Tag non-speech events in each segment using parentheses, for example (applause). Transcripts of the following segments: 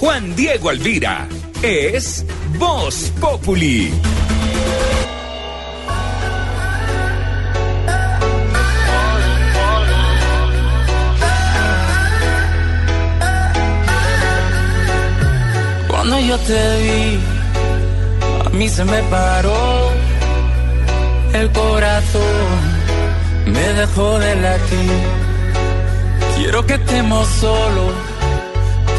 Juan Diego Alvira es Voz Populi. Cuando yo te vi, a mí se me paró el corazón, me dejó de latir. Quiero que estemos solos,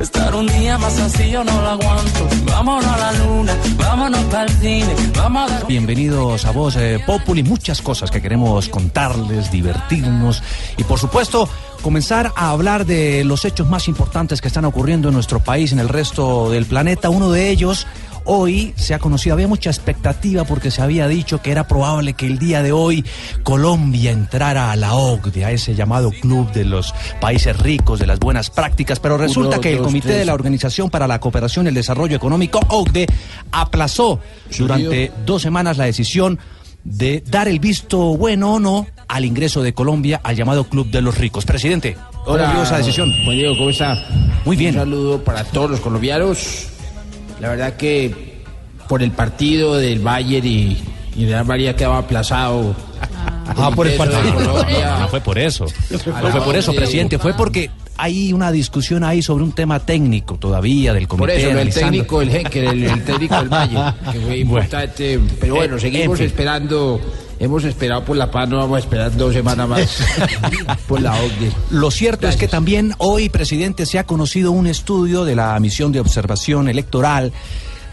Estar un día más así yo no lo aguanto. Vámonos a la luna, vámonos para cine. Vamos a. Bienvenidos a Voz eh, Populi, muchas cosas que queremos contarles, divertirnos y por supuesto comenzar a hablar de los hechos más importantes que están ocurriendo en nuestro país, en el resto del planeta. Uno de ellos hoy se ha conocido, había mucha expectativa porque se había dicho que era probable que el día de hoy Colombia entrara a la OCDE, a ese llamado club de los países ricos, de las buenas prácticas, pero resulta Uno, que el Comité tres. de la Organización para la Cooperación y el Desarrollo Económico, OCDE, aplazó durante dos semanas la decisión de dar el visto bueno o no al ingreso de Colombia al llamado Club de los Ricos. Presidente, ¿cómo vio esa decisión? Juan Diego, ¿cómo está? Muy bien. Un saludo para todos los colombianos. La verdad que por el partido del Bayern y, y Real María quedaba aplazado. Ah, por el partido. Colombia. No fue por eso. No fue por eso, presidente. Fue porque hay una discusión ahí sobre un tema técnico todavía del comité. Por eso, el analizando. técnico, el Henker, el, el técnico del Bayern, que fue (laughs) importante. Pero bueno, Eh, seguimos en fin. esperando. Hemos esperado por la paz, no vamos a esperar dos semanas más (laughs) por la OCDE. Lo cierto es que también hoy, presidente, se ha conocido un estudio de la misión de observación electoral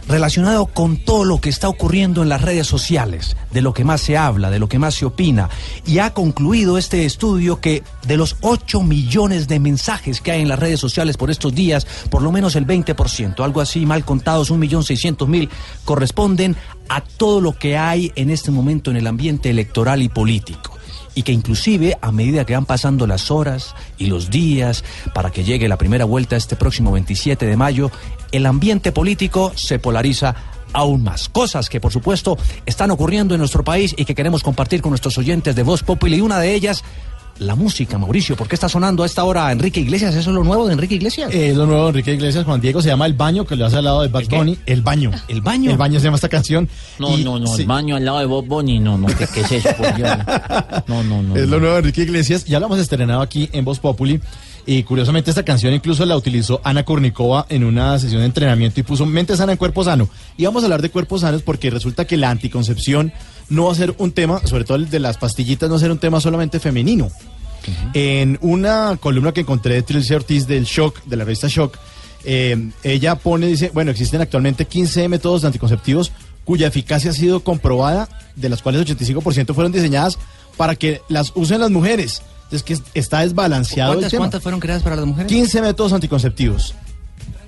relacionado con todo lo que está ocurriendo en las redes sociales, de lo que más se habla, de lo que más se opina. Y ha concluido este estudio que de los 8 millones de mensajes que hay en las redes sociales por estos días, por lo menos el 20%, algo así mal contados, 1.600.000, corresponden a todo lo que hay en este momento en el ambiente electoral y político y que inclusive a medida que van pasando las horas y los días para que llegue la primera vuelta este próximo 27 de mayo, el ambiente político se polariza aún más. Cosas que por supuesto están ocurriendo en nuestro país y que queremos compartir con nuestros oyentes de Voz Populi y una de ellas la música, Mauricio. ¿Por qué está sonando a esta hora Enrique Iglesias? ¿Eso es lo nuevo de Enrique Iglesias? Eh, lo nuevo de Enrique Iglesias, Juan Diego, se llama El Baño, que lo hace al lado de Bad? Bunny. El Baño. El baño. El Baño se llama esta canción. No, Y- no, no, sí, el baño al lado de Bob Bunny, no, no, ¿qué, qué es eso? por Dios? No, no, no. (laughs) Es lo nuevo de Enrique Iglesias. Ya lo hemos estrenado aquí en Voz Populi. Y curiosamente esta canción incluso la utilizó Ana Kurnikova en una sesión de entrenamiento y puso mente sana en cuerpo sano. Y vamos a hablar de cuerpos sanos porque resulta que la anticoncepción no va a ser un tema, sobre todo el de las pastillitas, no va a ser un tema solamente femenino. En una columna que encontré de Trilce Ortiz del Shock, de la revista Shock, eh, ella pone, dice, bueno, existen actualmente 15 métodos anticonceptivos cuya eficacia ha sido comprobada, de las cuales 85% fueron diseñadas para que las usen las mujeres. Entonces, que está desbalanceado el ¿Cuántas, tema. cuántas fueron creadas para las mujeres? 15 métodos anticonceptivos.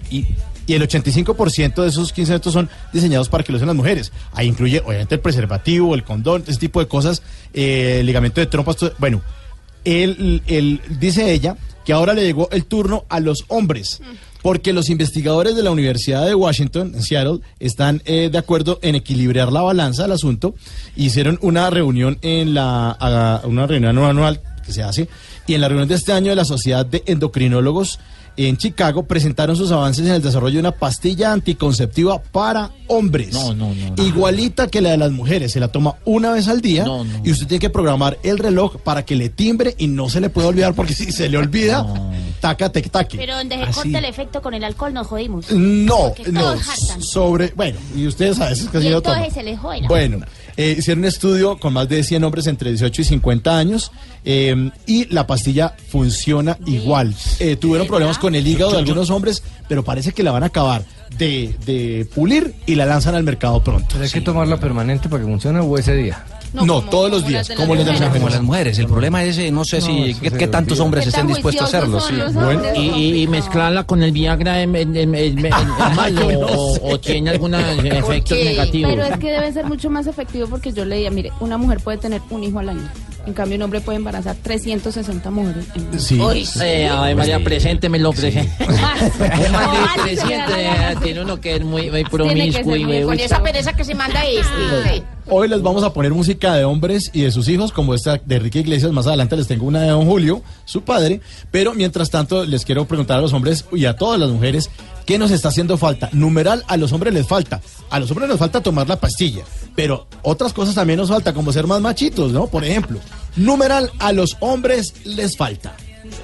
Y, y el 85% de esos 15 métodos son diseñados para que lo usen las mujeres. Ahí incluye, obviamente, el preservativo, el condón, ese tipo de cosas, eh, el ligamento de trompas. todo- bueno, él, él- dice ella que ahora le llegó el turno a los hombres. Porque los investigadores de la Universidad de Washington, en Seattle, están eh, de acuerdo en equilibrar la balanza del asunto. Hicieron una reunión en la, a- una reunión anual que se hace. Y en la reunión de este año de la Sociedad de Endocrinólogos en Chicago presentaron sus avances en el desarrollo de una pastilla anticonceptiva para hombres. No, no, no, no. Igualita que la de las mujeres. Se la toma una vez al día No, no. y usted tiene que programar el reloj para que le timbre y no se le pueda olvidar porque si se le olvida, (laughs) No. taca, tec, taque. Pero donde se Así. corta el efecto con el alcohol nos jodimos. No, no, sobre, bueno, y ustedes saben, es que ha Y sido entonces se les joda. Bueno, Eh, hicieron un estudio con más de 100 hombres entre 18 y 50 años eh, y la pastilla funciona igual. Eh, tuvieron problemas con el hígado de algunos hombres, pero parece que la van a acabar de, de pulir y la lanzan al mercado pronto. Pero hay que tomarla permanente para que funcione o ese día. No, todos los días, como les de las Como mujeres. las mujeres. El problema es, eh, no sé si qué, tantos olvida. hombres ¿Qué estén dispuestos a hacerlo. sí. los Bueno? Y, y- mezclarla con el Viagra es, (laughs) malo o, o tiene algunos (laughs) efectos negativos. Pero es que debe ser mucho más efectivo porque yo leía, mire, una mujer puede tener un hijo al año. En cambio, un hombre puede embarazar 360 mujeres. Sí. Uy. Eh, ay, María, preséntemelo, presente. Es más de Ojalá se 300, me haga la eh, tiene uno que es muy, muy Tiene que promiscuo ser y muy con esa pereza que se manda este. Hoy les vamos a poner música de hombres y de sus hijos, como esta de Enrique Iglesias. Más adelante les tengo una de Don Julio, su padre. Pero mientras tanto, les quiero preguntar a los hombres y a todas las mujeres, ¿qué nos está haciendo falta? Numeral, a los hombres les falta. A los hombres nos falta tomar la pastilla. Pero otras cosas también nos falta, como ser más machitos, ¿no? Por ejemplo, numeral, a los hombres les falta.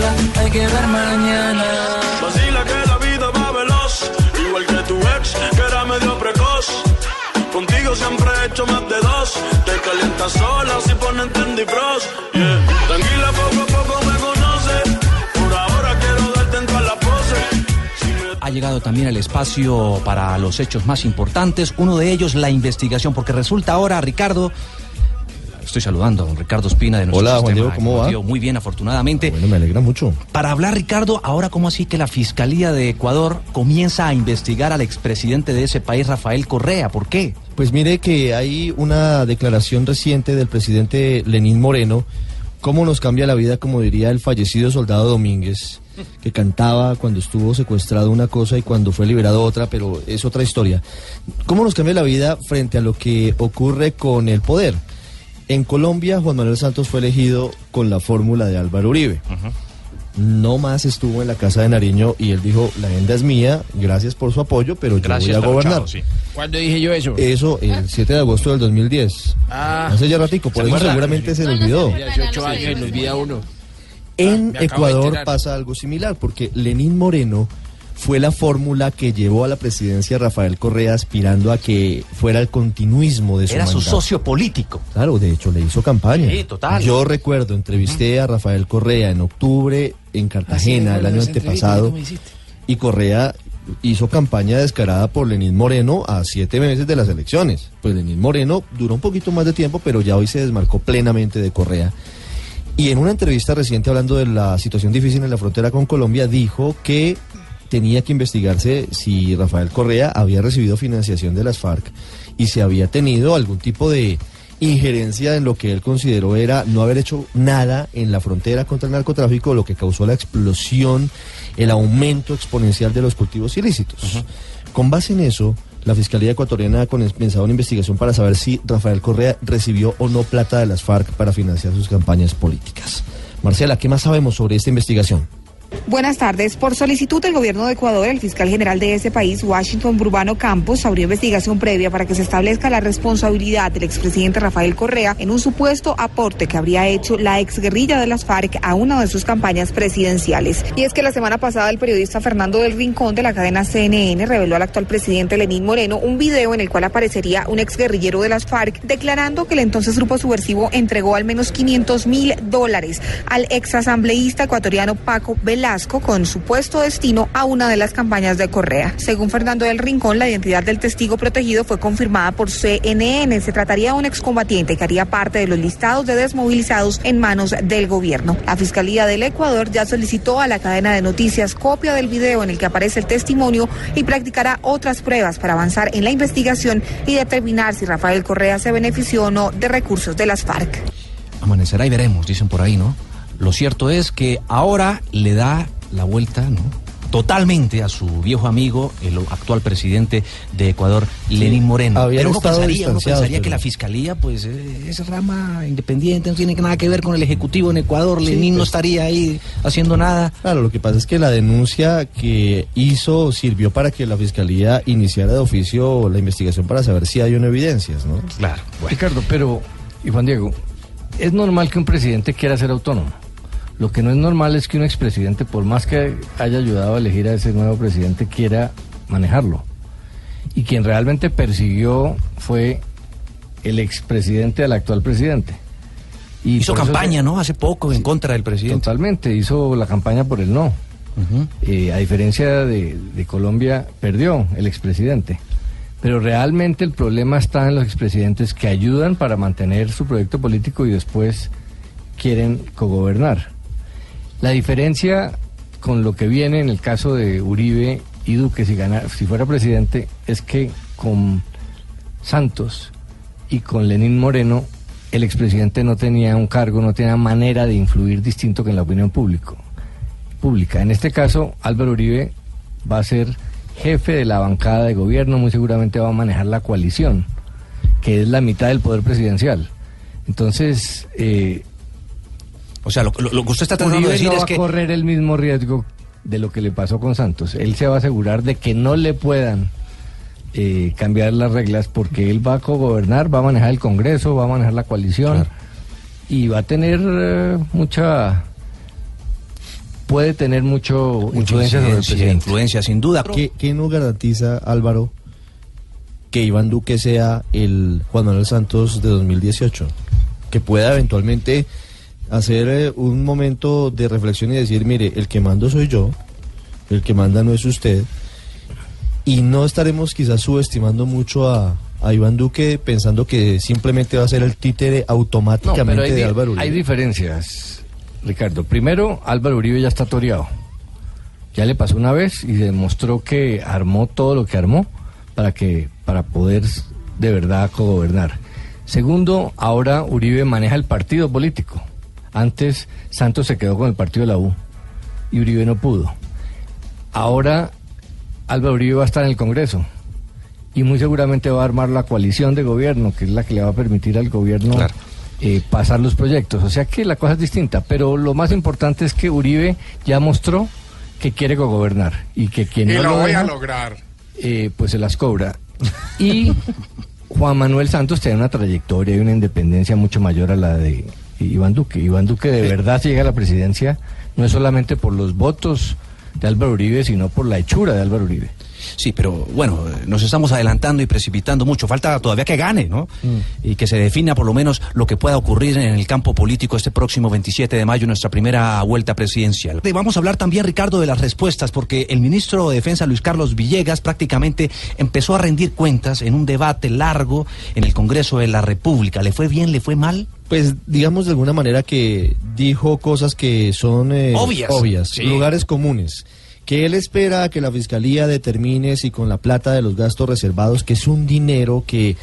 Tranquila, hay que ver mañana. Vacila que la vida va veloz, igual que tu ex, que era medio precoz. Contigo siempre he hecho más de dos. Te calientas sola si ponen Tendy Frost. Yeah. Tranquila, poco a poco me conoces. Por ahora quiero darte en todas las poses. Ha llegado también el espacio para los hechos más importantes. Uno de ellos, la investigación, porque resulta ahora, Ricardo. Estoy saludando a don Ricardo Espina de nuestro Hola, Juan Diego, ¿cómo va? Muy bien, afortunadamente. Bueno, me alegra mucho. Para hablar, Ricardo, ahora cómo así que la Fiscalía de Ecuador comienza a investigar al expresidente de ese país, Rafael Correa. ¿Por qué? Pues mire que hay una declaración reciente del presidente Lenín Moreno, cómo nos cambia la vida, como diría el fallecido soldado Domínguez, que cantaba cuando estuvo secuestrado una cosa y cuando fue liberado otra, pero es otra historia. ¿Cómo nos cambia la vida frente a lo que ocurre con el poder? En Colombia, Juan Manuel Santos fue elegido con la fórmula de Álvaro Uribe. No más estuvo en la casa de Nariño y él dijo, la agenda es mía, gracias por su apoyo, pero yo voy a gobernar. sí. ¿Cuándo dije yo eso? Eso el 7 de agosto del 2010. Ah. Hace ya ratico, por ¿Se eso seguramente se le olvidó. 18 años olvida uno. En de Ecuador pasa algo similar, porque Lenín Moreno fue la fórmula que llevó a la presidencia Rafael Correa aspirando a que fuera el continuismo de su Era su socio político. Claro, de hecho le hizo campaña. Sí, total. Yo recuerdo, entrevisté a Rafael Correa en octubre en Cartagena el año antepasado y Correa hizo campaña descarada por Lenín Moreno a siete meses de las elecciones. Pues Lenín Moreno duró un poquito más de tiempo, pero ya hoy se desmarcó plenamente de Correa. Y en una entrevista reciente hablando de la situación difícil en la frontera con Colombia, dijo que tenía que investigarse si Rafael Correa había recibido financiación de las FARC y si había tenido algún tipo de injerencia en lo que él consideró era no haber hecho nada en la frontera contra el narcotráfico, lo que causó la explosión, el aumento exponencial de los cultivos ilícitos. Con base en eso, la Fiscalía Ecuatoriana ha comenzado una investigación para saber si Rafael Correa recibió o no plata de las FARC para financiar sus campañas políticas. Marcela, ¿qué más sabemos sobre esta investigación? Buenas tardes. Por solicitud del gobierno de Ecuador, el fiscal general de ese país, Washington Burbano Campos, abrió investigación previa para que se establezca la responsabilidad del expresidente Rafael Correa en un supuesto aporte que habría hecho la exguerrilla de las FARC a una de sus campañas presidenciales. Y es que la semana pasada el periodista Fernando del Rincón de la cadena CNN reveló al actual presidente Lenín Moreno un video en el cual aparecería un exguerrillero de las FARC declarando que el entonces grupo subversivo entregó al menos 500 mil dólares al exasambleísta ecuatoriano Paco Velasco con supuesto destino a una de las campañas de Correa. Según Fernando del Rincón, la identidad del testigo protegido fue confirmada por CNN. Se trataría de un excombatiente que haría parte de los listados de desmovilizados en manos del gobierno. La Fiscalía del Ecuador ya solicitó a la cadena de noticias copia del video en el que aparece el testimonio y practicará otras pruebas para avanzar en la investigación y determinar si Rafael Correa se benefició o no de recursos de las FARC. Amanecerá y veremos, dicen por ahí, ¿no? Lo cierto es que ahora le da la vuelta, ¿no? totalmente a su viejo amigo, el actual presidente de Ecuador, Lenín Moreno. Pero uno estado pensaría, uno que la fiscalía, pues, es rama independiente, no tiene nada que ver con el ejecutivo en Ecuador. Lenín no pues. estaría ahí haciendo nada. Claro, lo que pasa es que la denuncia que hizo sirvió para que la fiscalía iniciara de oficio la investigación para saber si hay o no evidencias, ¿no? Claro. Ricardo, pero, y Juan Diego, es normal que un presidente quiera ser autónomo. Lo que no es normal es que un expresidente, por más que haya ayudado a elegir a ese nuevo presidente, quiera manejarlo. Y quien realmente persiguió fue el expresidente al actual presidente. Y Hizo campaña, se- ¿no? Hace poco en contra del presidente. Totalmente, hizo la campaña por el no. Eh, a diferencia de, de Colombia, perdió el expresidente. Pero realmente el problema está en los expresidentes que ayudan para mantener su proyecto político y después quieren cogobernar. La diferencia con lo que viene en el caso de Uribe y Duque, si, si fuera presidente, es que con Santos y con Lenín Moreno, el expresidente no tenía un cargo, no tenía manera de influir distinto que en la opinión público, pública. En este caso, Álvaro Uribe va a ser jefe de la bancada de gobierno, muy seguramente va a manejar la coalición, que es la mitad del poder presidencial. Entonces, eh, o sea, lo, lo- lo que usted está tratando Uribe de decir no es va que a correr el mismo riesgo de lo que le pasó con Santos. Él se va a asegurar de que no le puedan eh, cambiar las reglas porque él va a cogobernar, va a manejar el Congreso, va a manejar la coalición y va a tener eh, mucha puede tener mucho Mucha influencia sobre el influencia, sin duda. ¿Qué, qué no garantiza, Álvaro, que Iván Duque sea el Juan Manuel Santos de 2018? Que pueda eventualmente hacer eh, un momento de reflexión y decir, mire, el que mando soy yo, el que manda no es usted, y no estaremos quizás subestimando mucho a, a Iván Duque pensando que simplemente va a ser el títere automáticamente hay, de Álvaro Uribe. hay diferencias, Ricardo. Primero, Álvaro Uribe ya está toreado. Ya le pasó una vez y demostró que armó todo lo que armó para que para poder de verdad cogobernar. Segundo, ahora Uribe maneja el partido político. Antes Santos se quedó con el partido de la U y Uribe no pudo. Ahora Álvaro Uribe va a estar en el Congreso y muy seguramente va a armar la coalición de gobierno, que es la que le va a permitir al gobierno eh, pasar los proyectos. O sea que la cosa es distinta, pero lo más importante es que Uribe ya mostró que quiere gobernar y que quien Y no lo voy a deja, lograr. eh, pues se las cobra. Y (laughs) Juan Manuel Santos tiene una trayectoria y una independencia mucho mayor a la de Iván Duque. Iván Duque de verdad llega a la presidencia no es solamente por los votos de Álvaro Uribe, sino por la hechura de Álvaro Uribe. Sí, pero bueno, nos estamos adelantando y precipitando mucho. Falta todavía que gane, ¿no? Y que se defina por lo menos lo que pueda ocurrir en el campo político este próximo 27 de mayo, nuestra primera vuelta presidencial. Y Vamos a hablar también, Ricardo, de las respuestas, porque el ministro de Defensa, Luis Carlos Villegas, prácticamente empezó a rendir cuentas en un debate largo en el Congreso de la República. ¿Le fue bien, le fue mal? Pues digamos de alguna manera que dijo cosas que son eh, Obvias. Sí. lugares comunes. Que él espera que la fiscalía determine si con la plata de los gastos reservados, que es un dinero que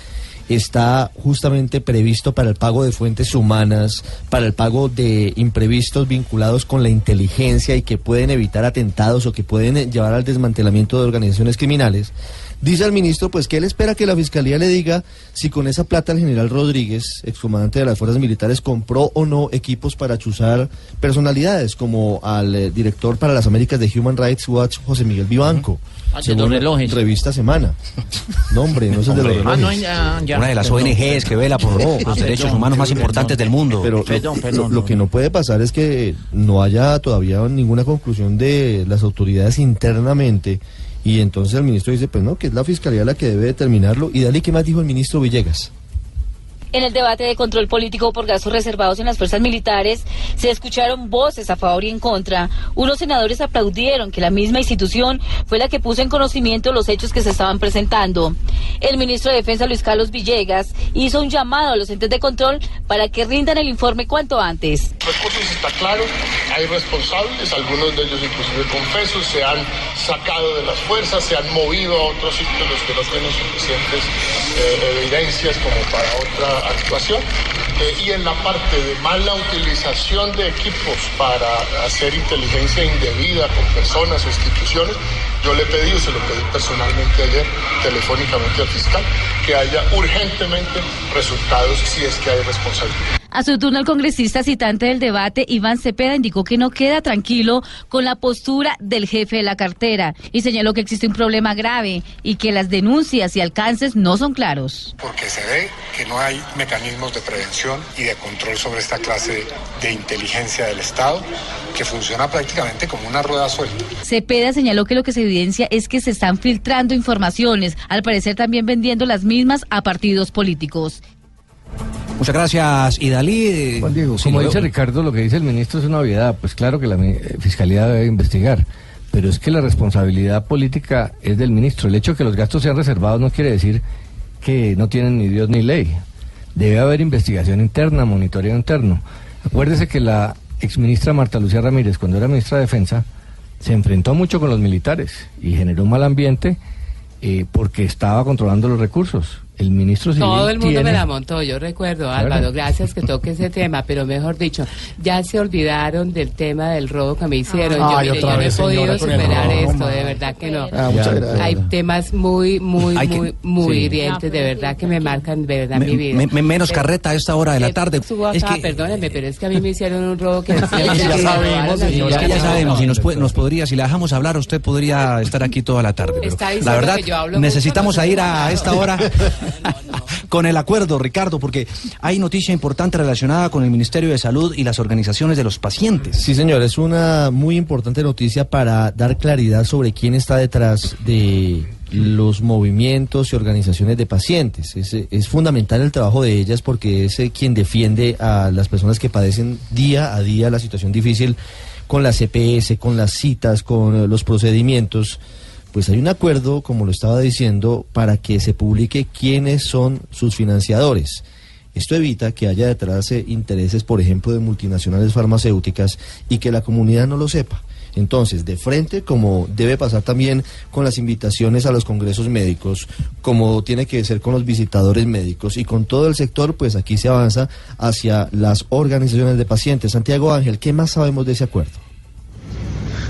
está justamente previsto para el pago de fuentes humanas, para el pago de imprevistos vinculados con la inteligencia y que pueden evitar atentados o que pueden llevar al desmantelamiento de organizaciones criminales. Dice el ministro pues que él espera que la fiscalía le diga si con esa plata el general Rodríguez, excomandante de las fuerzas militares, compró o no equipos para chuzar personalidades, como al eh, director para las Américas de Human Rights Watch, José Miguel Vivanco. Según los relojes. Revista Semana. No, hombre, no es el de los relojes. Ah, no, ya, ya. Una de las Perdón, ONGs que vela por No, los ah, derechos perdón, humanos más perdón, importantes del mundo. Pero Perdón, perdón, lo, lo que no puede pasar es que no haya todavía ninguna conclusión de las autoridades internamente y entonces el ministro dice, pues no, que es la fiscalía la que debe determinarlo. Y dale, ¿qué más dijo el ministro Villegas? En el debate de control político por gastos reservados en las fuerzas militares, se escucharon voces a favor y en contra. Unos senadores aplaudieron que la misma institución fue la que puso en conocimiento los hechos que se estaban presentando. El ministro de Defensa, Luis Carlos Villegas, hizo un llamado a los entes de control para que rindan el informe cuanto antes. Recursos está claro, hay responsables, algunos de ellos inclusive confesos, se han sacado de las fuerzas, se han movido a otros sitios los que no tienen suficientes eh, evidencias como para otra actuación. Eh, y en la parte de mala utilización de equipos para hacer inteligencia indebida con personas o instituciones, yo le he pedido, se lo pedí personalmente ayer, telefónicamente al fiscal, que haya urgentemente resultados si es que hay responsabilidad. A su turno, el congresista citante del debate, Iván Cepeda, indicó que no queda tranquilo con la postura del jefe de la cartera y señaló que existe un problema grave y que las denuncias y alcances no son claros. Porque se ve que no hay mecanismos de prevención y de control sobre esta clase de inteligencia del Estado que funciona prácticamente como una rueda suelta. Cepeda señaló que lo que se evidencia es que se están filtrando informaciones, al parecer también vendiendo las mismas a partidos políticos. Muchas gracias, Idalí. Juan Diego, como dice Ricardo, lo que dice el ministro es una obviedad. Pues claro que la eh, fiscalía debe investigar, pero es que la responsabilidad política es del ministro. El hecho de que los gastos sean reservados no quiere decir que no tienen ni Dios ni ley. Debe haber investigación interna, monitoreo interno. Acuérdese que la exministra Marta Lucía Ramírez, cuando era ministra de Defensa, se enfrentó mucho con los militares y generó un mal ambiente eh, porque estaba controlando los recursos. El ministro civil Todo el mundo tiene- me la montó, yo recuerdo, Claro. Álvaro, gracias que toque ese tema, pero mejor dicho, ya se olvidaron del tema del robo que me hicieron. Ay, yo, mire, otra yo no he podido superar robo, esto, de verdad que no. Ah, muchas gracias. Hay temas muy, muy, Hay que- muy, muy sí. hirientes, de verdad que me marcan, de verdad, Me- mi vida. me- me- menos carreta a esta hora de la tarde. Subo Es acá, que- perdónenme, pero es que a mí me hicieron un robo que... (laughs) Ya sabemos, señora, ya sabemos. Y nos, puede- nos podría, si le dejamos hablar, usted podría estar aquí toda la tarde. pero la verdad, que yo hablo mucho, necesitamos a ir a esta hora (laughs) (laughs) con el acuerdo, Ricardo, porque hay noticia importante relacionada con el Ministerio de Salud y las organizaciones de los pacientes. Sí, señor, es una muy importante noticia para dar claridad sobre quién está detrás de los movimientos y organizaciones de pacientes. Es, fundamental el trabajo de ellas porque es eh, quien defiende a las personas que padecen día a día la situación difícil con la CPS, con las citas, con los procedimientos. Pues hay un acuerdo, como lo estaba diciendo, para que se publique quiénes son sus financiadores. Esto evita que haya detrás intereses, por ejemplo, de multinacionales farmacéuticas y que la comunidad no lo sepa. Entonces, de frente, como debe pasar también con las invitaciones a los congresos médicos, como tiene que ser con los visitadores médicos y con todo el sector, pues aquí se avanza hacia las organizaciones de pacientes. Santiago Ángel, ¿qué más sabemos de ese acuerdo?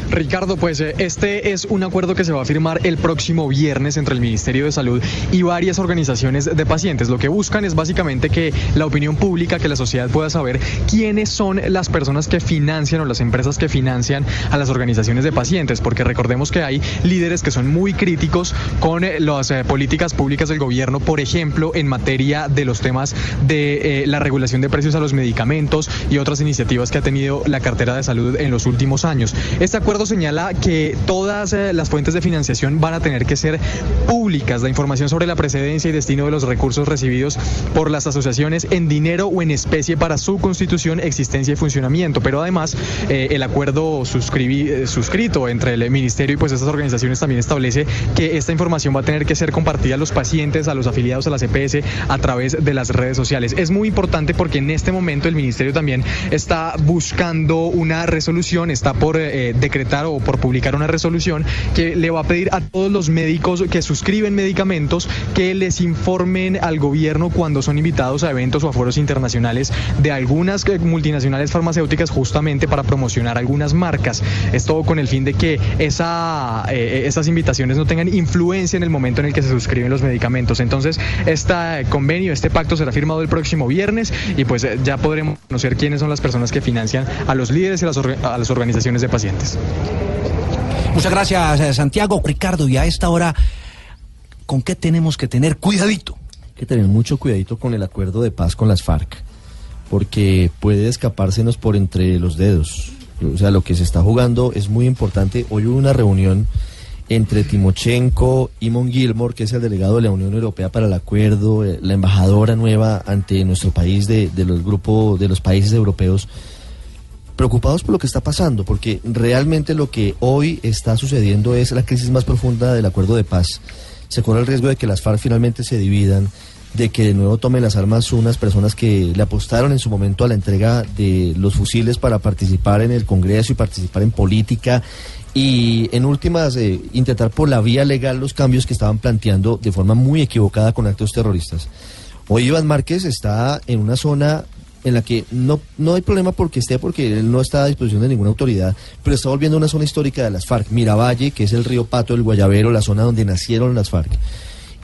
Ricardo, pues eh, este es un acuerdo que se va a firmar el próximo viernes entre el Ministerio de Salud y varias organizaciones de pacientes. Lo que buscan es básicamente que la opinión pública, que la sociedad pueda saber quiénes son las personas que financian o las empresas que financian a las organizaciones de pacientes, porque recordemos que hay líderes que son muy críticos con eh, las eh, políticas públicas del gobierno, por ejemplo, en materia de los temas de la regulación de precios a los medicamentos y otras iniciativas que ha tenido la cartera de salud en los últimos años. Este acuerdo señala que todas eh, las fuentes de financiación van a tener que ser públicas. La información sobre la precedencia y destino de los recursos recibidos por las asociaciones en dinero o en especie para su constitución, existencia y funcionamiento. Pero además, eh, el acuerdo eh, suscrito entre el ministerio y pues estas organizaciones también establece que esta información va a tener que ser compartida a los pacientes, a los afiliados a la CPS a través de las redes sociales. Es muy importante porque en este momento el ministerio también está buscando una resolución, está por eh, decretar o por publicar una resolución que le va a pedir a todos los médicos que suscriben medicamentos que les informen al gobierno cuando son invitados a eventos o a foros internacionales de algunas eh, multinacionales farmacéuticas justamente para promocionar algunas marcas. Esto con el fin de que eh, esas invitaciones no tengan influencia en el momento en el que se suscriben los medicamentos. Entonces, este convenio, este pacto será firmado el próximo viernes y pues ya podremos conocer quiénes son las personas que financian a los líderes y a las organizaciones de pacientes. Muchas gracias, eh, Santiago. Ricardo, y a esta hora, ¿con qué tenemos que tener cuidadito? Hay que tener mucho cuidadito con el acuerdo de paz con las FARC, porque puede escapársenos por entre los dedos. O sea, lo que se está jugando es muy importante. Hoy hubo una reunión entre Timochenko y Mon Gilmore, que es el delegado de la Unión Europea para el acuerdo, eh, la embajadora nueva ante nuestro país de, de los grupos de los países europeos, preocupados por lo que está pasando, porque realmente lo que hoy está sucediendo es la crisis más profunda del acuerdo de paz. Se corre el riesgo de que las FARC finalmente se dividan, de que de nuevo tomen las armas unas personas que le apostaron en su momento a la entrega de los fusiles para participar en el Congreso y participar en política y en últimas eh, intentar por la vía legal los cambios que estaban planteando de forma muy equivocada con actos terroristas. Hoy Iván Márquez está en una zona en la que no, no hay problema porque esté, porque él no está a disposición de ninguna autoridad, pero está volviendo a una zona histórica de las FARC, Miravalle, que es el río Pato, el Guayabero, la zona donde nacieron las FARC.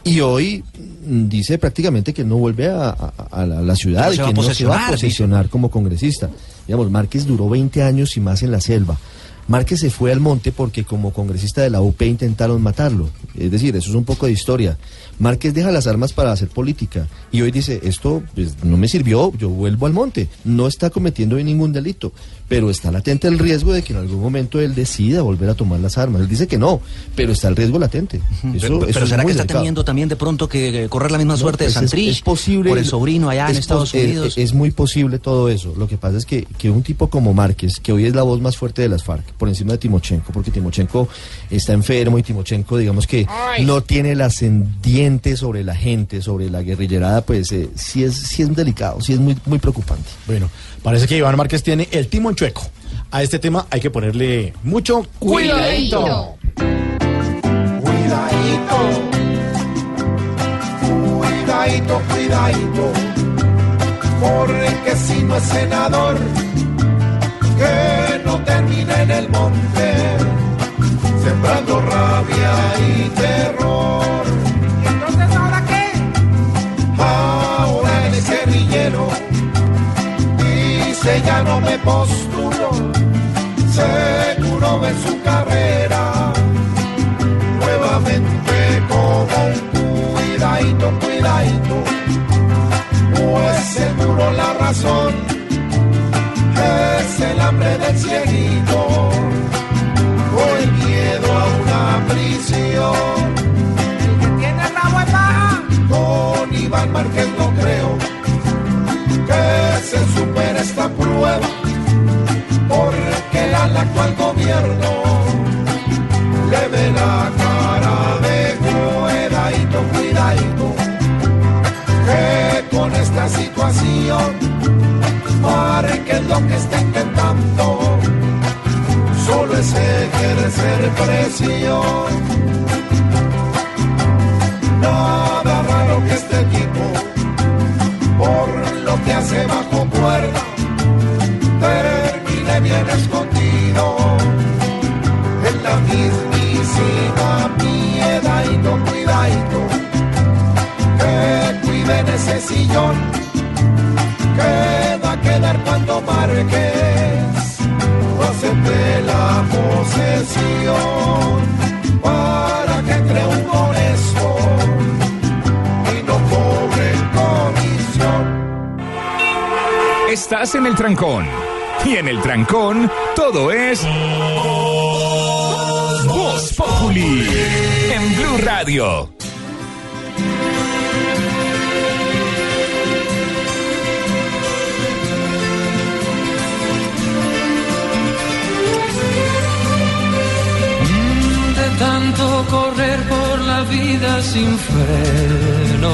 Y hoy mm, dice prácticamente que no vuelve a, a- a la, a la ciudad y que no se va a posicionar como congresista. Digamos, Márquez duró 20 años y más en la selva. Márquez se fue al monte porque como congresista de la UP intentaron matarlo. Es decir, eso es un poco de historia. Márquez deja las armas para hacer política y hoy dice, esto pues, no me sirvió, yo vuelvo al monte. No está cometiendo ningún delito, pero está latente el riesgo de que en algún momento él decida volver a tomar las armas. Él dice que no, pero está el riesgo latente. Eso- pero eso pero es ¿será que está delicado. temiendo también de pronto que eh, correr la misma No, suerte pues de es- Santrich es posible por el sobrino allá en es Estados es- Unidos? Es, muy posible todo eso. Lo que pasa es que, que un tipo como Márquez, que hoy es la voz más fuerte de las FARC, por encima de Timochenko, porque Timochenko está enfermo y Timochenko, digamos que no tiene el ascendiente sobre la gente, sobre la guerrillerada, pues eh, sí, es, sí es delicado, sí es muy, muy preocupante. Bueno, parece que Iván Márquez tiene el timón chueco. A este tema hay que ponerle mucho cuidadito. Cuidadito, cuidadito, cuidadito, porque si no es senador, que no termine en el monte, sembrando rabia y terror. Dice ya no me postulo, seguro en su carrera nuevamente como un cuidadito, cuidadito, pues seguro la razón ejercer presión. Nada raro que este tipo, por lo que hace bajo cuerda, termine bien escondido en la mismísima piedadito, cuidadito, que cuiden ese sillón, que va a quedar cuando Márquez Estás en el trancón. Y en el trancón, todo es. Voz Populi. En Blue Radio. De tanto correr por la vida sin freno.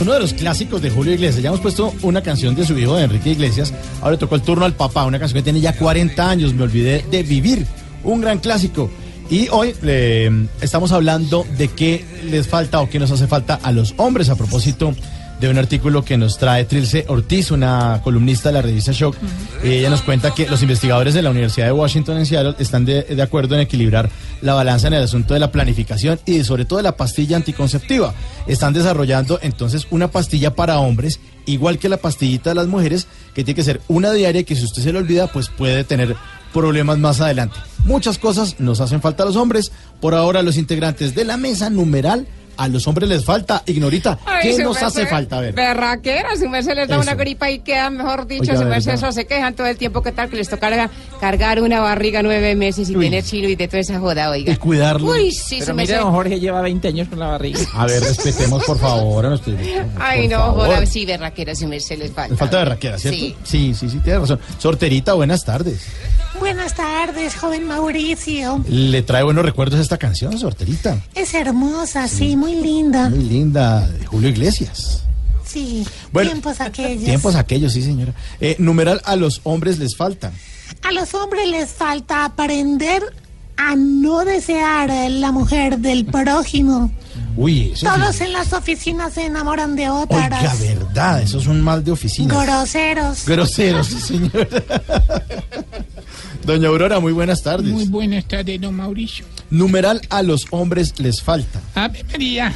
Uno de los clásicos de Julio Iglesias. Ya hemos puesto una canción de su hijo, de Enrique Iglesias. Ahora le tocó el turno al papá, una canción que tiene ya 40 años. Me olvidé de vivir. Un gran clásico. Y hoy eh, estamos hablando de qué les falta o qué nos hace falta a los hombres a propósito de un artículo que nos trae Trilce Ortiz, una columnista de la revista Shock. Y ella nos cuenta que los investigadores de la Universidad de Washington en Seattle están de, de acuerdo en equilibrar la balanza en el asunto de la planificación y sobre todo de la pastilla anticonceptiva. Están desarrollando entonces una pastilla para hombres, igual que la pastillita de las mujeres, que tiene que ser una diaria que si usted se le olvida, pues puede tener problemas más adelante. Muchas cosas nos hacen falta a los hombres. Por ahora los integrantes de la mesa numeral a los hombres les falta. Ignorita, Ay, ¿qué nos hace falta? A ver. Berraquera, su merced les da una gripa y quedan, mejor dicho, Oiga, su merced ¿verdad? eso se quejan todo el tiempo. ¿Qué tal que les toca cargar, una barriga nueve meses y Uy. tener chino y de toda esa joda, oiga? Y cuidarlo. Uy, sí, Pero mire, don Jorge lleva 20 años con la barriga. A ver, respetemos por favor a nuestro director. Ay, por no, favor. joda, sí, berraquera, su merced les falta. Falta de raquera, ¿cierto? Sí. sí, sí, sí, tiene razón. Sorterita, buenas tardes. Buenas tardes, joven Mauricio. Le trae buenos recuerdos esta canción, Sorterita. Es hermosa, sí, muy linda. Muy linda, de Julio Iglesias. Sí, Bueno, tiempos (laughs) aquellos. Tiempos aquellos, sí, señora. Eh, numeral a los hombres les falta. A los hombres les falta aprender a no desear la mujer del (laughs) prójimo. Uy, eso Todos sí. en las oficinas se enamoran de Oiga, otras. verdad, eso es un mal de oficina. Groseros. Groseros, sí, señora. (laughs) Doña Aurora, muy buenas tardes. Muy buenas tardes, don Mauricio. Numeral a los hombres les falta. Ave María,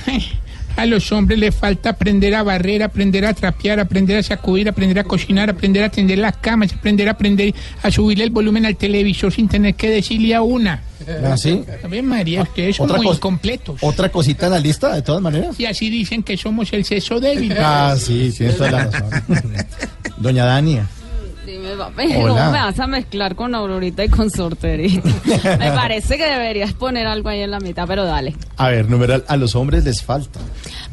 a los hombres les falta aprender a barrer, aprender a trapear, aprender a sacudir, aprender a cocinar, aprender a tender las camas, aprender a aprender a subirle el volumen al televisor sin tener que decirle a una. ¿Ah, sí? Ave María, ustedes son muy incompletos. Otra cosita en la lista, de todas maneras. Y así dicen que somos el sexo débil. Ah, sí, tienes toda la razón. (laughs) Doña Dania. Dime, papi, Hola. ¿cómo me vas a mezclar con Aurorita y con Sorterita? (laughs) me parece que deberías poner algo ahí en la mitad, pero dale. A ver, numeral a los hombres les falta.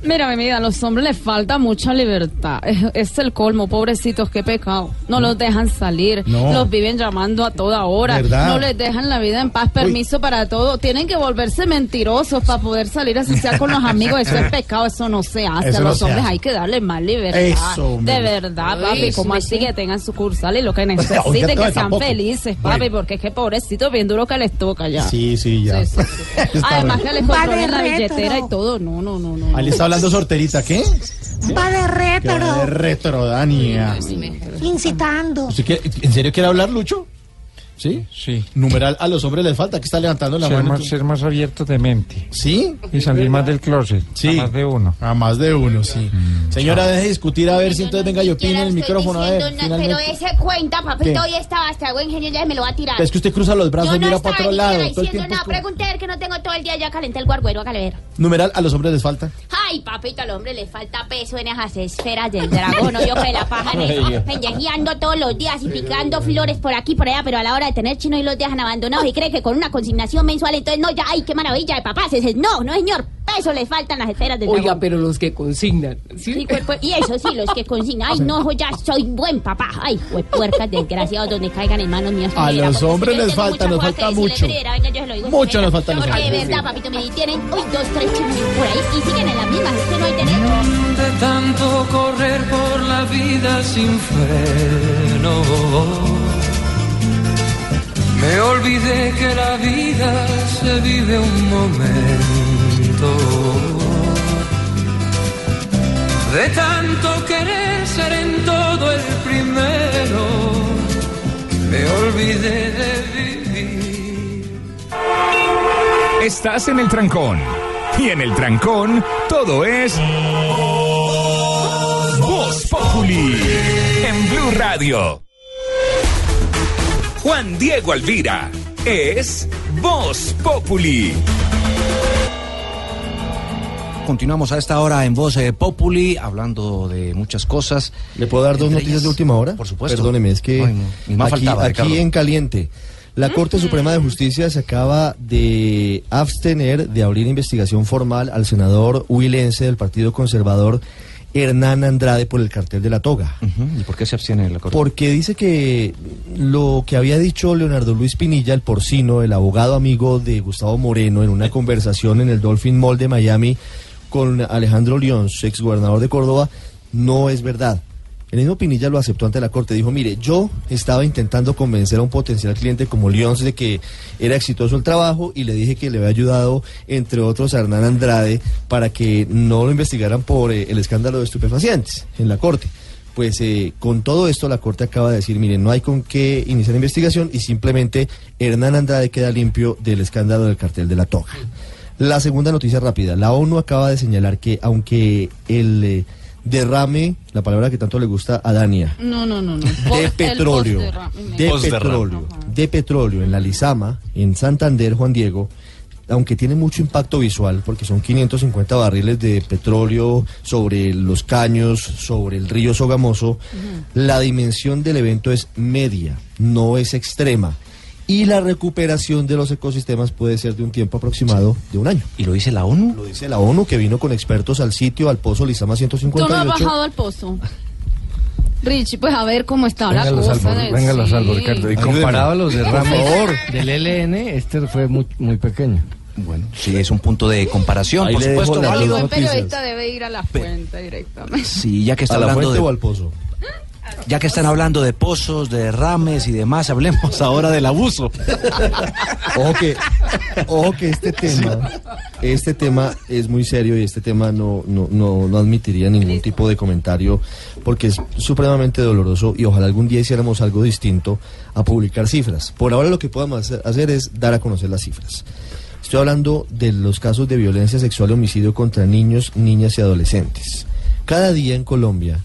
Mira, mi vida, a los hombres les falta mucha libertad. Es, es el colmo, pobrecitos, qué pecado. No los dejan salir, No. los viven llamando a toda hora, ¿Verdad? no les dejan la vida en paz, permiso para todo. Tienen que volverse mentirosos para poder salir así sea con los amigos. Eso es (laughs) pecado, eso no se hace. Eso a los hombres hace. hay que darle más libertad. Eso, de verdad, papi, como sí, así sí. que tengan sucursal y lo que necesiten, que sean tampoco. felices, papi, Bueno. porque es que pobrecitos, bien duro que les toca ya. Sí, sí, ya. Sí, sí, (laughs) sí. Está Además que les Va controlen la billetera y todo. No, no, no, no. Ahí le está hablando Sorterita, ¿qué? Va de retro. de retro, Dania. Incitando. ¿Usted quiere- ¿En serio quiere hablar, Lucho? ¿Sí? Sí. Numeral a los hombres les falta, que está levantando la Ser mano. más, ser más abiertos de mente. ¿Sí? Y salir más del closet. Sí. a más de uno. A más de uno, sí. Señora, deje de discutir a ver si entonces venga y opine en el micrófono. A ver, pero finalmente. ese cuenta, papito, ¿Qué? hoy estaba hasta buen genio, ya me lo va a tirar. Es que usted cruza los brazos Yo y no mira para otro lado. diciendo tiempo. nada, pregunté a que no tengo todo el día ya calenté el guarguero, hágale ver. Numeral a los hombres les falta. Ay, papito, al hombre le falta peso en esas esferas del dragón, no yo que la paja en Oiga. eso, pendejeando todos los días y picando flores por aquí por allá, pero a la hora de tener chino y los dejan abandonados y cree que con una consignación mensual, entonces no, ya, ay, qué maravilla de papás, ese es no, no señor, peso le faltan las esferas del Oiga, dragón. pero los que consignan. Sí, cuerpo- y eso sí, los que consignan, ay, (laughs) no, ya soy buen papá, ay, puercas desgraciados, donde caigan en manos mías. A primera, los hombres les falta, nos falta mucho. Pereira, venga, yo se lo digo, Mucho nos falta Porque de verdad, sí. papito, me tienen, uy, dos, tres chismes por ahí y siguen en las mismas, es que no hay derecho. De tanto correr por la vida sin freno. Me olvidé que la vida se vive un momento. De tanto querer ser en todo el primero. Me olvidé de vivir. Estás en el trancón. Y en el trancón, todo es. Voz Populi. En Blue Radio. Juan Diego Alvira. Es Voz Populi. Continuamos a esta hora en Voz eh, Populi, hablando de muchas cosas. ¿Le puedo dar dos noticias ellas- de última hora? Por supuesto. Perdóneme, es que Ay, no, aquí, faltaba, aquí en caliente. La Corte Suprema de Justicia se acaba de abstener de abrir investigación formal al senador huilense del Partido Conservador Hernán Andrade por el cartel de la toga. ¿Y por qué se abstiene la Corte? Porque dice que lo que había dicho Leonardo Luis Pinilla, el porcino, el abogado amigo de Gustavo Moreno, en una conversación en el Dolphin Mall de Miami con Alejandro León, ex gobernador de Córdoba, no es verdad. El mismo Pinilla lo aceptó ante la corte. Dijo, mire, yo estaba intentando convencer a un potencial cliente como Lyons de que era exitoso el trabajo y le dije que le había ayudado, entre otros, a Hernán Andrade para que no lo investigaran por eh, el escándalo de estupefacientes en la corte. Pues eh, con todo esto la corte acaba de decir, mire, no hay con qué iniciar investigación y simplemente Hernán Andrade queda limpio del escándalo del cartel de la toga. La segunda noticia rápida, la ONU acaba de señalar que aunque el... eh, derrame, la palabra que tanto le gusta a Dania, No, no, no, no. de Post- petróleo, de petróleo, de petróleo en la Lizama, en Santander, Juan Diego, aunque tiene mucho impacto visual, porque son 550 barriles de petróleo sobre los caños, sobre el río Sogamoso, la dimensión del evento es media, no es extrema. Y la recuperación de los ecosistemas puede ser de un tiempo aproximado de un año. ¿Y lo dice la ONU? Lo dice la ONU, que vino con expertos al sitio, al pozo Lizama Tú no has 158. bajado al pozo. Richie, pues a ver cómo está la Venga, cosa. salvo, venga, lo sí. salvo, Ricardo. Y Ayúdeme. comparado a los derrames del LN, este fue muy, muy pequeño. Bueno, sí, es un punto de comparación, Ahí por supuesto, El buen periodista debe ir a la fuente directamente. Sí, ya que está ¿A la hablando fuente de o al pozo? Ya que están hablando de pozos, de derrames y demás, hablemos (laughs) ahora del abuso. (laughs) Ojo que, ojo que este tema, este tema es muy serio y este tema no, no, no, no admitiría ningún tipo de comentario porque es supremamente doloroso y ojalá algún día hiciéramos algo distinto a publicar cifras. Por ahora lo que podemos hacer- hacer es dar a conocer las cifras. Estoy hablando de los casos de violencia sexual y homicidio contra niños, niñas y adolescentes. Cada día en Colombia,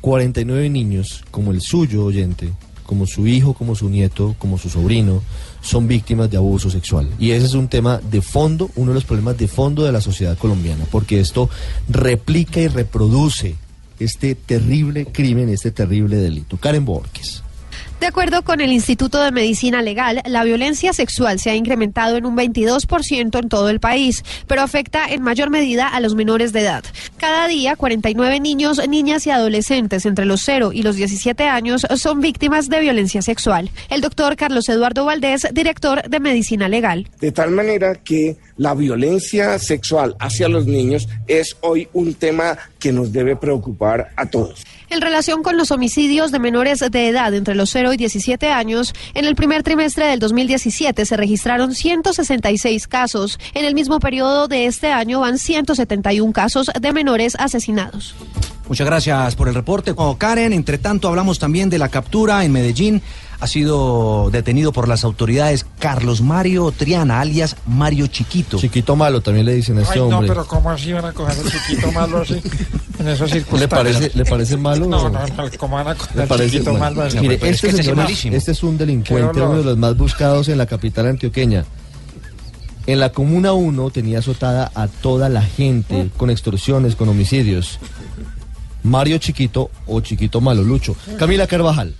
49 niños, como el suyo oyente, como su hijo, como su nieto, como su sobrino, son víctimas de abuso sexual. Y ese es un tema de fondo, uno de los problemas de fondo de la sociedad colombiana, porque esto replica y reproduce este terrible crimen, este terrible delito. Karen Borges. De acuerdo con el Instituto de Medicina Legal, la violencia sexual se ha incrementado en un 22% en todo el país, pero afecta en mayor medida a los menores de edad. Cada día, 49 niños, niñas y adolescentes entre los 0 y los 17 años son víctimas de violencia sexual. El doctor Carlos Eduardo Valdés, director de Medicina Legal. De tal manera que la violencia sexual hacia los niños es hoy un tema que nos debe preocupar a todos. En relación con los homicidios de menores de edad entre los 0 y 17 años, en el primer trimestre del 2017 se registraron 166 casos. En el mismo periodo de este año van 171 casos de menores asesinados. Muchas gracias por el reporte. Oh, Karen, entre tanto hablamos también de la captura en Medellín. Ha sido detenido por las autoridades Carlos Mario Triana, alias Mario Chiquito. Chiquito malo también le dicen a este Ay, no, hombre. pero ¿cómo así van a coger chiquito malo así? En esas ¿Le circunstancias. parece, ¿Le parece malo? No, no, no, ¿cómo van a ¿Le coger parece chiquito mal? malo así? Mire, es este, que ese es señor es- malísimo. este es un delincuente, uno de los más buscados en la capital antioqueña. En la Comuna 1 tenía azotada a toda la gente con extorsiones, con homicidios. Mario Chiquito o Chiquito Malo, Lucho. Camila Carvajal.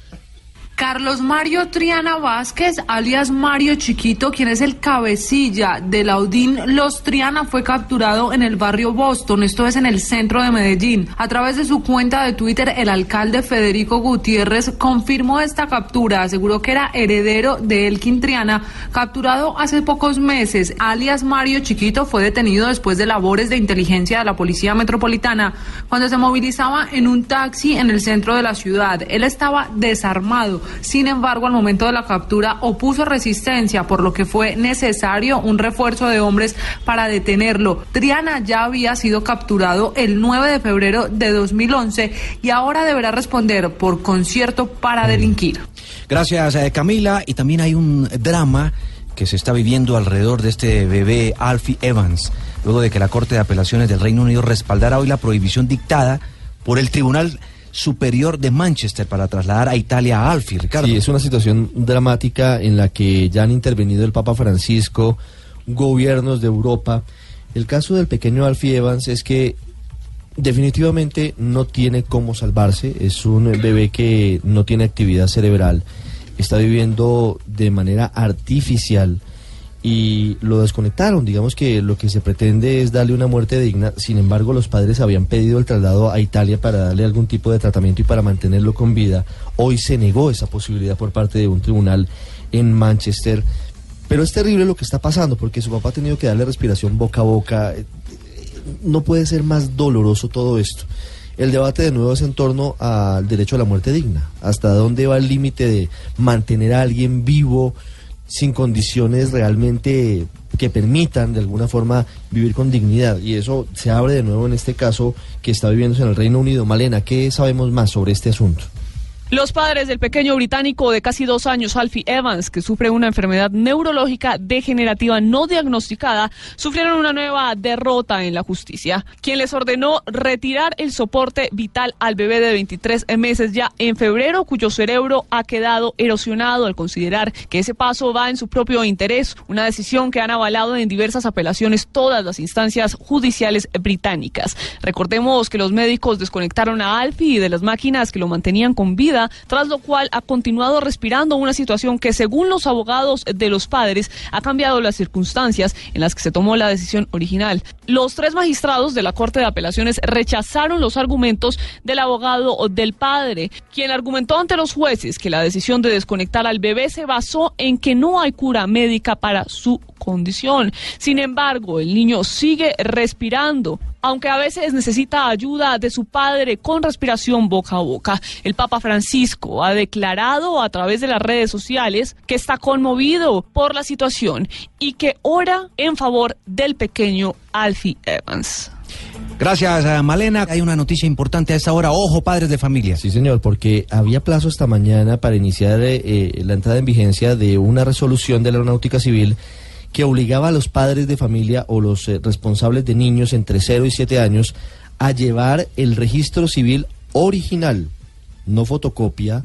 Carlos Mario Triana Vázquez, alias Mario Chiquito, quien es el cabecilla del Audín Los Triana, fue capturado en el barrio Boston, esto es en el centro de Medellín. A través de su cuenta de Twitter, el alcalde Federico Gutiérrez confirmó esta captura, aseguró que era heredero de Elkin Triana, capturado hace pocos meses. Alias Mario Chiquito fue detenido después de labores de inteligencia de la Policía Metropolitana cuando se movilizaba en un taxi en el centro de la ciudad. Él estaba desarmado. Sin embargo, al momento de la captura opuso resistencia, por lo que fue necesario un refuerzo de hombres para detenerlo. Triana ya había sido capturado el 9 de febrero de 2011 y ahora deberá responder por concierto para delinquir. Gracias, eh, Camila. Y también hay un drama que se está viviendo alrededor de este bebé Alfie Evans, luego de que la Corte de Apelaciones del Reino Unido respaldara hoy la prohibición dictada por el Tribunal Superior de Manchester para trasladar a Italia a Alfie, Ricardo. Sí, es una situación dramática en la que ya han intervenido el Papa Francisco, gobiernos de Europa. El caso del pequeño Alfie Evans es que definitivamente no tiene cómo salvarse. Es un bebé que no tiene actividad cerebral. Está viviendo de manera artificial y lo desconectaron. Digamos que lo que se pretende es darle una muerte digna. Sin embargo, los padres habían pedido el traslado a Italia para darle algún tipo de tratamiento y para mantenerlo con vida. Hoy se negó esa posibilidad por parte de un tribunal en Manchester. Pero es terrible lo que está pasando porque su papá ha tenido que darle respiración boca a boca. Eh, No puede ser más doloroso todo esto. el debate de nuevo es en torno al derecho a la muerte digna. ¿Hasta dónde va el límite de mantener a alguien vivo sin condiciones realmente que permitan de alguna forma vivir con dignidad? Y eso se abre de nuevo en este caso que está viviéndose en el Reino Unido. Malena, ¿qué sabemos más sobre este asunto? Los padres del pequeño británico de casi dos años, Alfie Evans, que sufre una enfermedad neurológica degenerativa no diagnosticada, sufrieron una nueva derrota en la justicia, quien les ordenó retirar el soporte vital al bebé de 23 meses ya en febrero, cuyo cerebro ha quedado erosionado al considerar que ese paso va en su propio interés, una decisión que han avalado en diversas apelaciones todas las instancias judiciales británicas. Recordemos que los médicos desconectaron a Alfie de las máquinas que lo mantenían con vida tras lo cual ha continuado respirando una situación que, según los abogados de los padres, ha cambiado las circunstancias en las que se tomó la decisión original. Los tres magistrados de la Corte de Apelaciones rechazaron los argumentos del abogado del padre, quien argumentó ante los jueces que la decisión de desconectar al bebé se basó en que no hay cura médica para su condición. Sin embargo, el niño sigue respirando, aunque a veces necesita ayuda de su padre con respiración boca a boca. El Papa Francisco ha declarado a través de las redes sociales que está conmovido por la situación y que ora en favor del pequeño Alfie Evans. Gracias, eh, Malena. Hay una noticia importante a esta hora. Ojo, padres de familia. Sí, señor, porque había plazo esta mañana para iniciar eh, eh, la entrada en vigencia de una resolución de la Aeronáutica Civil que obligaba a los padres de familia o los eh, responsables de niños entre 0 y 7 años a llevar el registro civil original, no fotocopia,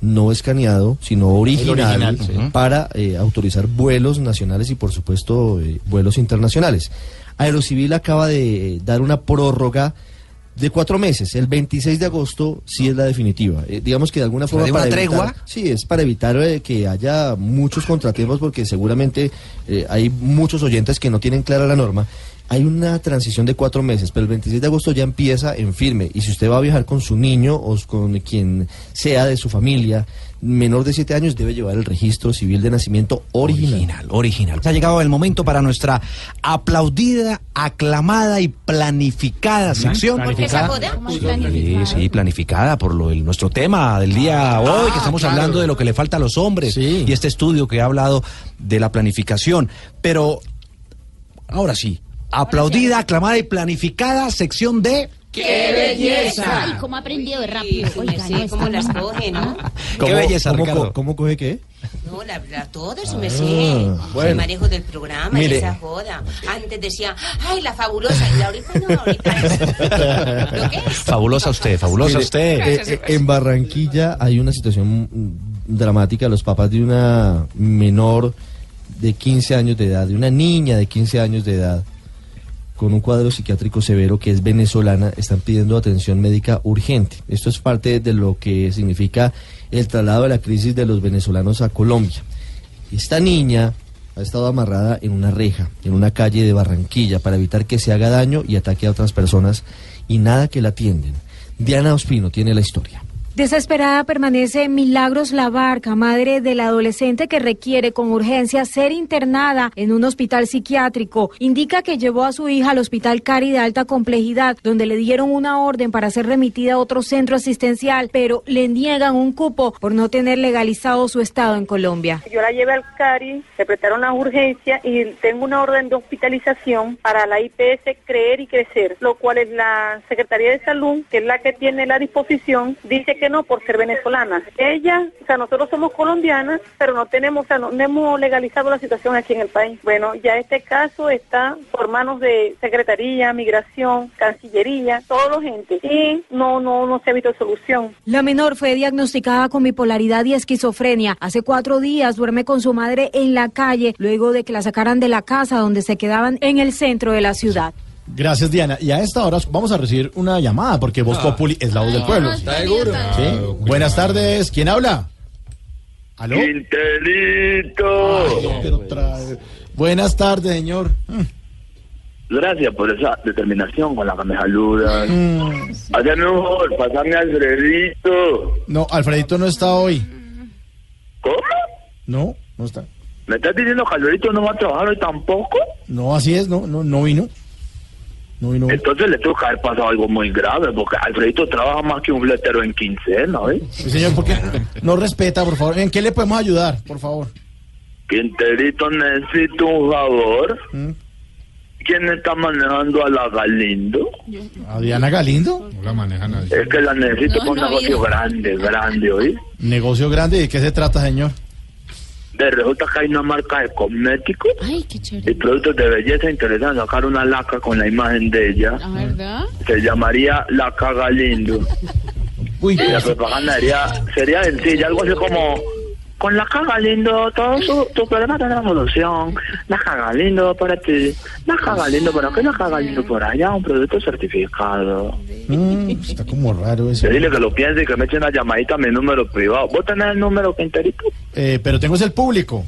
no escaneado, sino original, para eh, autorizar vuelos nacionales y por supuesto eh, vuelos internacionales. Aerocivil acaba de dar una prórroga de cuatro meses. El 26 de agosto sí es la definitiva. Eh, digamos que de alguna forma... ¿De para evitar- tregua? sí, es para evitar eh, que haya muchos contratiempos porque seguramente eh, hay muchos oyentes que no tienen clara la norma. Hay una transición de cuatro meses, pero el 26 de agosto ya empieza en firme. Y si usted va a viajar con su niño o con quien sea de su familia, menor de siete años, debe llevar el registro civil de nacimiento original. Original, original. Ha llegado el momento para nuestra aplaudida, aclamada y planificada sección. ¿Planificada? Sí, sí, planificada por lo, el- nuestro tema del día hoy, que estamos hablando de lo que le falta a los hombres y este estudio que ha hablado de la planificación. Pero ahora sí, aplaudida, aclamada y planificada sección de... ¡Qué belleza! Ay, cómo ha aprendido de rápido. Oiga, Sí, no, como está las coge, ¿no? Qué belleza, cómo, Ricardo. ¿Cómo coge qué? No, la, la todo su merced. bueno. El manejo del programa y Mire. esa joda. Antes decía, ay, la fabulosa. Y ahorita no, ahorita es. ¿Lo qué es? Fabulosa usted, fabulosa Mire, usted. eh, eh, en Barranquilla hay una situación dramática. Los papás de una menor de 15 años de edad, de una niña de 15 años de edad, con un cuadro psiquiátrico severo que es venezolana, están pidiendo atención médica urgente. Esto es parte de lo que significa el traslado de la crisis de los venezolanos a Colombia. Esta niña ha estado amarrada en una reja, en una calle de Barranquilla, para evitar que se haga daño y ataque a otras personas y nada que la atienden. Diana Ospino tiene la historia. Desesperada permanece Milagros Labarca, madre del adolescente que requiere con urgencia ser internada en un hospital psiquiátrico. Indica que llevó a su hija al hospital Cari de alta complejidad, donde le dieron una orden para ser remitida a otro centro asistencial, pero le niegan un cupo por no tener legalizado su estado en Colombia. Yo la llevé al CARI, le prestaron las urgencias y tengo una orden de hospitalización para la IPS Creer y Crecer, lo cual es la Secretaría de Salud, que es la que tiene la disposición, dice que no por ser venezolana. Ella, o sea, nosotros somos colombianas, pero no tenemos, o sea, no, hemos legalizado la situación aquí en el país. Bueno, ya este caso está por manos de Secretaría, Migración, Cancillería, toda la gente y no, no, no se ha visto solución. La menor fue diagnosticada con bipolaridad y esquizofrenia. Hace cuatro días duerme con su madre en la calle luego de que la sacaran de la casa donde se quedaban en el centro de la ciudad. Gracias, Diana. Y a esta hora vamos a recibir una llamada porque Voz Populi es la voz del pueblo. ¿Está seguro? Sí. Buenas tardes. ¿Quién habla? ¿Aló? Quintelito. Pero. Buenas tardes, señor. Gracias por esa determinación con la que me saludas. Mm. Hazme un favor, pasame a Alfredito. No, Alfredito no está hoy. ¿Cómo? No, no está. ¿Me estás diciendo que Alfredito no va a trabajar hoy tampoco? No, así es, no, no, no vino. Entonces le tuvo que haber pasado algo muy grave, porque Alfredito trabaja más que un fletero en quincena, ¿eh? Sí, señor, porque no respeta, por favor. ¿En qué le podemos ayudar, por favor? Quinterito, necesito un favor. ¿Quién está manejando a la Galindo? ¿A Diana Galindo? No la maneja nadie. Es que la necesito No, un no negocio grande, grande, ¿oí? Negocio grande, ¿de qué se trata, señor? De resulta que hay una marca de cosméticos Ay, qué chévere. y productos de belleza interesan sacar una laca con la imagen de ella. ¿La verdad? Se llamaría Laca Galindo. y la propaganda sería, sería sencilla, algo así como con la caga lindo, todo su, tu problema tendrá solución. La caga lindo para ti, la caga lindo para acá, la caga lindo por allá, un producto certificado. Mm, está como raro eso. Yo dile que lo piense y que me eche una llamadita a mi número privado. ¿Vos tenés el número Quinterito? Eh, pero tengo es el público.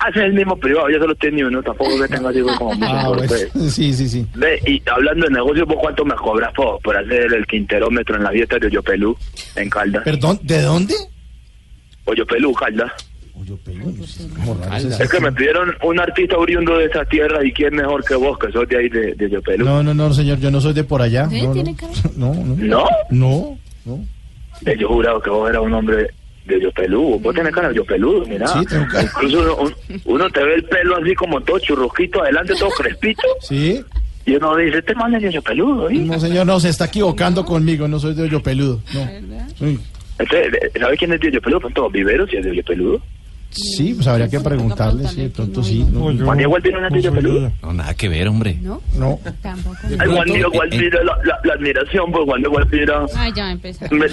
Ah, es el mismo privado, yo solo tengo uno, tampoco que tenga así como (laughs) mucho Ah, fe. (laughs) Sí, sí, sí. Ve, y hablando de negocio, ¿vos cuánto me cobras por, por hacer el quinterómetro en la fiesta de Oyopelú, en Caldas? Perdón, ¿de dónde? Oyopelú, Caldas. Como raro ese- Es que me pidieron un artista oriundo de esa tierra y quién mejor que vos, que sos de ahí de, de Oyopelú. No, no, no, señor, yo no soy de por allá. ¿Sí? No, no. ¿Tiene (laughs) no, no. ¿No? No, no. Eh, Yo jurado que vos eras un hombre de Oyopelú. Vos tenés cara de Oyopelú, mira. Sí, tengo cara. Incluso uno, un- uno te ve el pelo así como todo churrusquito adelante, todo crespito. Sí. Y uno dice, este man es de Oyopelú, ¿eh? No, señor, no, se está equivocando conmigo, no soy de hoyo peludo. No. Sí. Entonces, ¿sabes quién es de Oyopelú? Pronto, Viveros y es de Oyopelú. Sí, pues habría que preguntarle, sí, de pronto sí. No, Juan Diego tiene una de Oyopelú. No, nada que ver, hombre. ¿No? No. Tampoco. Ay, Juan Diego Alvira, la, la, la admiración por Juan Diego Alvira. Ay, ya empezó. me-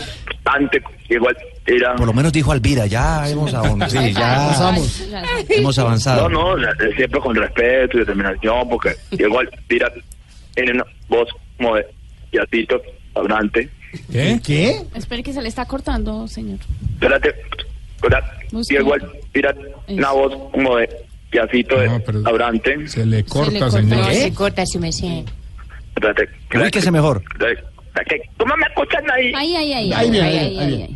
Ante, igual, era... Por lo menos dijo Alvira, ya hemos avanzado. Sí, ya Avanzamos. hemos avanzado. No, no, siempre con respeto y determinación, porque igual, mira, tiene una voz como de yatito, hablante. ¿Qué? ¿Qué? Espere que se le está cortando, señor. Espérate, igual, mira, una voz como de yacito, de hablante. Se le corta, No, se corta su mesía. Espérate. Ubíquese mejor. que- ¿Cómo me escuchan ahí? Ahí ahí ay, ahí ay. Es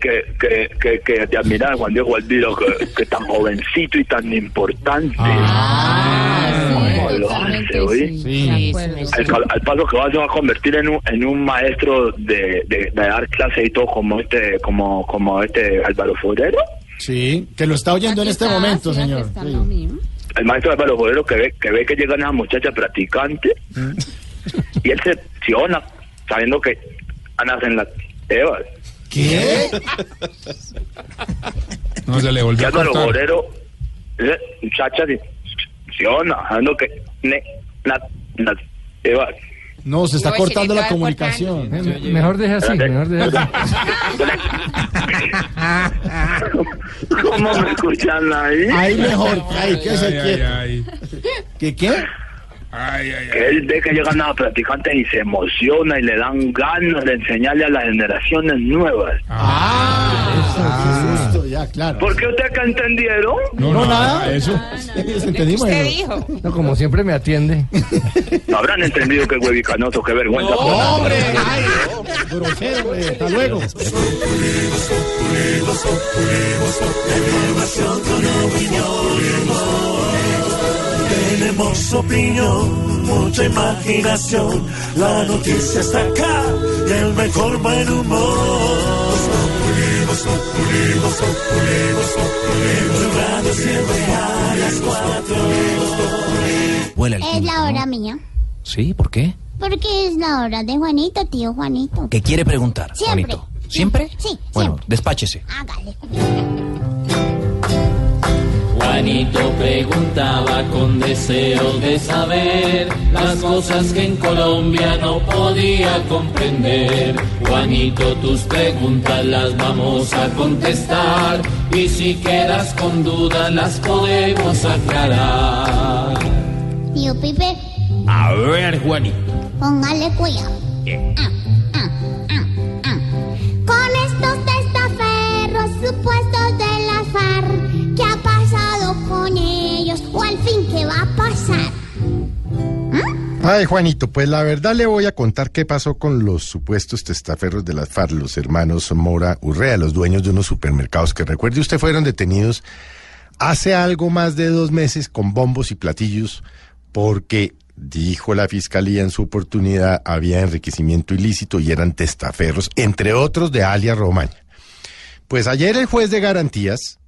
que, que, que, que te admirar Juan Diego Alvira, que, que tan jovencito y tan importante. Como lo hace, ¿oí? Al, paso que va se va a convertir en un, en un maestro de, de, de dar clase y todo como este como como este Álvaro Forero Sí, que lo está oyendo en este momento, señor. Sí. el maestro Álvaro Forero que ve que ve que llegan a muchacha practicante y él se emociona sabiendo que nacen las evas ¿Qué? (laughs) No se le volvió a cortar. Esa muchacha que No, se está cortando la comunicación. Mejor deje así, mejor deje así. (laughs) ¿Cómo me escuchan ahí? Ahí mejor, ahí, que se Ay, ay, quieto. Que él ve que llegan a practicantes y se emociona y le dan ganas de enseñarle a las generaciones nuevas. Ah, qué susto, ya, claro. ¿Por qué ustedes que entendieron? No, nada. Eso. Entendimos. Usted eso. dijo. No, como siempre me atiende. No habrán entendido que huevicanoso, qué vergüenza. No, hombre, ay, grosero, güey. Hasta luego. Tenemos opinión, mucha imaginación. La noticia está acá y el mejor buen humor. En tu radio siempre a las cuatro. Huele el Es la hora mía. Sí, ¿por qué? Porque es la hora de Juanito, tío Juanito. ¿Qué quiere preguntar, Siempre. Juanito? ¿Siempre? Sí, Bueno, despáchese. hágale. Juanito preguntaba con deseo de saber las cosas que en Colombia no podía comprender. Juanito, tus preguntas las vamos a contestar y si quedas con dudas las podemos aclarar. Tío Pipe, A ver, Juanito. póngale cuidado. Ah, ah, Ay, Juanito, pues la verdad le voy a contar qué pasó con los supuestos testaferros de las FARC, los hermanos Mora Urrea, los dueños de unos supermercados que recuerde usted fueron detenidos hace algo más de dos meses con bombos y platillos porque dijo la fiscalía en su oportunidad, había enriquecimiento ilícito y eran testaferros, entre otros de alias Romaña. Pues ayer el juez de garantías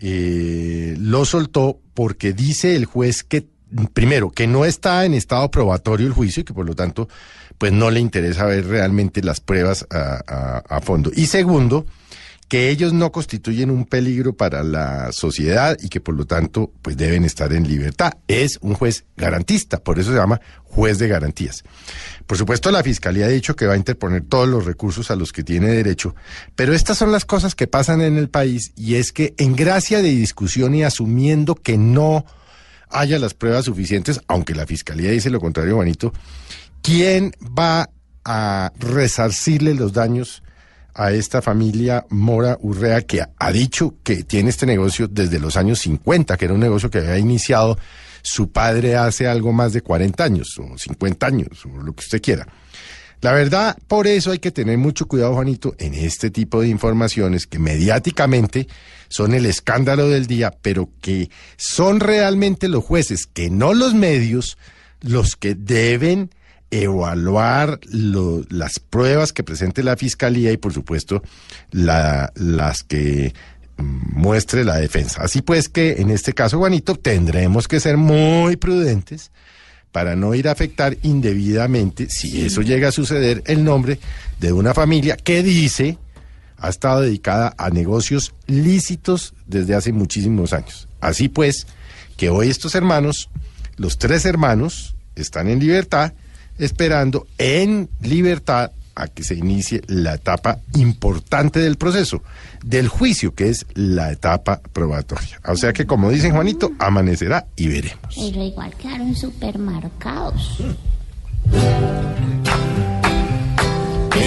eh, lo soltó porque dice el juez que, primero, que no está en estado probatorio el juicio y que por lo tanto, pues no le interesa ver realmente las pruebas a, fondo. Y segundo, que ellos no constituyen un peligro para la sociedad y que por lo tanto pues deben estar en libertad. Es un juez garantista, por eso se llama juez de garantías. Por supuesto la fiscalía ha dicho que va a interponer todos los recursos a los que tiene derecho, pero estas son las cosas que pasan en el país y es que en gracia de discusión y asumiendo que no haya las pruebas suficientes, aunque la fiscalía dice lo contrario, Juanito, ¿quién va a resarcirle los daños a esta familia Mora Urrea que ha dicho que tiene este negocio desde los años 50, que era un negocio que había iniciado su padre hace algo más de 40 años o 50 años o lo que usted quiera. La verdad, por eso hay que tener mucho cuidado, Juanito, en este tipo de informaciones que mediáticamente son el escándalo del día, pero que son realmente los jueces, que no los medios, los que deben evaluar lo- las pruebas que presente la fiscalía y, por supuesto, la- las que mm, muestre la defensa. Así pues que en este caso, Juanito, tendremos que ser muy prudentes para no ir a afectar indebidamente, si eso llega a suceder, el nombre de una familia que dice ha estado dedicada a negocios lícitos desde hace muchísimos años. Así pues, que hoy estos hermanos, los tres hermanos, están en libertad, esperando en libertad a que se inicie la etapa importante del proceso, del juicio, que es la etapa probatoria. O sea que, como dicen Juanito, amanecerá y veremos. Pero igual quedaron supermercados.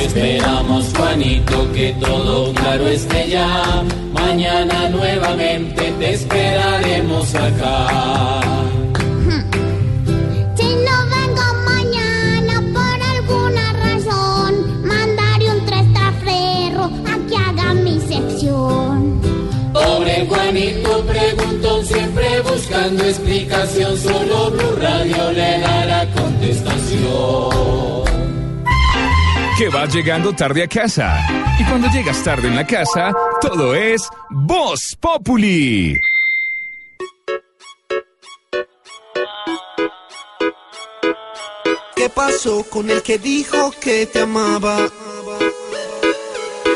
Esperamos, Juanito, que todo claro esté ya. Mañana nuevamente te esperaremos acá. Si no vengo mañana por alguna razón, mandaré un testaferro a que haga mi sección. Pobre Juanito preguntón, siempre buscando explicación. Solo Blue Radio le dará contestación. Que vas llegando tarde a casa. Y cuando llegas tarde en la casa, todo es Voz Populi. ¿Qué pasó con el que dijo que te amaba?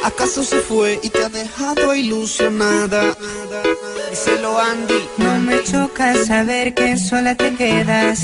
¿Acaso se fue y te ha dejado ilusionada? Díselo Andy. No me choca saber que sola te quedas.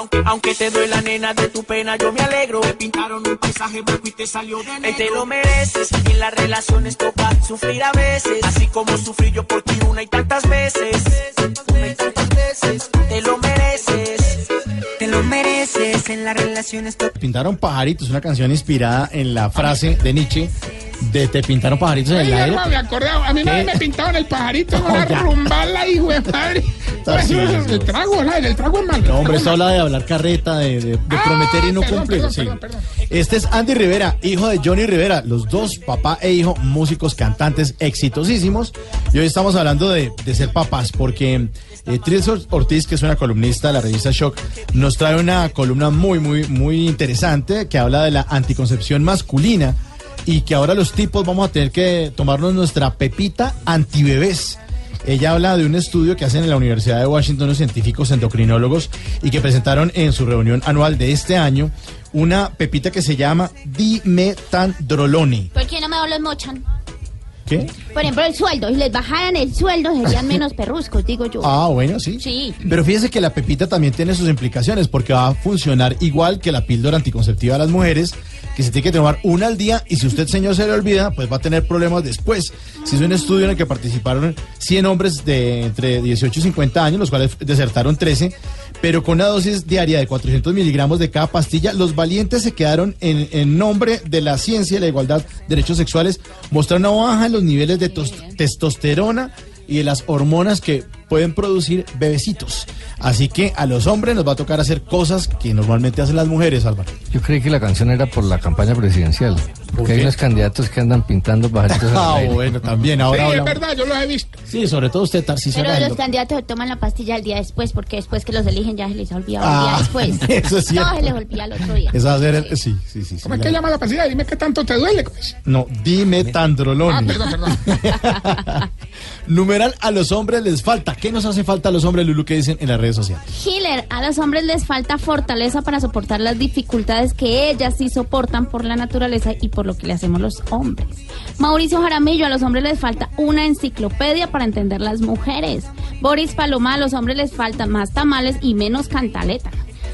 Aunque, aunque te duela nena de tu pena, yo me alegro. Te pintaron un paisaje blanco y te salió de negro. te lo mereces. Y en las relaciones toca sufrir a veces. Así como sufrí yo por ti una y tantas veces. Una y tantas veces. Te lo mereces. Te lo mereces en las relaciones. Pintaron pajaritos, una canción inspirada en la frase de Nietzsche de te pintaron pajaritos en el aire. me acordé, a mí vez me pintaron el pajarito en (laughs) No, una rumbala, hijo de madre. (laughs) El trago, el trago es malo. No, hombre, esto habla de hablar carreta, de, de- de prometer y no Ah, cumplir. Este es Andy Rivera, hijo de Johnny Rivera, los dos, papá e hijo, músicos, cantantes exitosísimos. Y hoy estamos hablando de, de ser papás, porque eh, Tris Or- Ortiz, que es una columnista de la revista Shock, nos trae una columna muy, muy, muy interesante que habla de la anticoncepción masculina y que ahora los tipos vamos a tener que tomarnos nuestra pepita antibebés. Ella habla de un estudio que hacen en la Universidad de Washington los científicos endocrinólogos y que presentaron en su reunión anual de este año una pepita que se llama dimetandroloni. ¿Por qué no me los mochan? ¿Qué? Por ejemplo, el sueldo. Si les bajaran el sueldo, serían (laughs) menos perruscos, digo yo. Ah, bueno, sí. Sí. Pero fíjese que la pepita también tiene sus implicaciones porque va a funcionar igual que la píldora anticonceptiva de las mujeres que se tiene que tomar una al día y si usted, señor, se le olvida, pues va a tener problemas después. Se hizo un estudio en el que participaron 100 hombres de entre 18 y 50 años, los cuales desertaron 13, pero con una dosis diaria de 400 miligramos de cada pastilla, los valientes se quedaron en, en nombre de la ciencia y la igualdad, derechos sexuales, mostraron una baja en los niveles de tos- testosterona y de las hormonas que pueden producir bebecitos. Así que a los hombres nos va a tocar hacer cosas que normalmente hacen las mujeres, Álvaro. Yo creí que la canción era por la campaña presidencial. Porque hay unos candidatos que andan pintando pajaritos. (laughs) Ah, bueno, también ahora Sí, es verdad, yo los he visto. Sí, sobre todo usted, Tarcisio. Pero los candidatos se toman la pastilla el día después, porque después que los eligen ya se les ha olvidado el Ah, día después. (laughs) eso es cierto. No, se les olvida el otro día. Eso va a ser el- sí, sí, sí. sí, ¿Cómo es que llama la pastilla? Dime qué tanto te duele. pues. No, dime tandrolón. Ah, perdón, perdón. (laughs) Numeral a los hombres les falta. ¿Qué nos hace falta a los hombres, Lulu, que dicen en las redes sociales? Hiller, a los hombres les falta fortaleza para soportar las dificultades que ellas sí soportan por la naturaleza y por lo que le hacemos los hombres. Mauricio Jaramillo, a los hombres les falta una enciclopedia para entender las mujeres. Boris Paloma, a los hombres les falta más tamales y menos cantaleta.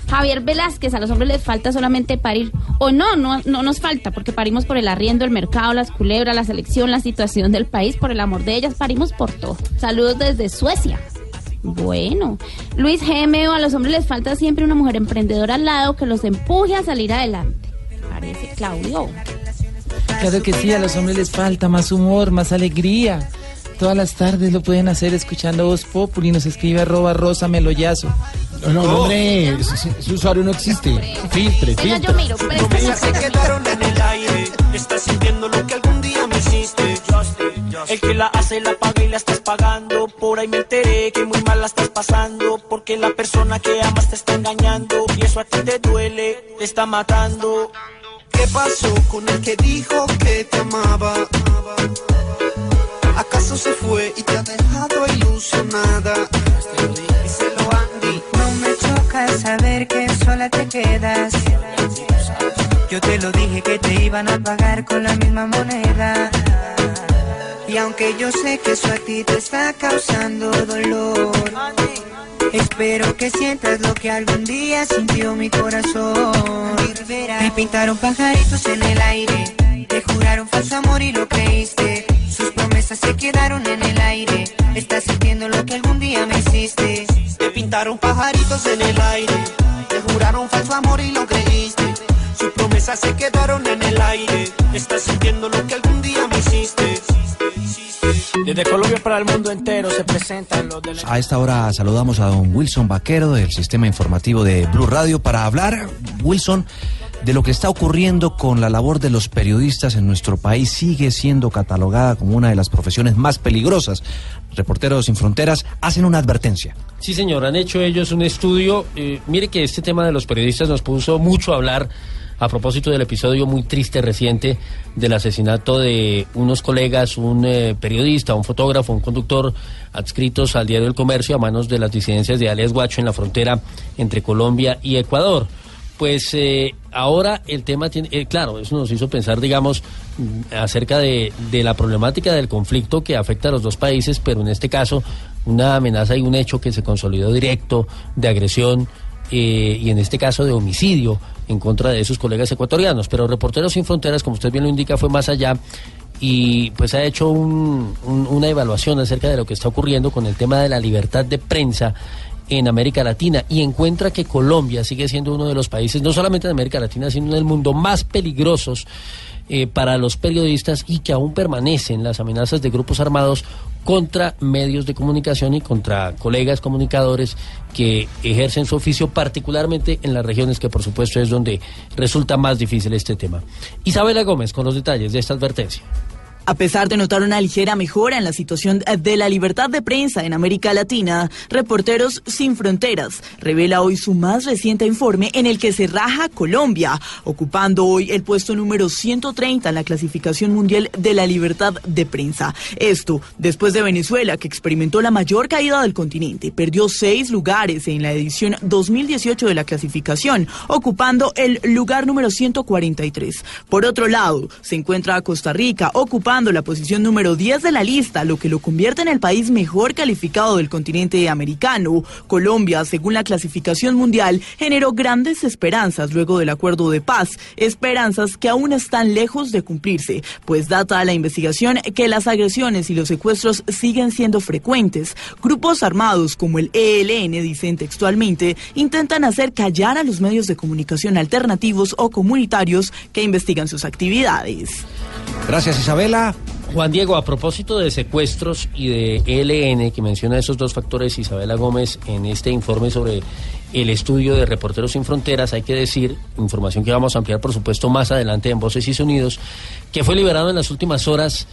Javier Velázquez, a los hombres les falta solamente parir. O no, no, no nos falta, porque parimos por el arriendo, el mercado, las culebras, la selección, la situación del país, por el amor de ellas, parimos por todo. Saludos desde Suecia. Bueno, Luis GMO, a los hombres les falta siempre una mujer emprendedora al lado que los empuje a salir adelante. Parece Claudio. Claro que sí, a los hombres les falta más humor, más alegría. Todas las tardes lo pueden hacer escuchando Voz Populi. Nos escribe arroba rosa meloyazo. No, no, hombre, ese, ese usuario no existe. Filtre, Venga, yo filtre. miro, Promesas se quedaron en el aire. Estás sintiendo lo que algún día me hiciste. El que la hace la paga y la estás pagando. Por ahí me enteré que muy mal la estás pasando. Porque la persona que amas te está engañando. Y eso a ti te duele, te está matando. ¿Qué pasó con el que dijo que te amaba? ¿Acaso se fue y te ha dejado ilusionada? Choca saber que sola te quedas. Yo te lo dije que te iban a pagar con la misma moneda. Y aunque yo sé que eso a ti te está causando dolor, espero que sientas lo que algún día sintió mi corazón. Me pintaron pajaritos en el aire, te juraron falso amor y lo creíste. Sus promesas se quedaron en el aire. Estás sintiendo lo que algún día me hiciste. Te pintaron pajaritos en el aire. Te juraron falso amor y lo creíste. Sus promesas se quedaron en el aire. Estás sintiendo lo que algún día me hiciste. Desde Colombia para el mundo entero se presentan los de la... A esta hora saludamos a don Wilson Vaquero del sistema informativo de Blue Radio para hablar, Wilson, de lo que está ocurriendo con la labor de los periodistas en nuestro país. Sigue siendo catalogada como una de las profesiones más peligrosas. Reporteros sin Fronteras hacen una advertencia. Sí, señor, han hecho ellos un estudio. eh, mire que este tema de los periodistas nos puso mucho a hablar a propósito del episodio muy triste reciente del asesinato de unos colegas, un eh, periodista, un fotógrafo, un conductor adscritos al diario El Comercio a manos de las disidencias de alias Guacho en la frontera entre Colombia y Ecuador. Pues eh, ahora el tema tiene, eh, claro, eso nos hizo pensar, digamos, mm, acerca de, de la problemática del conflicto que afecta a los dos países, pero en este caso una amenaza y un hecho que se consolidó directo de agresión eh, y en este caso de homicidio en contra de sus colegas ecuatorianos. Pero Reporteros Sin Fronteras, como usted bien lo indica, fue más allá y pues ha hecho un- un- una evaluación acerca de lo que está ocurriendo con el tema de la libertad de prensa en América Latina y encuentra que Colombia sigue siendo uno de los países, no solamente de América Latina, sino del mundo más peligrosos eh, para los periodistas y que aún permanecen las amenazas de grupos armados contra medios de comunicación y contra colegas comunicadores que ejercen su oficio, particularmente en las regiones que por supuesto es donde resulta más difícil este tema. Isabela Gómez con los detalles de esta advertencia. A pesar de notar una ligera mejora en la situación de la libertad de prensa en América Latina, Reporteros Sin Fronteras revela hoy su más reciente informe en el que se raja Colombia, ocupando hoy el puesto número 130 en la clasificación mundial de la libertad de prensa. Esto después de Venezuela, que experimentó la mayor caída del continente, perdió seis lugares en la edición 2018 de la clasificación, ocupando el lugar número 143. Por otro lado, se encuentra Costa Rica ocupando ocupando la posición número 10 de la lista, lo que lo convierte en el país mejor calificado del continente americano. Colombia, según la clasificación mundial, generó grandes esperanzas luego del acuerdo de paz, esperanzas que aún están lejos de cumplirse, pues data la investigación que las agresiones y los secuestros siguen siendo frecuentes. Grupos armados como el ELN, dicen textualmente, intentan hacer callar a los medios de comunicación alternativos o comunitarios que investigan sus actividades. Gracias, Isabela. Juan Diego, a propósito de secuestros y de ELN, que menciona esos dos factores Isabela Gómez en este informe sobre el estudio de Reporteros Sin Fronteras, hay que decir, información que vamos a ampliar por supuesto más adelante en Voces y Sonidos, que fue liberado en las últimas horas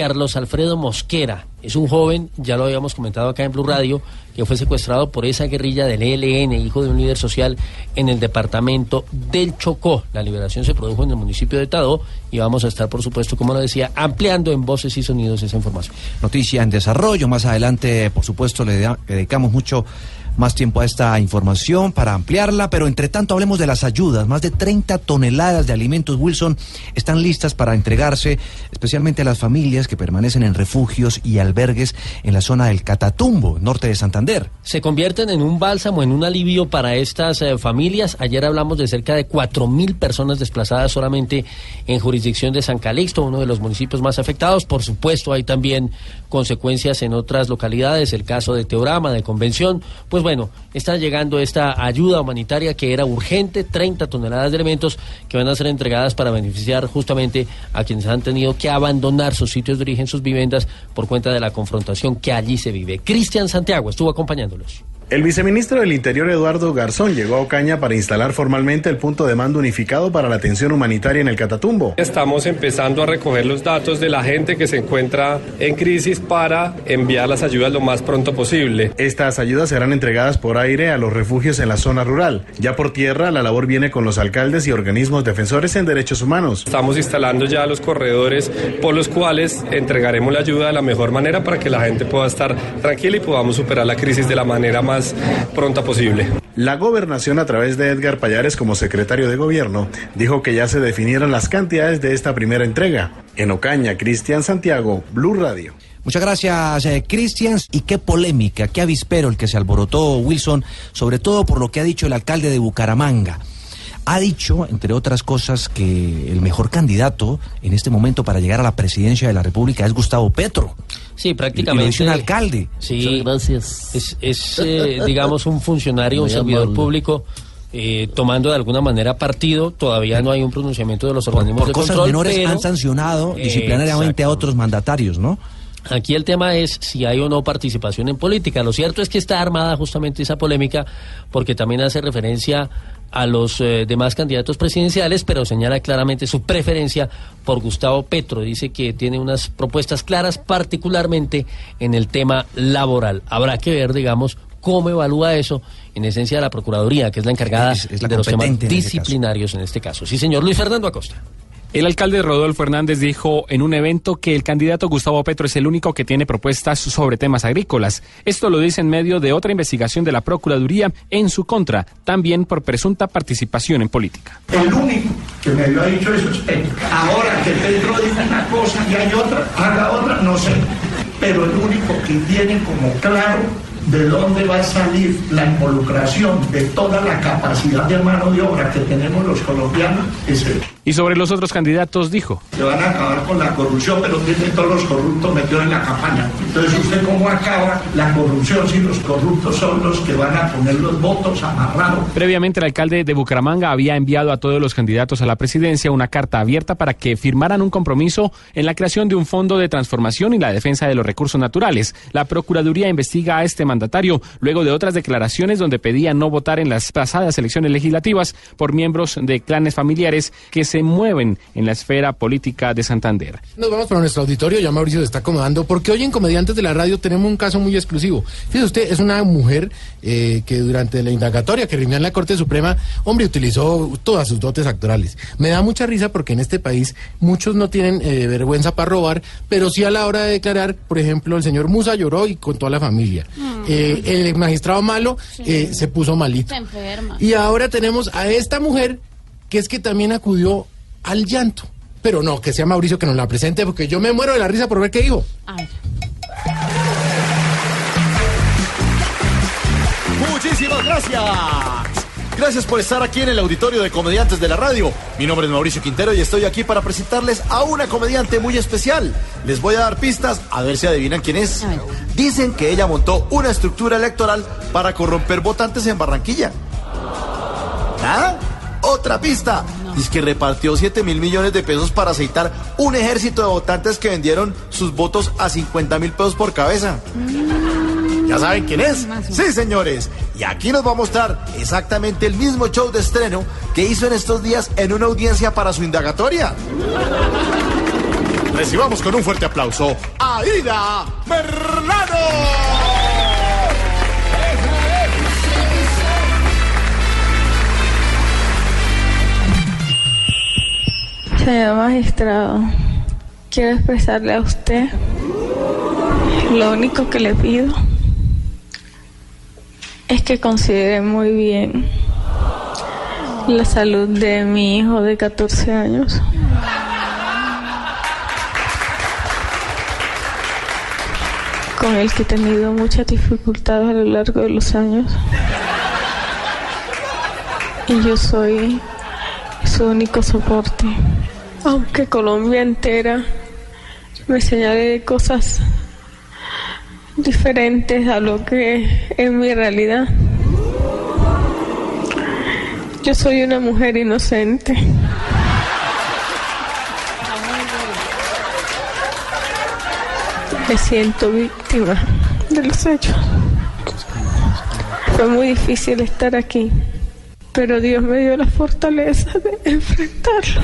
Carlos Alfredo Mosquera. Es un joven, ya lo habíamos comentado acá en Blue Radio, que fue secuestrado por esa guerrilla del ELN, hijo de un líder social, en el departamento del Chocó. La liberación se produjo en el municipio de Tadó y vamos a estar, por supuesto, como lo decía, ampliando en voces y sonidos esa información. Noticia en desarrollo. Más adelante, por supuesto, le dedicamos mucho más tiempo a esta información para ampliarla, pero entre tanto hablemos de las ayudas. Más de 30 toneladas de alimentos Wilson están listas para entregarse, especialmente a las familias que permanecen en refugios y albergues en la zona del Catatumbo, norte de Santander. se convierten en un bálsamo, en un alivio para estas eh, familias. Ayer hablamos de cerca de 4.000 personas desplazadas solamente en jurisdicción de San Calixto, uno de los municipios más afectados. Por supuesto, hay también consecuencias en otras localidades, el caso de Teorama, de Convención. Pues bueno, está llegando esta ayuda humanitaria que era urgente, 30 toneladas de elementos que van a ser entregadas para beneficiar justamente a quienes han tenido que abandonar sus sitios de origen, sus viviendas, por cuenta de la confrontación que allí se vive. Cristian Santiago estuvo acompañándolos. El viceministro del Interior Eduardo Garzón llegó a Ocaña para instalar formalmente el punto de mando unificado para la atención humanitaria en el Catatumbo. Estamos empezando a recoger los datos de la gente que se encuentra en crisis para enviar las ayudas lo más pronto posible. Estas ayudas serán entregadas por aire a los refugios en la zona rural. Ya por tierra, la labor viene con los alcaldes y organismos defensores en derechos humanos. Estamos instalando ya los corredores por los cuales entregaremos la ayuda de la mejor manera para que la gente pueda estar tranquila y podamos superar la crisis de la manera más pronta posible. La gobernación, a través de Edgar Payares como secretario de gobierno, dijo que ya se definieron las cantidades de esta primera entrega. En Ocaña, Cristian Santiago, Blue Radio. Muchas gracias, eh, Cristian. Y qué polémica, qué avispero el que se alborotó Wilson, sobre todo por lo que ha dicho el alcalde de Bucaramanga. Ha dicho, entre otras cosas, que el mejor candidato en este momento para llegar a la presidencia de la República es Gustavo Petro. Sí, Y lo prácticamente. dice un alcalde. Sí, gracias. Es, es, eh, digamos, un funcionario, un servidor amable. público. eh, tomando de alguna manera partido, todavía no hay un pronunciamiento de los organismos Por de cosas control. menores pero- han sancionado disciplinariamente a otros mandatarios, ¿no? Aquí el tema es si hay o no participación en política. Lo cierto es que está armada justamente esa polémica porque también hace referencia a los eh, demás candidatos presidenciales, pero señala claramente su preferencia por Gustavo Petro. Dice que tiene unas propuestas claras, particularmente en el tema laboral. Habrá que ver, digamos, cómo evalúa eso en esencia la Procuraduría, que es la encargada Es- es la de los temas disciplinarios en este caso. Sí, señor Luis Fernando Acosta. El alcalde Rodolfo Hernández dijo en un evento que el candidato Gustavo Petro es el único que tiene propuestas sobre temas agrícolas. Esto lo dice en medio de otra investigación de la Procuraduría en su contra, también por presunta participación en política. El único que me lo ha dicho eso es Petro. Ahora que Petro dice una cosa y hay otra, haga otra, no sé. Pero el único que tiene como claro de dónde va a salir la involucración de toda la capacidad de mano de obra que tenemos los colombianos es él. Y sobre los otros candidatos dijo, Se van a acabar con la corrupción, pero tienen todos los corruptos metidos en la campaña. Entonces, ¿usted cómo acaba la corrupción si los corruptos son los que van a poner los votos amarrados? Previamente, el alcalde de Bucaramanga había enviado a todos los candidatos a la presidencia una carta abierta para que firmaran un compromiso en la creación de un fondo de transformación y la defensa de los recursos naturales. La Procuraduría investiga a este mandatario luego de otras declaraciones donde pedía no votar en las pasadas elecciones legislativas por miembros de clanes familiares que se mueven en la esfera política de Santander. Nos vamos para nuestro auditorio, ya Mauricio se está acomodando, porque hoy en Comediantes de la Radio tenemos un caso muy exclusivo. Fíjese usted, es una mujer eh, que durante la indagatoria que rindió en la Corte Suprema, hombre, utilizó todas sus dotes actorales. Me da mucha risa porque en este país muchos no tienen eh, vergüenza para robar, pero sí a la hora de declarar, por ejemplo, el señor Musa lloró y con toda la familia. Eh, el magistrado malo eh, se puso malito. Se enferma. Y ahora tenemos a esta mujer que es que también acudió al llanto. Pero no, que sea Mauricio que nos la presente, porque yo me muero de la risa por ver qué dijo. Muchísimas gracias. Gracias por estar aquí en el auditorio de comediantes de la radio. Mi nombre es Mauricio Quintero y estoy aquí para presentarles a una comediante muy especial. Les voy a dar pistas a ver si adivinan quién es. Dicen que ella montó una estructura electoral para corromper votantes en Barranquilla. ¿Nada? Otra pista. Dice que repartió 7 mil millones de pesos para aceitar un ejército de votantes que vendieron sus votos a 50 mil pesos por cabeza. ¿Ya saben quién es? Sí, señores. Y aquí nos va a mostrar exactamente el mismo show de estreno que hizo en estos días en una audiencia para su indagatoria. Recibamos con un fuerte aplauso a Merlano. Señor magistrado, quiero expresarle a usted lo único que le pido es que considere muy bien la salud de mi hijo de 14 años. con el que he tenido muchas dificultades a lo largo de los años. Y yo soy su único soporte. Aunque Colombia entera me señale cosas diferentes a lo que es mi realidad. Yo soy una mujer inocente. Me siento víctima de los hechos. Fue muy difícil estar aquí, pero Dios me dio la fortaleza de enfrentarlo.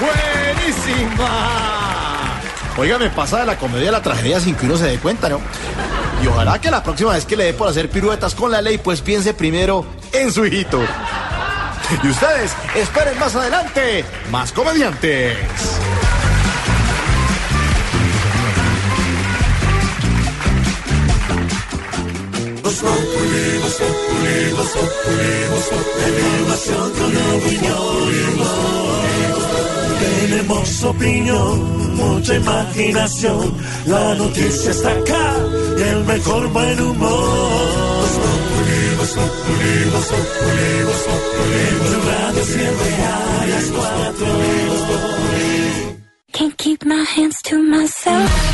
¡Buenísima! Oiga, me pasa de la comedia a la tragedia sin que uno se dé cuenta, ¿no? Y ojalá que la próxima vez que le dé por hacer piruetas con la ley, pues piense primero en su hijito. Y ustedes, esperen más adelante, más comediantes. Tenemos opinión, mucha imaginación. La noticia está acá y el mejor buen humor. Tu radio siempre a las cuatro. Can't keep my hands to myself.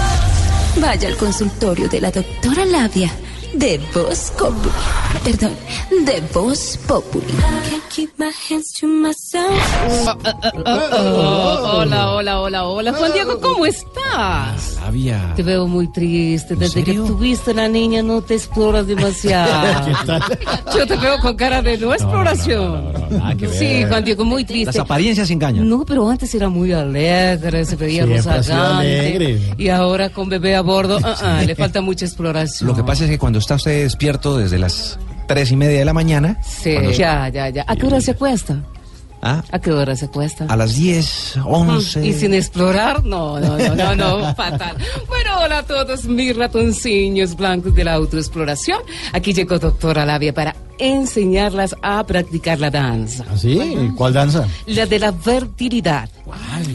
Vaya al consultorio de la doctora Labia de Voz Populi. Perdón, de Voz Populi. Can't keep my hands to myself. Oh, hola, hola, hola, hola. Juan Diego, ¿cómo estás? Labia. Te veo muy triste. Desde que tuviste la niña no te exploras demasiado. (laughs) ¿Qué tal? Yo te veo con cara de no exploración. Nada que ver. Sí, Juan Diego, muy triste. Las apariencias engañan. No, pero antes era muy alegre, se veía rozagante. alegre. Y ahora con bebé a bordo, ah, ah, le (laughs) falta mucha exploración. Lo que pasa es que cuando está usted despierto desde las tres y media de la mañana, Sí, ya, ya, ya. ¿A qué hora se acuesta? ¿Ah? ¿A qué hora se acuesta? a las 10, 11. ¿Y sin explorar? No, no, no, no, no, (laughs) fatal. Bueno, hola a todos mis ratoncillos blancos de la autoexploración. Aquí llegó doctora Labia para enseñarlas a practicar la danza. ¿Así? ¿Cuál danza? La de la fertilidad.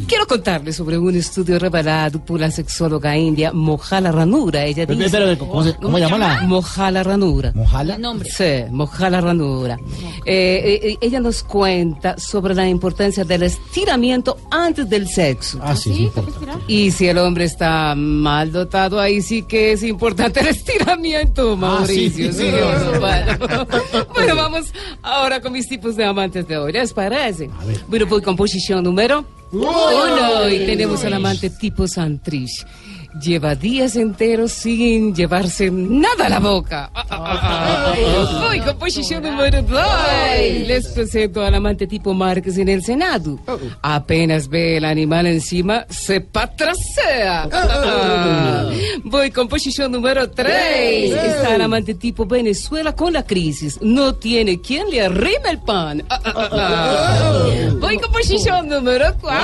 Quiero contarles sobre un estudio revelado por la sexóloga india Mohala Ranura. Ella Pero, dice... pero, ¿cómo se- cómo llama la- Mohala Ranura. ¿Mojala? Sí, Mohala Ranura. Eh, eh, ella nos cuenta sobre la importancia del estiramiento antes del sexo. Ah, sí, sí. Y si el hombre está mal dotado, ahí sí que es importante el estiramiento, Mauricio. Ah, sí. sí, eso, bueno. (laughs) Bueno, vamos ahora con mis tipos de amantes de hoy. ¿Les parece? Bueno, voy con posición número uno. Y tenemos al amante tipo Santrich. Lleva días enteros sin llevarse nada a la boca. Ah, ah, ah, ah. Voy con posición número 2. Les presento al amante tipo Márquez en el Senado. Apenas ve el animal encima, se patrasea. (laughs) Voy con posición número 3. Está el amante tipo Venezuela con la crisis. No tiene quien le arrime el pan. Ah, ah, ah, ah. Voy con posición número 4.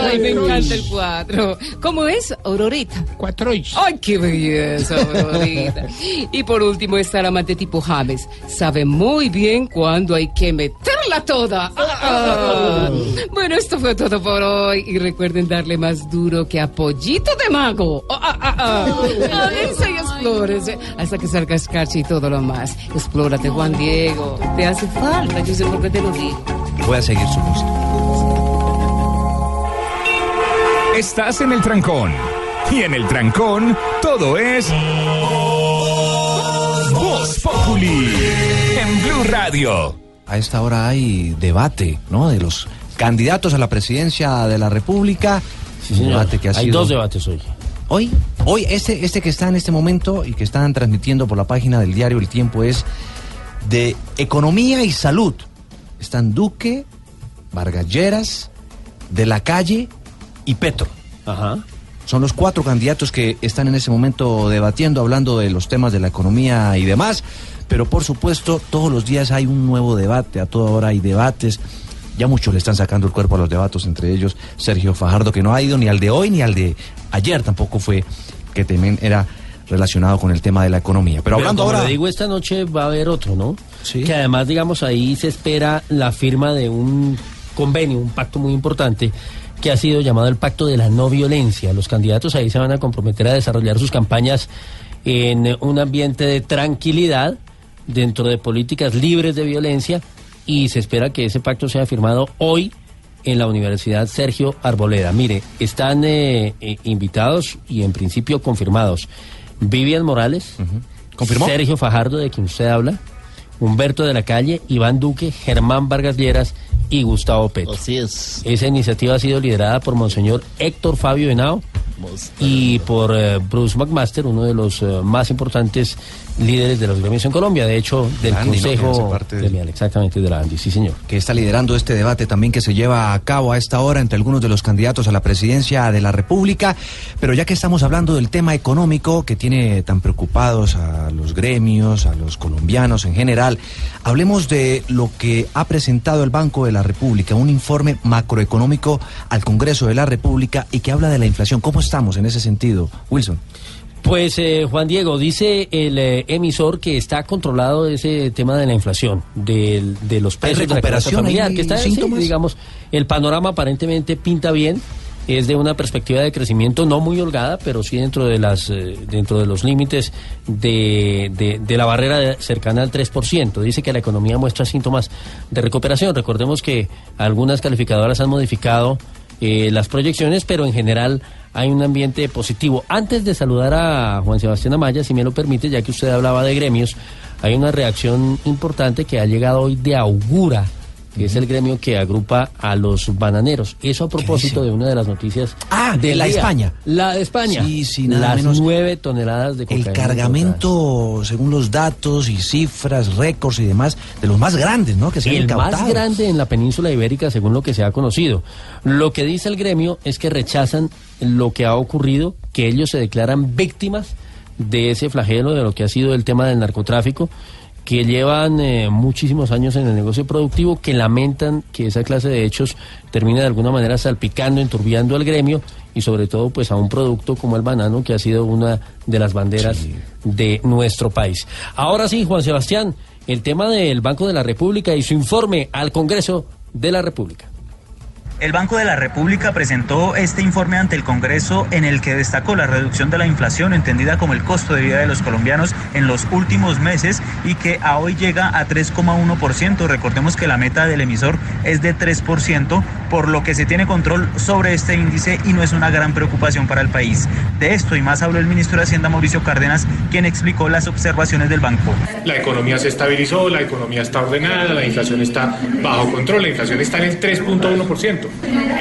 Ay, me encanta el 4. ¿Cómo es, Aurorita? Cuatro Ay, qué belleza. Y por último está el amante tipo James. Sabe muy bien cuándo hay que meterla toda. Ah, ah. Bueno, esto fue todo por hoy. Y recuerden darle más duro que a pollito de mago. Ah, ah, ah, ah. Y explórese hasta que salga escarcha y todo lo más. Explórate, Juan Diego. Te hace falta, yo sé por qué te lo digo. Voy a seguir su música. Estás en el trancón. Y en el trancón, todo es. Voz Populi. En Blue Radio. A esta hora hay debate, ¿no? De los candidatos a la presidencia de la República. Sí, señor. Debate que ha Hay sido- dos debates hoy. Hoy, hoy este, este que está en este momento y que están transmitiendo por la página del diario El Tiempo es de economía y salud. Están Duque, Vargas Lleras, De la Calle y Petro. Ajá. Son los cuatro candidatos que están en ese momento debatiendo, hablando de los temas de la economía y demás. Pero por supuesto, todos los días hay un nuevo debate, a toda hora hay debates. Ya muchos le están sacando el cuerpo a los debates, entre ellos Sergio Fajardo, que no ha ido ni al de hoy ni al de ayer, tampoco fue, que también era relacionado con el tema de la economía. Pero hablando como ahora... digo, esta noche va a haber otro, ¿no? Que además, digamos, ahí se espera la firma de un convenio, un pacto muy importante que ha sido llamado el Pacto de la No Violencia. Los candidatos ahí se van a comprometer a desarrollar sus campañas en un ambiente de tranquilidad, dentro de políticas libres de violencia, y se espera que ese pacto sea firmado hoy en la Universidad Sergio Arboleda. Mire, están eh, eh, invitados y en principio confirmados Vivian Morales, ¿Confirmó? Sergio Fajardo, de quien usted habla, Humberto de la Calle, Iván Duque, Germán Vargas Lleras y Gustavo Petro. Así es. Esa iniciativa ha sido liderada por Monseñor Héctor Fabio Henao y por eh, Bruce McMaster, uno de los eh, más importantes líderes de los gremios en Colombia, de hecho, del Andy, ¿no? Consejo parte Gremial, exactamente, de la Andy, sí señor. que está liderando este debate también que se lleva a cabo a esta hora entre algunos de los candidatos a la presidencia de la República. Pero ya que estamos hablando del tema económico que tiene tan preocupados a los gremios, a los colombianos en general, hablemos de lo que ha presentado el Banco de la República, un informe macroeconómico al Congreso de la República y que habla de la inflación. ¿Cómo estamos en ese sentido, Wilson? Pues eh, Juan Diego, dice el eh, emisor que está controlado ese tema de la inflación, del- de, los precios de la que está, sí, síntomas? digamos, el panorama aparentemente pinta bien, es de una perspectiva de crecimiento no muy holgada, pero sí dentro de las eh, dentro de los límites de, de- de la barrera de- cercana al 3%. Dice que la economía muestra síntomas de recuperación. Recordemos que algunas calificadoras han modificado eh, las proyecciones, pero en general hay un ambiente positivo. Antes de saludar a Juan Sebastián Amaya, si me lo permite, ya que usted hablaba de gremios, hay una reacción importante que ha llegado hoy de Augura, que es el gremio que agrupa a los bananeros. Eso a propósito de una de las noticias Ah, de la día. España. La de España. Sí, sí, nada Las menos. nueve toneladas de El cocaína. cargamento, según los datos y cifras, récords y demás, de los más grandes, ¿no? Que se han el más grande en la península ibérica, según lo que se ha conocido. Lo que dice el gremio es que rechazan lo que ha ocurrido, que ellos se declaran víctimas de ese flagelo, de lo que ha sido el tema del narcotráfico, que llevan eh, muchísimos años en el negocio productivo, que lamentan que esa clase de hechos termine de alguna manera salpicando, enturbiando al gremio y sobre todo pues a un producto como el banano, que ha sido una de las banderas de nuestro país. Ahora sí, Juan Sebastián, el tema del Banco de la República y su informe al Congreso de la República. El Banco de la República presentó este informe ante el Congreso en el que destacó la reducción de la inflación entendida como el costo de vida de los colombianos en los últimos meses y que a hoy llega a 3,1%. Recordemos que la meta del emisor es de 3%, por lo que se tiene control sobre este índice y no es una gran preocupación para el país. De esto y más habló el ministro de Hacienda Mauricio Cárdenas, quien explicó las observaciones del banco. La economía se estabilizó, la economía está ordenada, la inflación está bajo control, la inflación está en el 3.1%.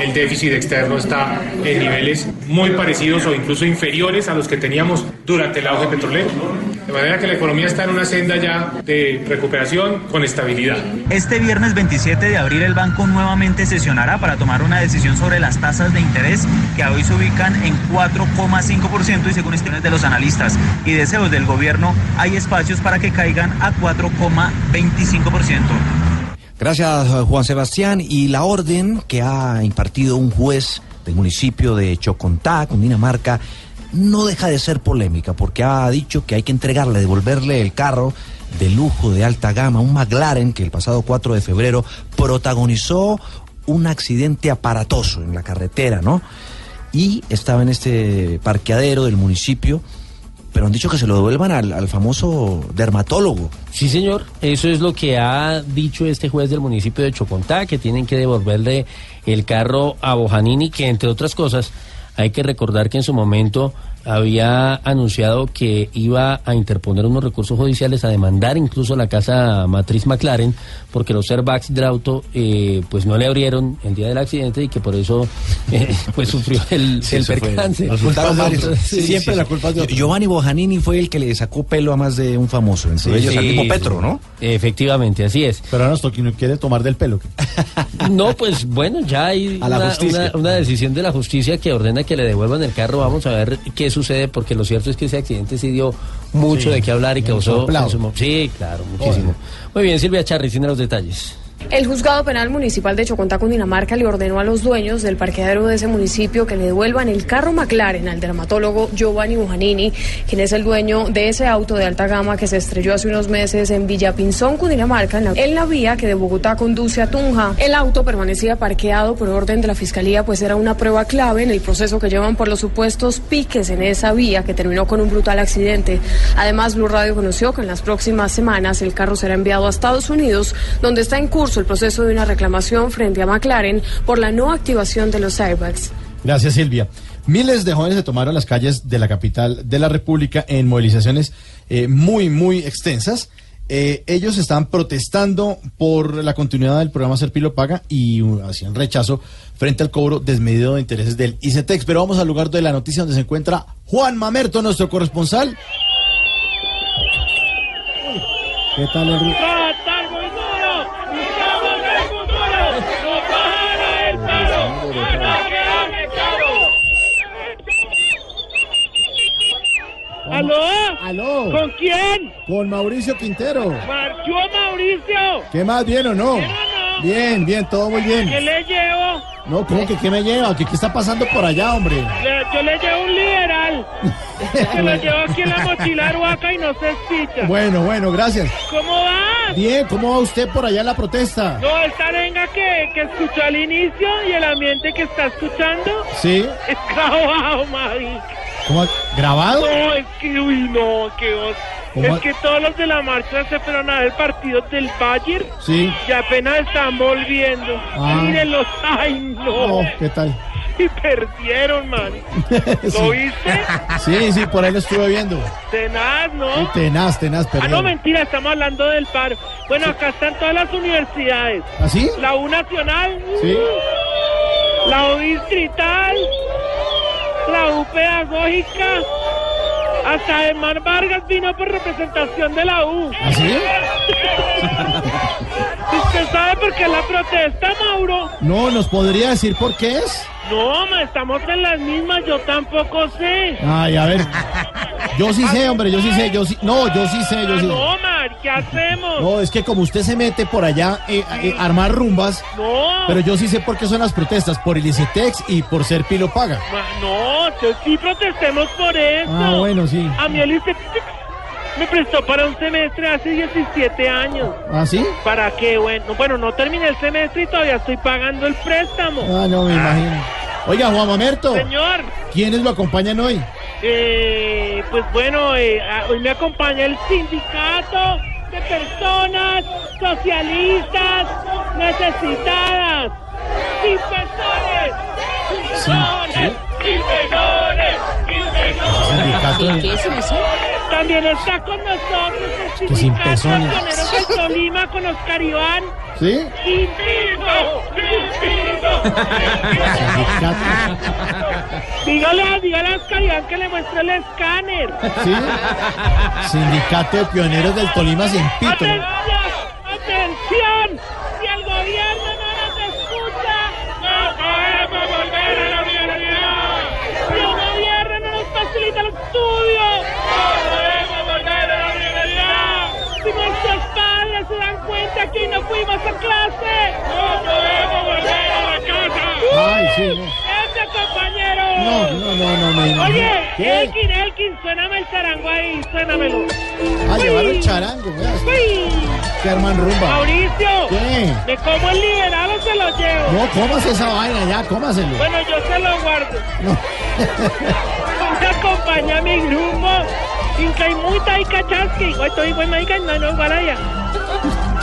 El déficit externo está en niveles muy parecidos o incluso inferiores a los que teníamos durante el auge petrolero. De manera que la economía está en una senda ya de recuperación con estabilidad. Este viernes 27 de abril el banco nuevamente sesionará para tomar una decisión sobre las tasas de interés que hoy se ubican en 4,5% y según estimaciones de los analistas y deseos del gobierno hay espacios para que caigan a 4,25%. Gracias, Juan Sebastián. Y la orden que ha impartido un juez del municipio de Chocontá, Cundinamarca, no deja de ser polémica porque ha dicho que hay que entregarle, devolverle el carro de lujo de alta gama, un McLaren que el pasado 4 de febrero protagonizó un accidente aparatoso en la carretera, ¿no? Y estaba en este parqueadero del municipio, pero han dicho que se lo devuelvan al, al famoso dermatólogo. Sí, señor. Eso es lo que ha dicho este juez del municipio de Chocontá, que tienen que devolverle el carro a Bojanini, que entre otras cosas, hay que recordar que en su momento había anunciado que iba a interponer unos recursos judiciales a demandar incluso la casa matriz McLaren porque los airbags del auto eh, pues no le abrieron el día del accidente y que por eso (laughs) eh, pues sufrió el, Sí, percance. Sí, Siempre sí, la culpa es de otro. Giovanni Bojanini fue el que le sacó pelo a más de un famoso, entre ellos al Sí, mismo sí. Petro, ¿no? Efectivamente, así es. Pero ahora nos toca, no quiere tomar del pelo. No, pues bueno, ya hay A la una, justicia. una- una decisión de la justicia que ordena que le devuelvan el carro. Vamos a ver qué sucede, porque lo cierto es que ese accidente sí dio mucho Sí, de qué hablar y causó... en su Sí, claro, muchísimo. Muy bien, Silvia Charri, tiene los detalles. El juzgado penal municipal de Chocontá, Cundinamarca, le ordenó a los dueños del parqueadero de ese municipio que le devuelvan el carro McLaren al dermatólogo Giovanni Bujanini, quien es el dueño de ese auto de alta gama que se estrelló hace unos meses en Villapinzón, Cundinamarca, en la, en la vía que de Bogotá conduce a Tunja. El auto permanecía parqueado por orden de la fiscalía, pues era una prueba clave en el proceso que llevan por los supuestos piques en esa vía que terminó con un brutal accidente. Además, Blue Radio conoció que en las próximas semanas el carro será enviado a Estados Unidos, donde está en curso el proceso de una reclamación frente a McLaren por la no activación de los airbags. Gracias, Silvia. Miles de jóvenes se tomaron las calles de la capital de la República en movilizaciones eh, muy, muy extensas. Eh, ellos están protestando por la continuidad del programa Serpilo Paga y uh, hacían rechazo frente al cobro desmedido de intereses del ICETEX. Pero vamos al lugar de la noticia donde se encuentra Juan Mamerto, nuestro corresponsal. ¿Qué tal, Henry? ¡Tratar muy duro! ¡Estamos en el futuro! ¡No para el paro! ¡Van a quedar echados! ¿Aló? ¿Aló? ¿Con quién? Con Mauricio Quintero. Marchó Mauricio. ¿Qué más? ¿Bien o no? ¿Bien o no? Bien, bien, todo muy bien. ¿Qué le llevo? No, ¿cómo que qué me lleva? ¿Qué, qué está pasando por allá, hombre? Le- yo le llevo un liberal. (laughs) Se lo llevo aquí en la mochila arhuaca y no se espicha. Bueno, bueno, gracias. ¿Cómo va? Bien, ¿cómo va usted por allá en la protesta? No, esta arenga que, que escuchó al inicio y el ambiente que está escuchando Sí. es (laughs) grabado, marica. ¿Cómo? ¿Grabado? No, es que, uy, no, que os... ¿Cómo? Es que todos los de la marcha se fueron a ver el partido del Bayern Sí. y apenas están volviendo. Ah. Mírenlos, ay, no. Oh, ¿qué tal? Y perdieron, man. (laughs) ¿Lo viste? Sí, sí, por ahí lo estuve viendo. Tenaz, ¿no? Sí, tenaz, tenaz, Ah, pero. no, mentira, estamos hablando del paro. Bueno, acá están todas las universidades. ¿Ah, sí? La U Nacional. Sí. La U Distrital. La U Pedagógica. Hasta Edmar Vargas vino por representación de la U. ¿Ah? (laughs) ¿Usted sabe por qué la protesta, Mauro? No, ¿nos podría decir por qué es? No, ma, estamos en las mismas, yo tampoco sé. Ay, a ver. Yo sí sé, hombre, yo sí sé, yo sí. No, yo sí sé, yo Ah, sí. no, Mar, ¿qué hacemos? No, es que como usted se mete por allá eh, eh, a armar rumbas, No. pero yo sí sé por qué son las protestas, por el ICETEX y por ser Pilo Paga. Ma, no, yo sí protestemos por eso. Ah, bueno, sí. A mí el ICETEX me prestó para un semestre hace 17 años. ¿Ah, sí? ¿Para qué? Bueno, bueno, no terminé el semestre y todavía estoy pagando el préstamo. Ah, no, me imagino. Oiga, Juan Mamerto, Señor, ¿quiénes lo acompañan hoy? eh, pues bueno, eh, a- hoy me acompaña el sindicato de personas socialistas necesitadas. ¡Sin pezones! ¡Sin! ¡Sin ¿Qué es eso? También está con nosotros el sindicato Camioneros del Tolima con Oscar Iván. ¿Sí? Dígale, dígale a Oscar que le muestre el escáner. ¿Sí? Sindicato de Pioneros del Tolima sin pito. ¡Atención! ¡Atención! Si el gobierno no nos escucha, no podemos volver a la universidad. Si el gobierno no nos facilita el estudio, no podemos volver a la universidad. Si nuestros padres se dan cuenta que no fuimos a clase, no podemos volver a la casa. Ay, sí, no. ¡Ese compañero! No, no, no, no, imagino. Oye. Elkin, Elkin, suéname el charango ahí, suénamelo. Ah, llevaron Uy. charango. Uy. Que arman rumba. Mauricio, ¿Qué? ¿me como el liberal o se lo llevo? No, cómase esa vaina ya, cómaselo. Bueno, yo se lo guardo. Me (laughs) acompaña mi grupo. Incaimuta y cachasque. Estoy igual marica, no, allá.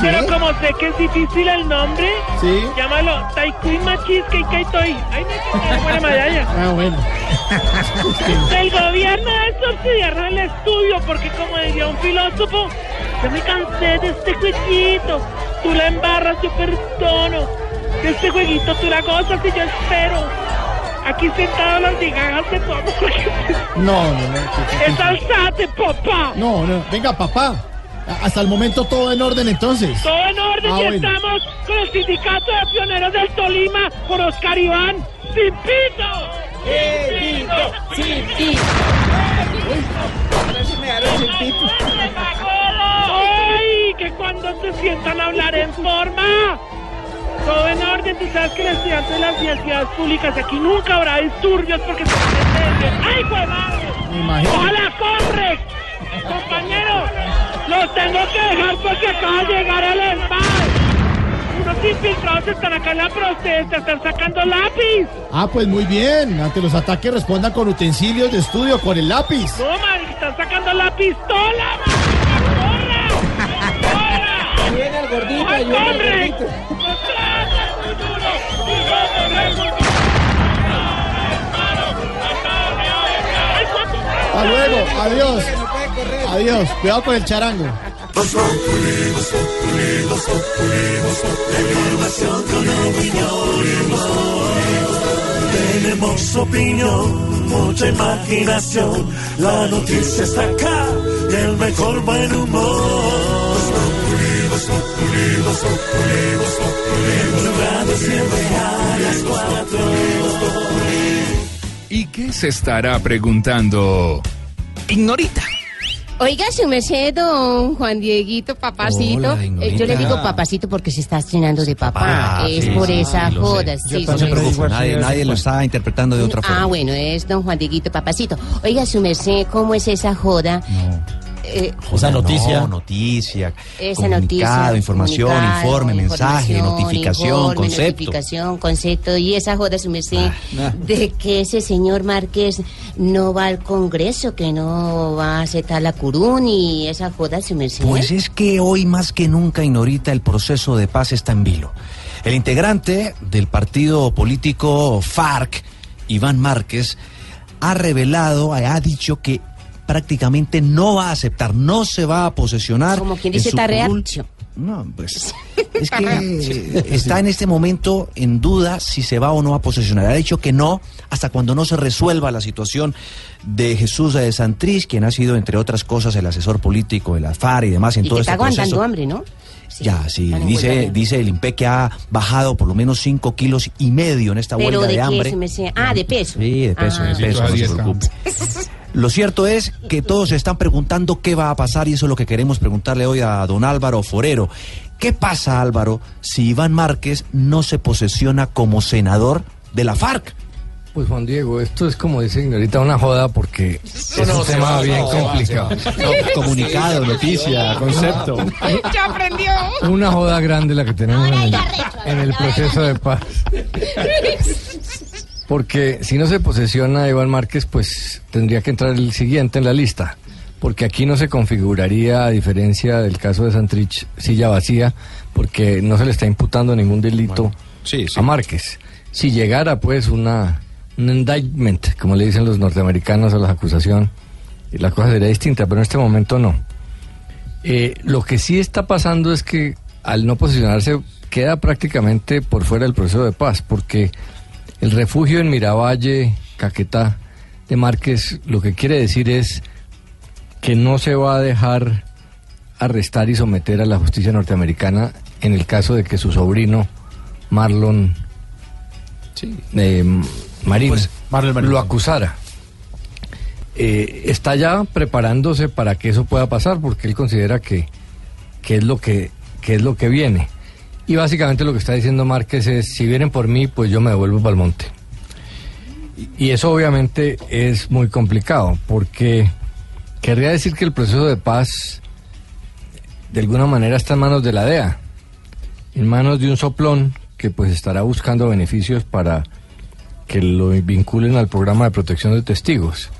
Pero como sé que es difícil el nombre, Sí. llámalo Taikuin Machisque y Kaitoi. Ay, que buena medalla. Ah, bueno. El gobierno debe subsidiar el estudio porque como diría un filósofo, yo me cansé de este jueguito. Tú la embarras, yo perdono. De este jueguito tú la gozas y yo espero. Aquí sentado las migajas de tu amor. No, no, no. ¡Es alzate, papá! No, no. Venga, papá. Hasta el momento todo en orden entonces. Todo en orden Ah, y bueno. estamos con el sindicato de pioneros del Tolima por Oscar Iván. ¡Sin pito! ¡Sin pito! ¡Sin pito! ¡Ay! Que cuando se sientan a hablar en forma. Todo en orden, tú sabes que los estudiantes de las universidades públicas aquí nunca habrá disturbios porque se van ¡Ay, pues imagino. ¡Ojalá compre! Compañeros, los tengo que dejar porque acaba de llegar el ESMAD. Unos infiltrados están acá en la protesta, están sacando lápiz. Ah, pues muy bien. Ante los ataques respondan con utensilios de estudio, con el lápiz. No, man, están sacando la pistola, man. Viene el gordito, ¡Ay, ayuda al corre! gordito. Hasta luego. Adiós. Adiós. Cuidado con el charango. Tenemos opinión, mucha imaginación. La noticia está acá y el mejor buen humor. Siempre a las cuatro. ¿Y qué se estará preguntando? Ignorita. Oiga, su merced, don Juan Dieguito, papacito. Hola, Eh, yo le digo papacito porque se está estrenando de papá. Ah, es sí, por sí, esa sí, joda. Yo no se nadie, nadie lo está interpretando de otra forma. Ah, bueno, es don Juan Dieguito, papacito. Oiga, su merced, ¿cómo es esa joda? Eh, Esa noticia. No, noticia. esa comunicado, noticia. información, comunicado, informe, mensaje, información, notificación, informe, concepto. Notificación, concepto. Y esa joda, su merced, ah. de que ese señor Márquez no va al Congreso, que no va a aceptar la curún y esa joda, su merced. Pues es que hoy más que nunca, Ignorita, el proceso de paz está en vilo. El integrante del partido político FARC, Iván Márquez, ha revelado, ha dicho que prácticamente no va a aceptar, no se va a posesionar. Como quien en dice curul. No, pues (laughs) es que está en este momento en duda si se va o no a posesionar. Ha dicho que no hasta cuando no se resuelva la situación de Jesús de Santrich, quien ha sido, entre otras cosas, el asesor político de la FARC y demás en y todo que este está aguantando proceso. hambre, ¿no? Ya, sí, dice, dice el INPE que ha bajado por lo menos 5 kilos y medio en esta Pero huelga de hambre. me Ah, de peso. Sí, de peso, Ah. de peso, no se preocupe. Lo cierto es que todos se están preguntando qué va a pasar y eso es lo que queremos preguntarle hoy a don Álvaro Forero. ¿Qué pasa, Álvaro, si Iván Márquez no se posesiona como senador de la FARC? Pues Juan Diego, esto es como dice Ignorita una joda porque es no, un tema va, bien no, complicado. (laughs) comunicado, noticia, concepto. Ya aprendió. Una joda grande la que tenemos en el, en el proceso de paz. (laughs) Porque si no se posesiona Iván Márquez, pues tendría que entrar el siguiente en la lista. Porque aquí no se configuraría, a diferencia del caso de Santrich, silla vacía, porque no se le está imputando ningún delito a Márquez. Si llegara, pues, una, un indictment, como le dicen los norteamericanos a la acusación, y la cosa sería distinta, pero en este momento no. Eh, lo que sí está pasando es que al no posicionarse queda prácticamente por fuera del proceso de paz, porque el refugio en Miravalle, Caquetá, de Márquez, lo que quiere decir es que no se va a dejar arrestar y someter a la justicia norteamericana en el caso de que su sobrino Marlon eh, Marín Pues, Marlon lo acusara. Eh, está ya preparándose para que eso pueda pasar porque él considera que, que es lo que, que es lo que viene. Y básicamente lo que está diciendo Márquez es, si vienen por mí, pues yo me devuelvo para el monte. Y- Y eso obviamente es muy complicado, porque querría decir que el proceso de paz de alguna manera está en manos de la DEA, en manos de un soplón que pues estará buscando beneficios para que lo vinculen al programa de protección de testigos.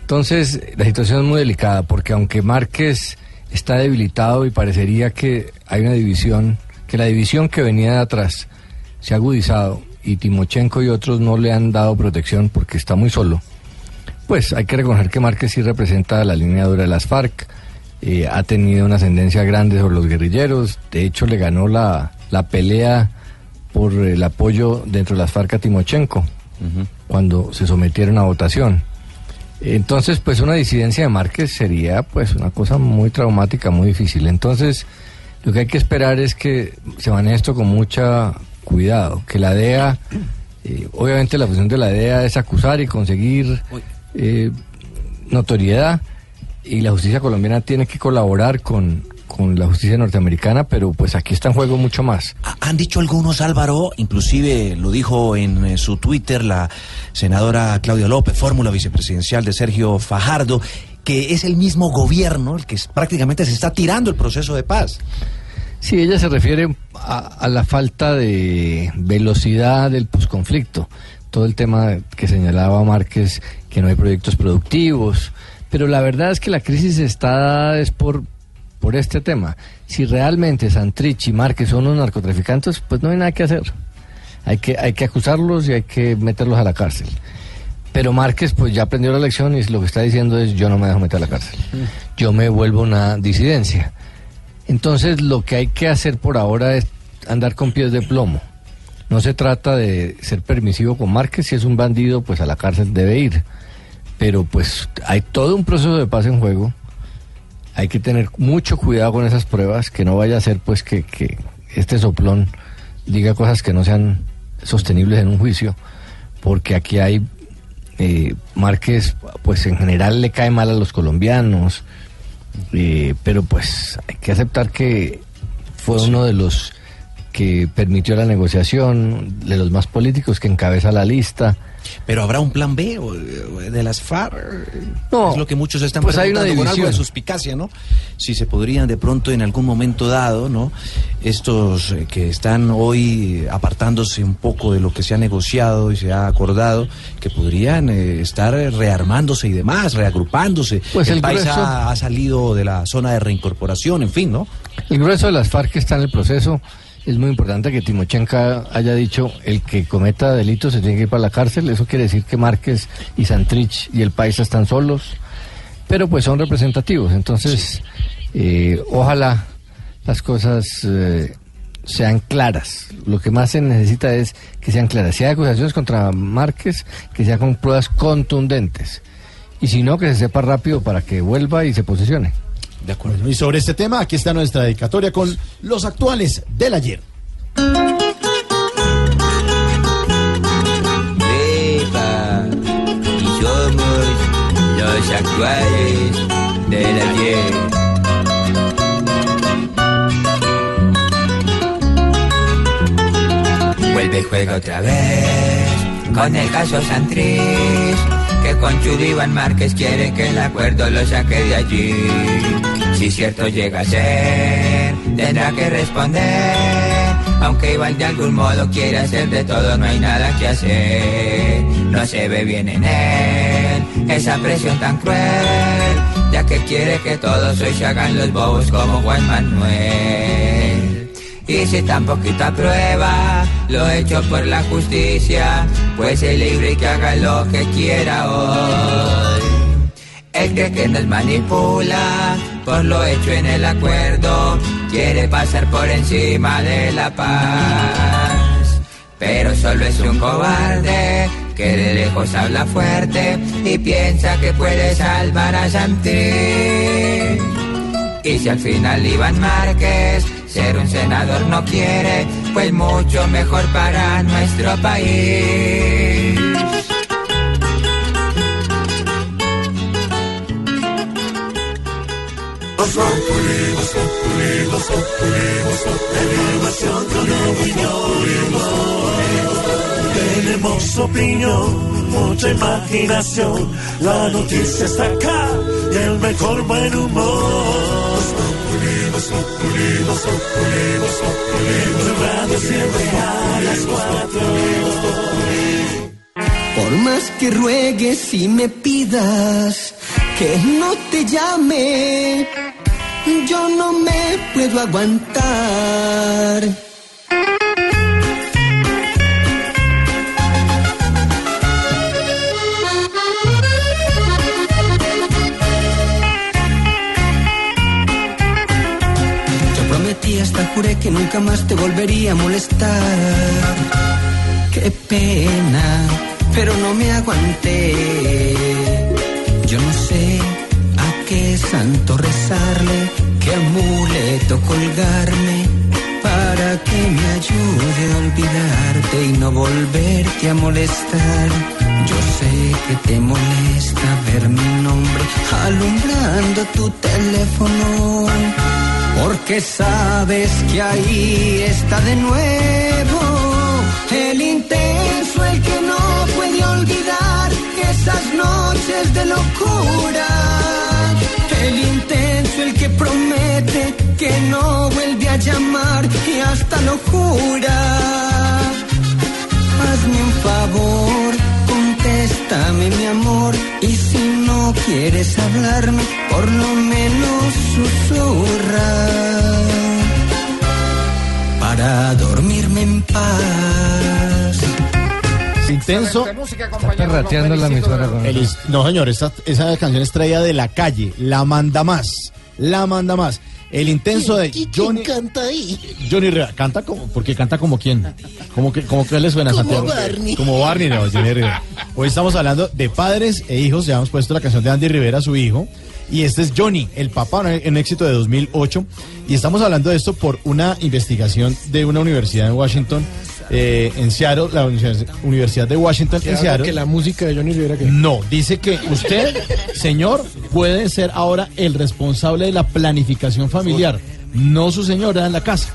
Entonces, la situación es muy delicada porque aunque Márquez está debilitado y parecería que hay una división, que la división que venía de atrás se ha agudizado y Timochenko y otros no le han dado protección porque está muy solo, pues hay que reconocer que Márquez sí representa la línea dura de las FARC, eh, ha tenido una ascendencia grande sobre los guerrilleros, de hecho le ganó la, la pelea por el apoyo dentro de las FARC a Timochenko cuando se sometieron a votación. Entonces, pues una disidencia de Márquez sería pues una cosa muy traumática, muy difícil. Entonces, lo que hay que esperar es que se maneje esto con mucha cuidado, que la DEA, eh, obviamente la función de la DEA es acusar y conseguir eh, notoriedad y la justicia colombiana tiene que colaborar con, con la justicia norteamericana, pero pues aquí está en juego mucho más. Han dicho algunos, Álvaro, inclusive lo dijo en eh, su Twitter la senadora Claudia López, fórmula vicepresidencial de Sergio Fajardo, que es el mismo gobierno el que es- prácticamente se está tirando el proceso de paz. Sí, ella se refiere a, a la falta de velocidad del posconflicto. Todo el tema que señalaba Márquez, que no hay proyectos productivos. Pero la verdad es que la crisis está es por, por este tema. Si realmente Santrich y Márquez son unos narcotraficantes, pues no hay nada que hacer. Hay que, hay que acusarlos y hay que meterlos a la cárcel. Pero Márquez pues ya aprendió la lección y lo que está diciendo es yo no me dejo meter a la cárcel. Yo me vuelvo una disidencia. Entonces lo que hay que hacer por ahora es andar con pies de plomo. No se trata de ser permisivo con Márquez, si es un bandido, pues a la cárcel debe ir. Pero pues hay todo un proceso de paz en juego. Hay que tener mucho cuidado con esas pruebas, que no vaya a ser pues que, que este soplón diga cosas que no sean sostenibles en un juicio, porque aquí hay eh, Márquez, pues en general le cae mal a los colombianos, eh, pero pues hay que aceptar que fue uno de los que permitió la negociación, de los más políticos que encabeza la lista. Pero habrá un plan B o- o de las FARC. No, es lo que muchos están pues hay una preguntando con algo de suspicacia, ¿no? Si se podrían de pronto en algún momento dado, ¿no? Estos eh, que están hoy apartándose un poco de lo que se ha negociado y se ha acordado, que podrían eh, estar rearmándose y demás, reagrupándose. Pues el, el país grueso- ha, ha salido de la zona de reincorporación, en fin, ¿no? El grueso de las FARC está en el proceso. Es muy importante que Timochenko haya dicho el que cometa delitos se tiene que ir para la cárcel. Eso quiere decir que Márquez y Santrich y el país están solos, pero pues son representativos. Entonces, eh, ojalá las cosas eh, sean claras. Lo que más se necesita es que sean claras. Si hay acusaciones contra Márquez, que sean con pruebas contundentes. Y si no, que se sepa rápido para que vuelva y se posicione. De acuerdo. Y sobre este tema, aquí está nuestra dedicatoria con los actuales del ayer. Epa, y somos los actuales del ayer. Vuelve y juega otra vez con el caso Santrich, que con Chudy Iván Márquez quiere que el acuerdo lo saque de allí. Si cierto llega a ser, tendrá que responder. Aunque Iván de algún modo quiere hacer de todo, no hay nada que hacer. No se ve bien en él esa presión tan cruel, ya que quiere que todos hoy se hagan los bobos como Juan Manuel. Si tan poquito aprueba lo hecho por la justicia, pues es libre y que haga lo que quiera hoy. El cree que nos manipula por lo hecho en el acuerdo, quiere pasar por encima de la paz. Pero solo es un cobarde que de lejos habla fuerte y piensa que puede salvar a Santrich. Y si al final Iván Márquez ser un senador no quiere, pues mucho mejor para nuestro país. Tenemos opinión, mucha imaginación. La noticia está acá y el mejor buen humor. Por más que ruegues y me pidas que no te llame, yo no me puedo aguantar. Juré que nunca más te volvería a molestar. Qué pena, pero no me aguanté. Yo no sé a qué santo rezarle, qué amuleto colgarme para que me ayude a olvidarte y no volverte a molestar. Yo sé que te molesta ver mi nombre alumbrando tu teléfono, porque sabes que ahí está de nuevo el intenso, el que no puede olvidar esas noches de locura. El intenso, el que promete que no vuelve a llamar y hasta lo jura. Hazme un favor, contéstame mi amor y si no quieres hablarme, por lo menos susurra para dormirme en paz. Intenso. Está perrateando la emisora. El no, señor, esta- esa canción es traída de la calle. La manda más. La manda más. El intenso de Johnny. canta ahí? Johnny Rivera. Canta como. Porque canta como quién. Como que, como que le suena a Como Santiago. Barney. Como Barney, no, Johnny Rivera. Hoy estamos hablando de padres e hijos. Ya hemos puesto la canción de Andy Rivera, su hijo. Y este es Johnny, el papá, un éxito de 2008. Y estamos hablando de esto por una investigación de una universidad en Washington, eh, en Seattle, la Univers- Universidad de Washington en Seattle. que la música de Johnny Rivera que No, dice que usted, (laughs) señor, puede ser ahora el responsable de la planificación familiar, no su señora en la casa,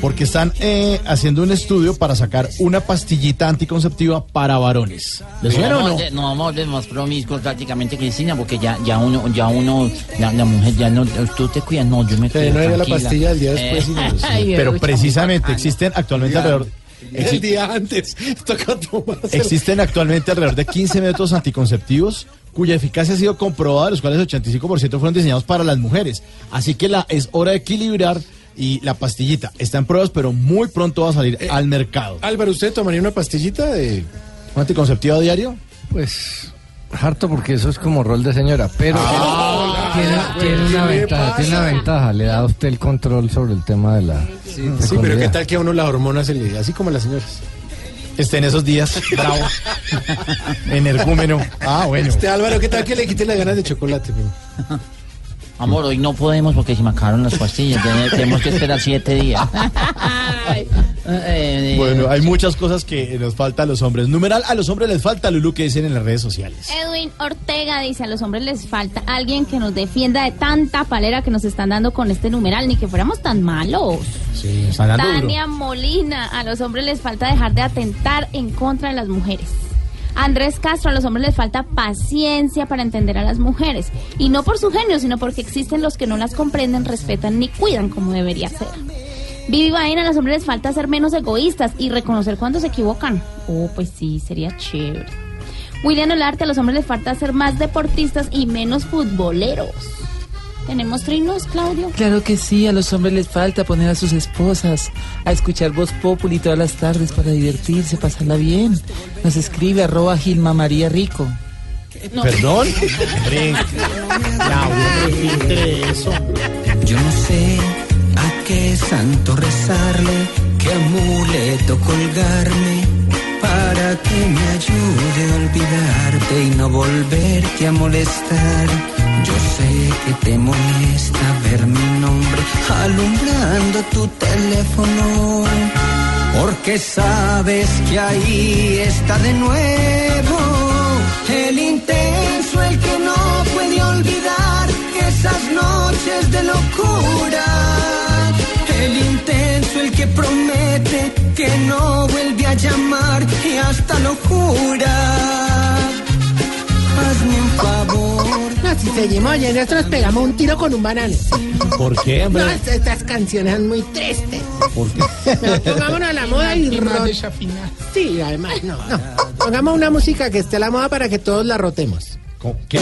porque están eh, haciendo un estudio para sacar una pastillita anticonceptiva para varones. ¿Le suena o no? no vamos de más promiscuos prácticamente, Cristina, porque ya, ya uno, ya uno, la, la mujer ya no, tú te cuidas, no, yo me Te cuido. no era la pastilla del día después. Eh, y no sé. ay, Pero precisamente existen actualmente alrededor... El día antes. Toca. Existen actualmente alrededor de 15 métodos anticonceptivos cuya eficacia ha sido comprobada, de los cuales el 85% fueron diseñados para las mujeres. Así que la, es hora de equilibrar y la pastillita está en pruebas, pero muy pronto va a salir al mercado. Álvaro, ¿usted tomaría una pastillita de ¿Un anticonceptivo a diario? Pues harto porque eso es como rol de señora, pero Ah, tiene, tiene una ¿qué le ventaja, tiene una ventaja, le da a usted el control sobre el tema de la Sí, pero ¿qué tal que a uno las hormonas se le... Así como a las señoras? Esté en esos días, bravo, (laughs) energúmeno. Ah, bueno. Este Álvaro, ¿qué tal que le quite las ganas de chocolate? pero? Amor, hoy no podemos porque se me acabaron las pastillas, ten- (laughs) tenemos que esperar siete días. Eh, Bueno, hay muchas cosas que nos falta a los hombres. Numeral, a los hombres les falta, Lulu, que dicen en las redes sociales. Edwin Ortega dice, a los hombres les falta alguien que nos defienda de tanta palera que nos están dando con este numeral, ni que fuéramos tan malos. Sí, están dando duro. Tania Molina, a los hombres les falta dejar de atentar en contra de las mujeres. Andrés Castro, a los hombres les falta paciencia para entender a las mujeres. Y no por su genio, sino porque existen los que no las comprenden, respetan ni cuidan como debería ser. Vivi Baena, a los hombres les falta ser menos egoístas y reconocer cuando se equivocan. Oh, pues sí, sería chévere. William Olarte, a los hombres les falta ser más deportistas y menos futboleros. ¿Tenemos trinos, Claudio? Claro que sí, a los hombres les falta poner a sus esposas a escuchar Voz Populi todas las tardes para divertirse, pasarla bien. Nos escribe arroba Gilma María Rico. ¿Perdón? (laughs) Hombre, Claudia, pero filtre eso. Yo no sé a qué santo rezarle, qué amuleto colgarme para que me ayude a olvidarte y no volverte a molestar. Yo sé que te molesta ver mi nombre alumbrando tu teléfono, porque sabes que ahí está de nuevo el intenso, el que no puede olvidar esas noches de locura. El intenso, el que promete que no vuelve a llamar y hasta lo Hazme un favor. No, si seguimos oyendo esto, nos pegamos un tiro con un banano. ¿Por qué, hombre? No, est- estas canciones son muy tristes. ¿Por qué? No, pongámonos a la moda y ro- Sí, además, no, no. Pongamos una música que esté a la moda para que todos la rotemos. ¿Qué?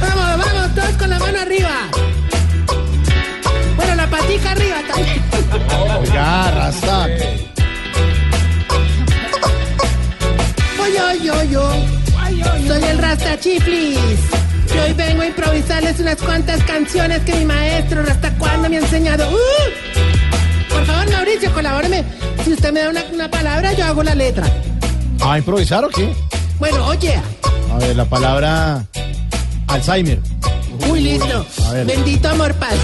Vamos, vamos, todos con la mano arriba. Bueno, la patica arriba también. Oiga, Rasta. Oye, oye. Soy el Rasta Chiflis. Y hoy vengo a improvisarles unas cuantas canciones que mi maestro Rasta Cuando me ha enseñado. ¡Uh! Por favor, Mauricio, colabóreme. Si usted me da una, una palabra, yo hago la letra. ¿A improvisar o qué? Bueno, oye. A ver, la palabra Alzheimer. Uy, listo. A ver. Bendito amor padre.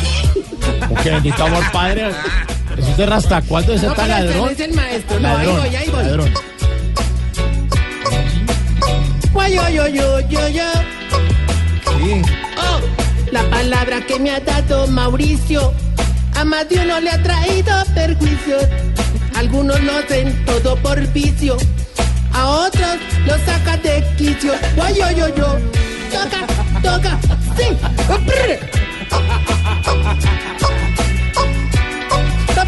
¿Por qué bendito amor padre? (laughs) Eso es de Rasta. ¿Cuánto es No, este ladrón? es el maestro. No, ahí voy, ahí voy. ladrón. Guay, yo, yo, yo, yo. Sí. Oh, la palabra que me ha dado Mauricio a más de uno le ha traído perjuicio. Algunos lo hacen todo por vicio, a otros lo sacan de quicio. Guay, yo, yo, yo. Toca, toca, sí.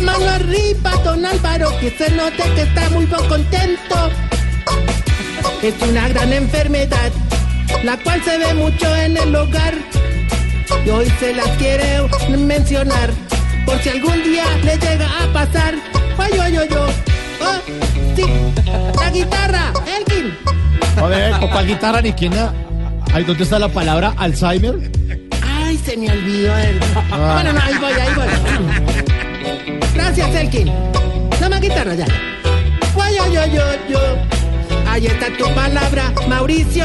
Mano arriba, don Álvaro, que se note que está muy poco contento. Es una gran enfermedad, la cual se ve mucho en el hogar. Y hoy se las quiere mencionar, por si algún día le llega a pasar. Ay, ay, ay, ay. Oh, sí, la guitarra, Elkin. A ver, con cuál guitarra ni quién. la- Ahí, ¿dónde está la palabra Alzheimer? Ay, se me olvidó. el- Ah. Bueno, no, ahí voy, ahí voy. Gracias, Elkin. Más guitarra ya. Ay, ay, ay, ay, ay. Ahí está tu palabra, Mauricio.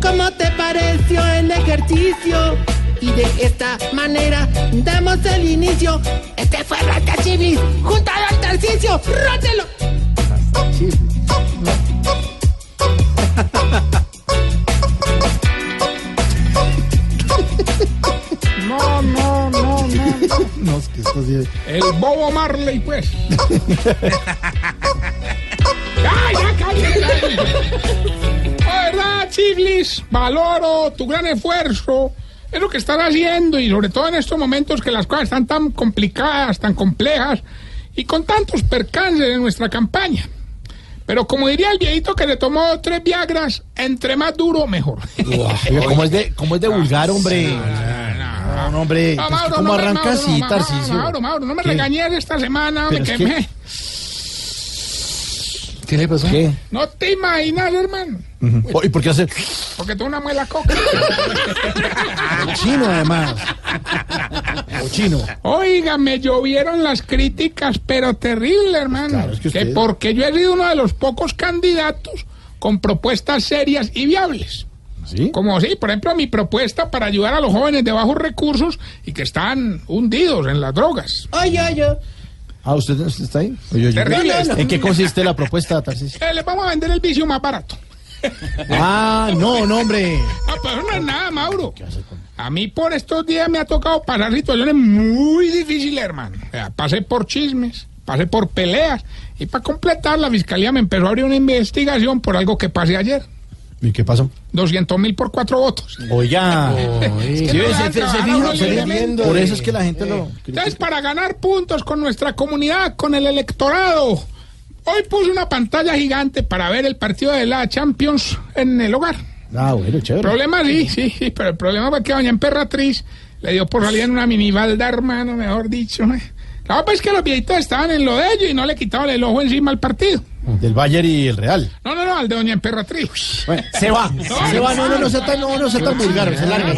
¿Cómo te pareció el ejercicio? Y de esta manera damos el inicio. Este fue Rata Chivis, junto al Tarcicio. ¡Rótelo! No, no, no, no. (laughs) No, es que esto sí. El bobo Marley, pues. (laughs) ¡Ay, ya, cállate! La verdad, Chiglis, valoro tu gran esfuerzo. Es lo que estás haciendo y sobre todo en estos momentos que las cosas están tan complicadas, tan complejas y con tantos percances en nuestra campaña. Pero como diría el viejito que le tomó tres Viagras, entre más duro, mejor. ¿Cómo es de, cómo es de vulgar, hombre? No, no, hombre. No, es que Mauro, ¿Cómo no arranca Mauro, así, no, Tarcisio? Mauro, Mauro, no me ¿Qué? regañes esta semana, me Pero es que- ¿Qué le pasó? ¿Qué? No te imaginas, hermano. Ujú. ¿Y por qué hace Porque tengo una muela coca. chino, además? O chino. Oiga, me llovieron las críticas, pero terrible, hermano. es que porque yo he sido uno de los pocos candidatos con propuestas serias y viables. ¿Sí? Como sí, por ejemplo, mi propuesta para ayudar a los jóvenes de bajos recursos y que están hundidos en las drogas. Oye, oye. Ah, ¿usted, está ahí? Terrible esto. ¿En qué consiste la propuesta, Tarcisio? Eh, les vamos a vender el vicio más barato. Ah, no, no, hombre. No, pero no es nada, Mauro. A mí por estos días me ha tocado pasar situaciones muy difíciles, hermano. O sea, pasé por chismes, pasé por peleas. Y para completar, la fiscalía me empezó a abrir una investigación por algo que pasé ayer. ¿Y qué pasó? 200 mil por cuatro votos. Oiga. Por eso es que la gente lo... Entonces, para ganar puntos con nuestra comunidad, con el electorado, hoy puse una pantalla gigante para ver el partido de la Champions en el hogar. Ah, bueno, chévere. Problema sí, sí, sí, pero el problema fue que doña Emperatriz le dio por salir en una minibalda, hermano, mejor dicho. eh. Claro, pues que los viejitos estaban en lo de ellos y no le quitaban el ojo encima al partido. Del Bayern y el Real. No, no, no, al de Doña Emperatriz. Bueno, se va. Se va, no, no, no sea tan, no, no sea tan vulgar. Se larga.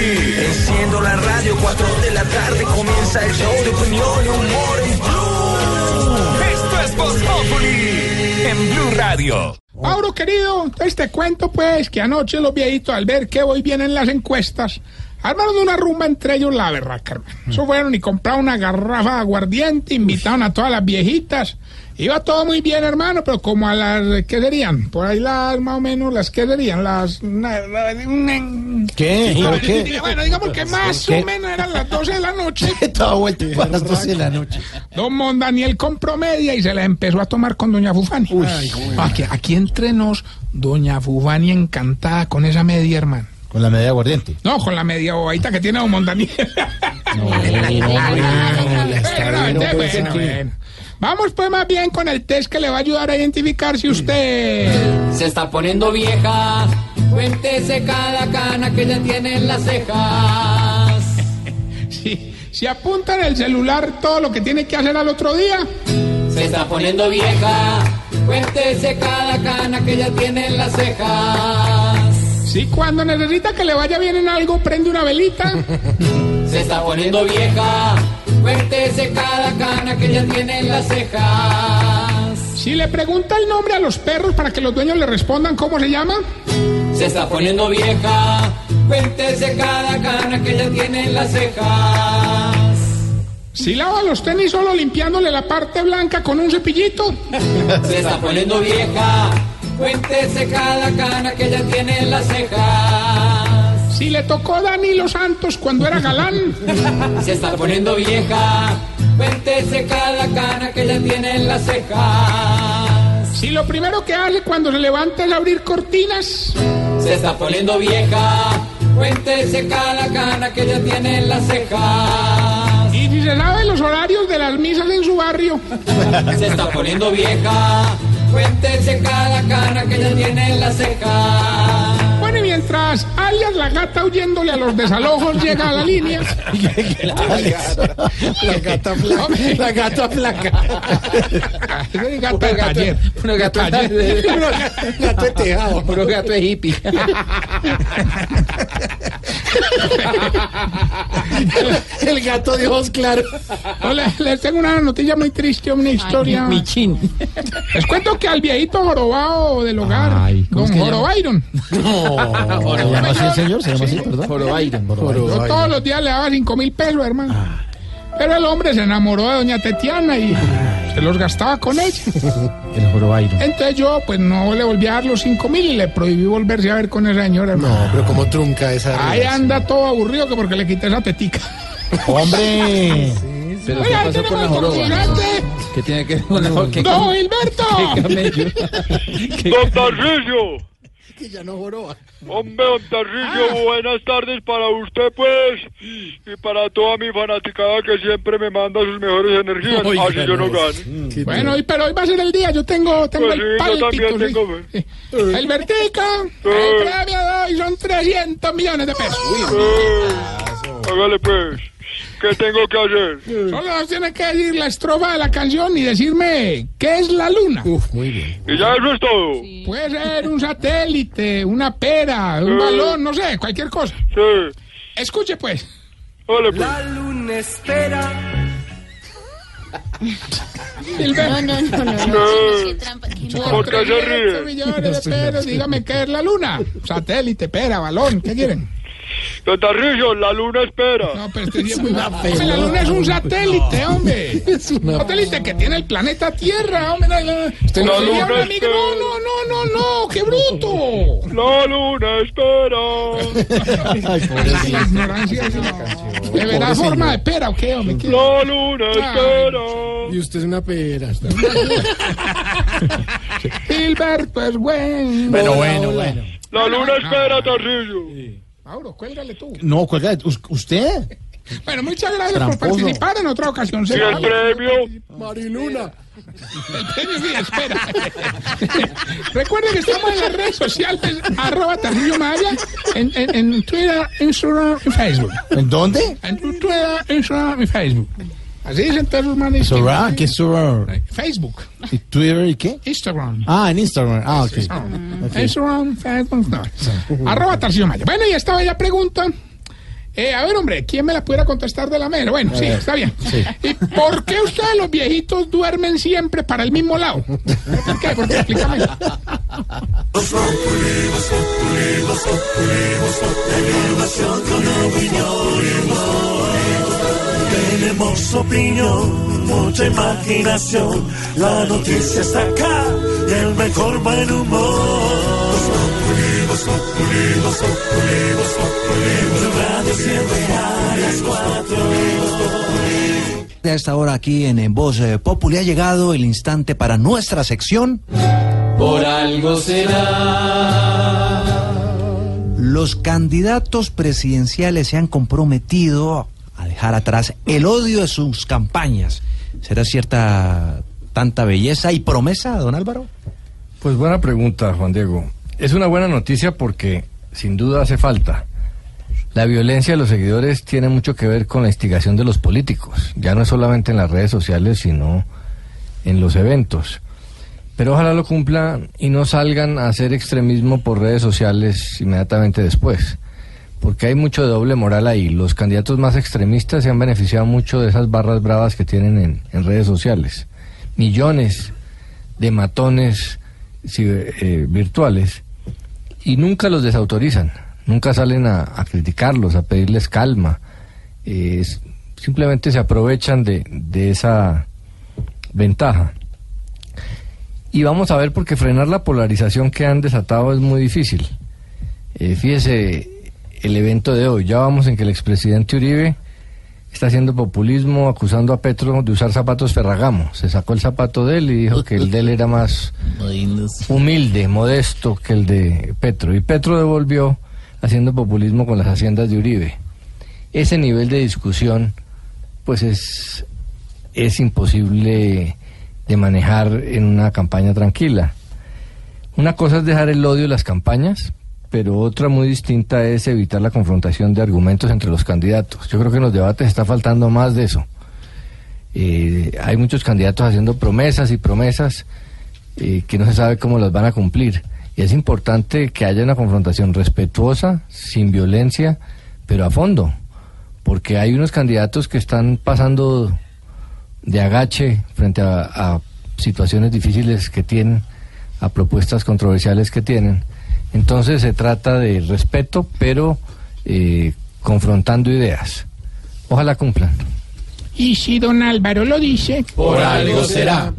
Enciendo la radio, 4 de la tarde comienza el show de opinión y humor en Blue. Esto es Voz Populi en Blue Radio. Mauro, querido, entonces te cuento pues que anoche los viejitos al ver que voy bien en las encuestas, armaron una rumba entre ellos la berraca, hermano. Eso fueron y compraron una garrafa de aguardiente, invitaron a todas las viejitas. Iba todo muy bien, hermano, pero como a las, ¿qué serían? Por ahí las, más o menos, las, ¿qué serían? Las... na- na- na- ¿Qué? Bueno, ¿Pero qué? Bueno, digamos que más ¿Qué? o menos eran las 12 de la noche. (laughs) Estaba vuelto a las 12 de la noche. Don Mondaniel compró media y se la empezó a tomar con Doña Fufani. aquí, aquí entre nos, Doña Fufani encantada con esa media, hermano. Con la media aguardiente. No, con la media bobadita que tiene Don Mondaniel. (laughs) Vamos pues más bien con el test que le va a ayudar a identificar si usted... Se está poniendo vieja. Cuéntese cada cana que ya tiene en las cejas. (laughs) Si, si apunta en el celular todo lo que tiene que hacer al otro día, Se está poniendo vieja. Cuéntese cada cana que ya tiene en las cejas. Si cuando necesita que le vaya bien en algo, prende una velita. (laughs) Se está poniendo vieja. Cuéntese cada cana que ya tiene en las cejas. Si le pregunta el nombre a los perros para que los dueños le respondan cómo se llama. Se está poniendo vieja. Cuéntese cada cana que ya tiene en las cejas. Si lava los tenis solo limpiándole la parte blanca con un cepillito. (laughs) Se está poniendo vieja. Cuéntese cada cana que ya tiene en las cejas. Si le tocó Danilo Santos cuando era galán. (laughs) Se está poniendo vieja. Cuéntese cada cana que ya tiene en las cejas. Si lo primero que hace cuando se levanta es abrir cortinas. Se está poniendo vieja. Cuéntese cada cana que ya tiene en las cejas. Y si se sabe los horarios de las misas en su barrio. Se está poniendo vieja. Cuéntese cada cana que ya tiene en las cejas. Bueno, y mientras alias la gata huyéndole a los desalojos (laughs) llega a la línea. (laughs) La gata flaca. La gata flaca. Gato de taller. Uno gato De. Gato tejado. (laughs) Gato de hippie. El gato de ojos claros. No, le- les tengo una noticia muy triste, una historia. Mi chin. Les cuento que al viejito jorobado del hogar, ¿cómo don? Jorobairon. ¿Se llama así el señor? ¿Se llama así, perdón? Yo todos los días le daba cinco mil pesos, hermano. Pero el hombre se enamoró de doña Tetiana y se los gastaba con ella. (laughs) El jorobairo. Entonces yo, pues no le volví a dar los cinco mil y le prohibí volverse a ver con esa señora, hermano. No, pero como trunca esa. Ahí anda todo aburrido que porque le quité esa tetica. (laughs) ¡Hombre! Pero ¿qué Oiga, pasó con la joroba? ¿Qué tiene que ver con la joroba? (laughs) ¿Qué ¡No, cam- Gilberto! qué camello? ¿Qué- Don Tarcisio, Que ya no joroba. hombre, don Tarcisio, buenas tardes para usted, pues, y para toda mi fanaticada que siempre me manda sus mejores energías, Oiga, así yo no no, gane. Bueno, hoy, pero hoy va a ser el día. Yo tengo, tengo Pues el sí, yo pálpito. también tengo, pues. Sí. El Vertica, el premio de hoy son 300 millones de pesos. Eh, hágale, pues, ¿qué tengo que hacer? Solo nos tiene que decir la estrofa de la canción y decirme qué es la luna. Uf, muy bien. Y ya eso es todo. Puede ser un satélite, una pera, un Eh. balón, no sé, cualquier cosa. Sí, Escuche pues. hágale, pues. La luna espera. No, no, no, no. no. ¿Por qué se 300 ríe? millones de (laughs) pesos, dígame qué es la luna. Satélite, pera, balón, ¿qué quieren? Tarcisio, la luna espera. No, pero este sí es muy Hombre, la luna es un satélite, hombre. (laughs) Un satélite que tiene el planeta Tierra, hombre. La, luna un amigo, no, no, no, no, no, qué bruto. La luna espera. (laughs) Ay, La pobrecito. ignorancia, sí. ¿De verdad forma de pera o qué, hombre? ¿Qué? La luna Ay. espera. Y usted es una pera. (laughs) Gilberto es bueno. Bueno, bueno, bueno. La luna espera, Tarcisio. Mauro, cuélgale tú. No, cuelga. us- ¿Usted? Bueno, muchas gracias por participar en otra ocasión. ¿Y el premio? Mariluna. El premio, sí, espera. (laughs) Recuerden que estamos en las redes sociales, arroba Tarcillo Maya, en, en, en Twitter, Instagram y Facebook. ¿En dónde? En Twitter, Instagram y Facebook. Así dicen todos los manes. Sora, ¿qué es Sora? Facebook, ¿Y Twitter y qué? Instagram. Ah, en Instagram. Ah, ok. Ok. Instagram, Facebook, no. Arroba Tarcillo Maya. Bueno, y esta bella pregunta. Eh, a ver, hombre, ¿quién me la pudiera contestar de la mera? Bueno, A sí, ver. está bien. Sí. ¿Y por qué ustedes los viejitos duermen siempre para el mismo lado? ¿Por qué? ¿Por qué? Explícame. Tenemos opinión, mucha imaginación. La noticia está acá y el mejor buen humor. Radio siempre a las cuatro. A esta hora aquí en, en Voz eh, Populi ha llegado el instante para nuestra sección. Por algo será. Los candidatos presidenciales se han comprometido a dejar atrás el odio de sus campañas. ¿Será cierta tanta belleza y promesa, don Álvaro? Pues buena pregunta, Juan Diego. Es una buena noticia porque sin duda hace falta. La violencia de los seguidores tiene mucho que ver con la instigación de los políticos. Ya no es solamente en las redes sociales, sino en los eventos. Pero ojalá lo cumplan y no salgan a hacer extremismo por redes sociales inmediatamente después. Porque hay mucho doble moral ahí. Los candidatos más extremistas se han beneficiado mucho de esas barras bravas que tienen en, en redes sociales. Millones de matones eh, virtuales y nunca los desautorizan, nunca salen a, a criticarlos, a pedirles calma. Eh, simplemente se aprovechan de, de esa ventaja. Y vamos a ver porque frenar la polarización que han desatado es muy difícil. Eh, fíjese el evento de hoy, ya vamos en que el expresidente Uribe está haciendo populismo acusando a Petro de usar zapatos Ferragamo. Se sacó el zapato de él y dijo que el de él era más humilde, modesto que el de Petro. Y Petro devolvió haciendo populismo con las haciendas de Uribe. Ese nivel de discusión, pues es, es imposible de manejar en una campaña tranquila. Una cosa es dejar el odio en las campañas, pero otra muy distinta es evitar la confrontación de argumentos entre los candidatos. Yo creo que en los debates está faltando más de eso. Eh, hay muchos candidatos haciendo promesas y promesas eh, que no se sabe cómo las van a cumplir. Y es importante que haya una confrontación respetuosa, sin violencia, pero a fondo. Porque hay unos candidatos que están pasando de agache frente a, a situaciones difíciles que tienen, a propuestas controversiales que tienen. Entonces se trata de respeto, pero eh, confrontando ideas. Ojalá cumplan. Y si don Álvaro lo dice. Por algo será.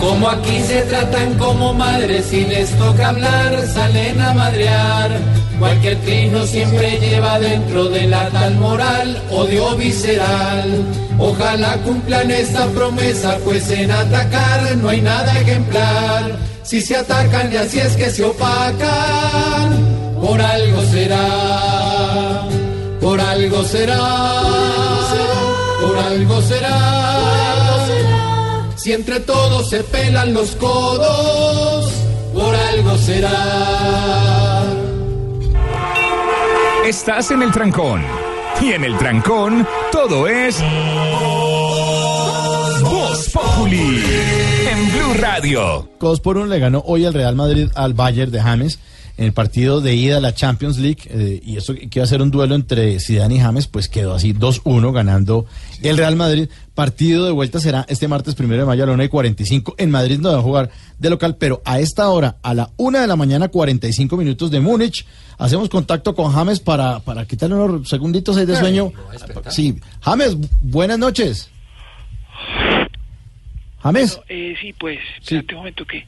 Como aquí se tratan como madres y les toca hablar, salen a madrear. Cualquier trino siempre lleva dentro de la tal moral odio visceral. Ojalá cumplan esta promesa, pues en atacar no hay nada ejemplar. Si se atacan y así es que se opacan, por algo será, por algo será, por algo será. Si entre todos se pelan los codos, por algo será. Estás en el trancón. Y en el trancón, todo es. Voz Populi. En Blue Radio. 2 por 1 le ganó hoy al Real Madrid al Bayern de James en el partido de ida a la Champions League eh, y eso que iba a ser un duelo entre Zidane y James pues quedó así 2-1 ganando el Real Madrid partido de vuelta será este martes primero de mayo a la 1 y 45 en Madrid no va a jugar de local pero a esta hora a la 1 de la mañana 45 minutos de Múnich hacemos contacto con James para, para quitarle unos segunditos ahí de sueño sí James buenas noches James Eh, sí, pues, espérate un momento que...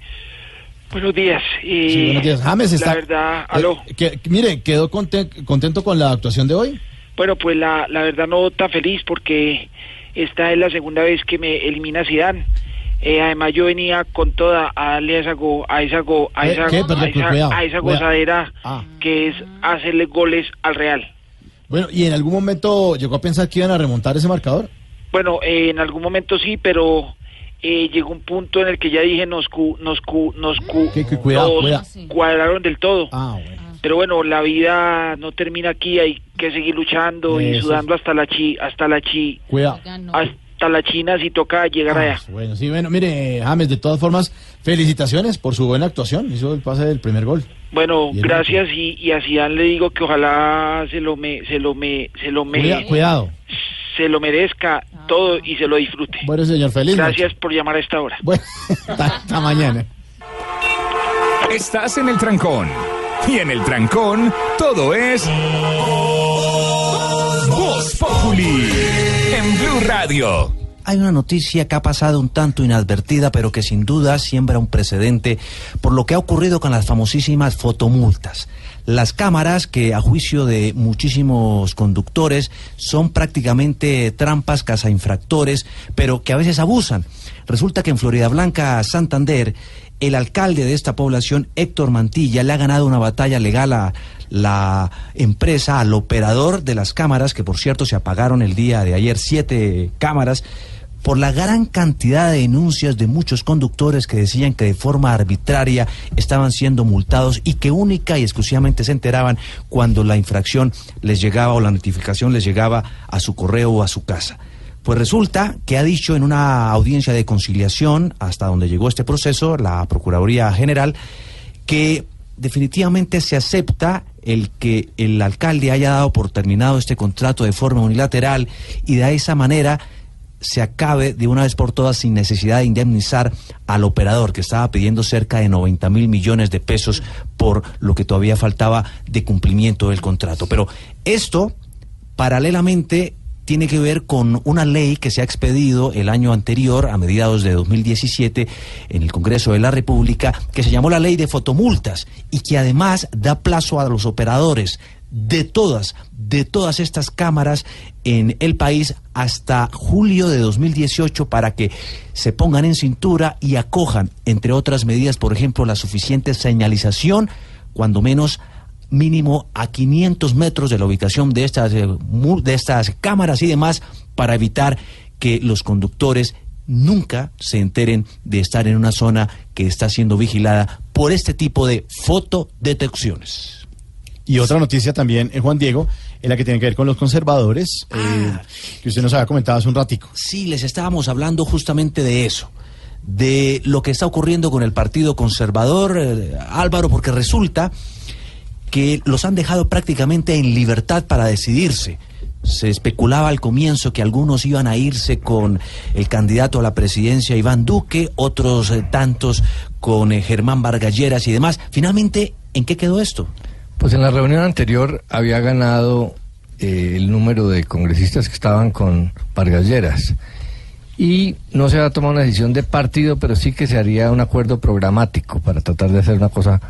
Buenos días. eh, Sí, buenos días. James está. La verdad, aló. Eh, que- que- mire, ¿quedó conten- contento con la actuación de hoy? Bueno, pues la, la verdad no tan feliz porque esta es la segunda vez que me elimina Zidane. Eh, además yo venía con toda a darle a esa go, a esa go, a ¿Qué? esa, ¿Qué? Perdón, a esa, cuidado, a esa gozadera Ah. que es hacerle goles al Real. Bueno, ¿y en algún momento llegó a pensar que iban a remontar ese marcador? Bueno, eh, en algún momento sí, pero eh, llegó un punto en el que ya dije nos cu, nos cu, nos cu, Que- que cuidado, nos cuidado. cuadraron del todo. Ah, Pero bueno, la vida no termina aquí, hay que seguir luchando y sudando hasta la chi, hasta la chi, Cuidado. hasta la China si toca llegar Ah, allá. Bueno, sí, bueno, mire, James, de todas formas, felicitaciones por su buena actuación. Hizo el pase del primer gol. Bueno, Y gracias y, y a Zidane le digo que ojalá se lo me, se lo me, se lo me, Cuida- cuidado. se lo merezca todo y se lo disfrute. Bueno, señor, feliz. Gracias por llamar a esta hora. Bueno, hasta, (laughs) hasta mañana. Estás en el trancón. Y en el trancón, todo es. Voz Populi. En Blue Radio. Hay una noticia que ha pasado un tanto inadvertida, pero que sin duda siembra un precedente por lo que ha ocurrido con las famosísimas fotomultas. Las cámaras que a juicio de muchísimos conductores son prácticamente trampas cazainfractores, pero que a veces abusan. Resulta que en Florida Blanca, Santander, el alcalde de esta población, Héctor Mantilla, le ha ganado una batalla legal a la empresa, al operador de las cámaras, que por cierto se apagaron el día de ayer siete cámaras, por la gran cantidad de denuncias de muchos conductores que decían que de forma arbitraria estaban siendo multados y que única y exclusivamente se enteraban cuando la infracción les llegaba o la notificación les llegaba a su correo o a su casa. Pues resulta que ha dicho en una audiencia de conciliación, hasta donde llegó este proceso, la Procuraduría General, que definitivamente se acepta el que el alcalde haya dado por terminado este contrato de forma unilateral y de esa manera se acabe de una vez por todas sin necesidad de indemnizar al operador que estaba pidiendo cerca de 90 mil millones de pesos por lo que todavía faltaba de cumplimiento del contrato. Pero esto, paralelamente, tiene que ver con una ley que se ha expedido el año anterior, a mediados de 2017, en el Congreso de la República, que se llamó la ley de fotomultas y que además da plazo a los operadores de todas, de todas estas cámaras en el país hasta julio de 2018 para que se pongan en cintura y acojan, entre otras medidas, por ejemplo, la suficiente señalización, cuando menos mínimo a 500 metros de la ubicación de estas, eh, de estas cámaras y demás para evitar que los conductores nunca se enteren de estar en una zona que está siendo vigilada por este tipo de fotodetecciones. Y otra noticia también, eh, Juan Diego, es la que tiene que ver con los conservadores, eh, que usted nos había comentado hace un ratico. Sí, les estábamos hablando justamente de eso, de lo que está ocurriendo con el Partido Conservador, eh, Álvaro, porque resulta que los han dejado prácticamente en libertad para decidirse. Se especulaba al comienzo que algunos iban a irse con el candidato a la presidencia Iván Duque, otros eh, tantos con eh, Germán Vargas Lleras y demás. Finalmente, ¿en qué quedó esto? Pues en la reunión anterior había ganado eh, el número de congresistas que estaban con Vargas Lleras. Y no se había tomado una decisión de partido, pero sí que se haría un acuerdo programático para tratar de hacer una cosa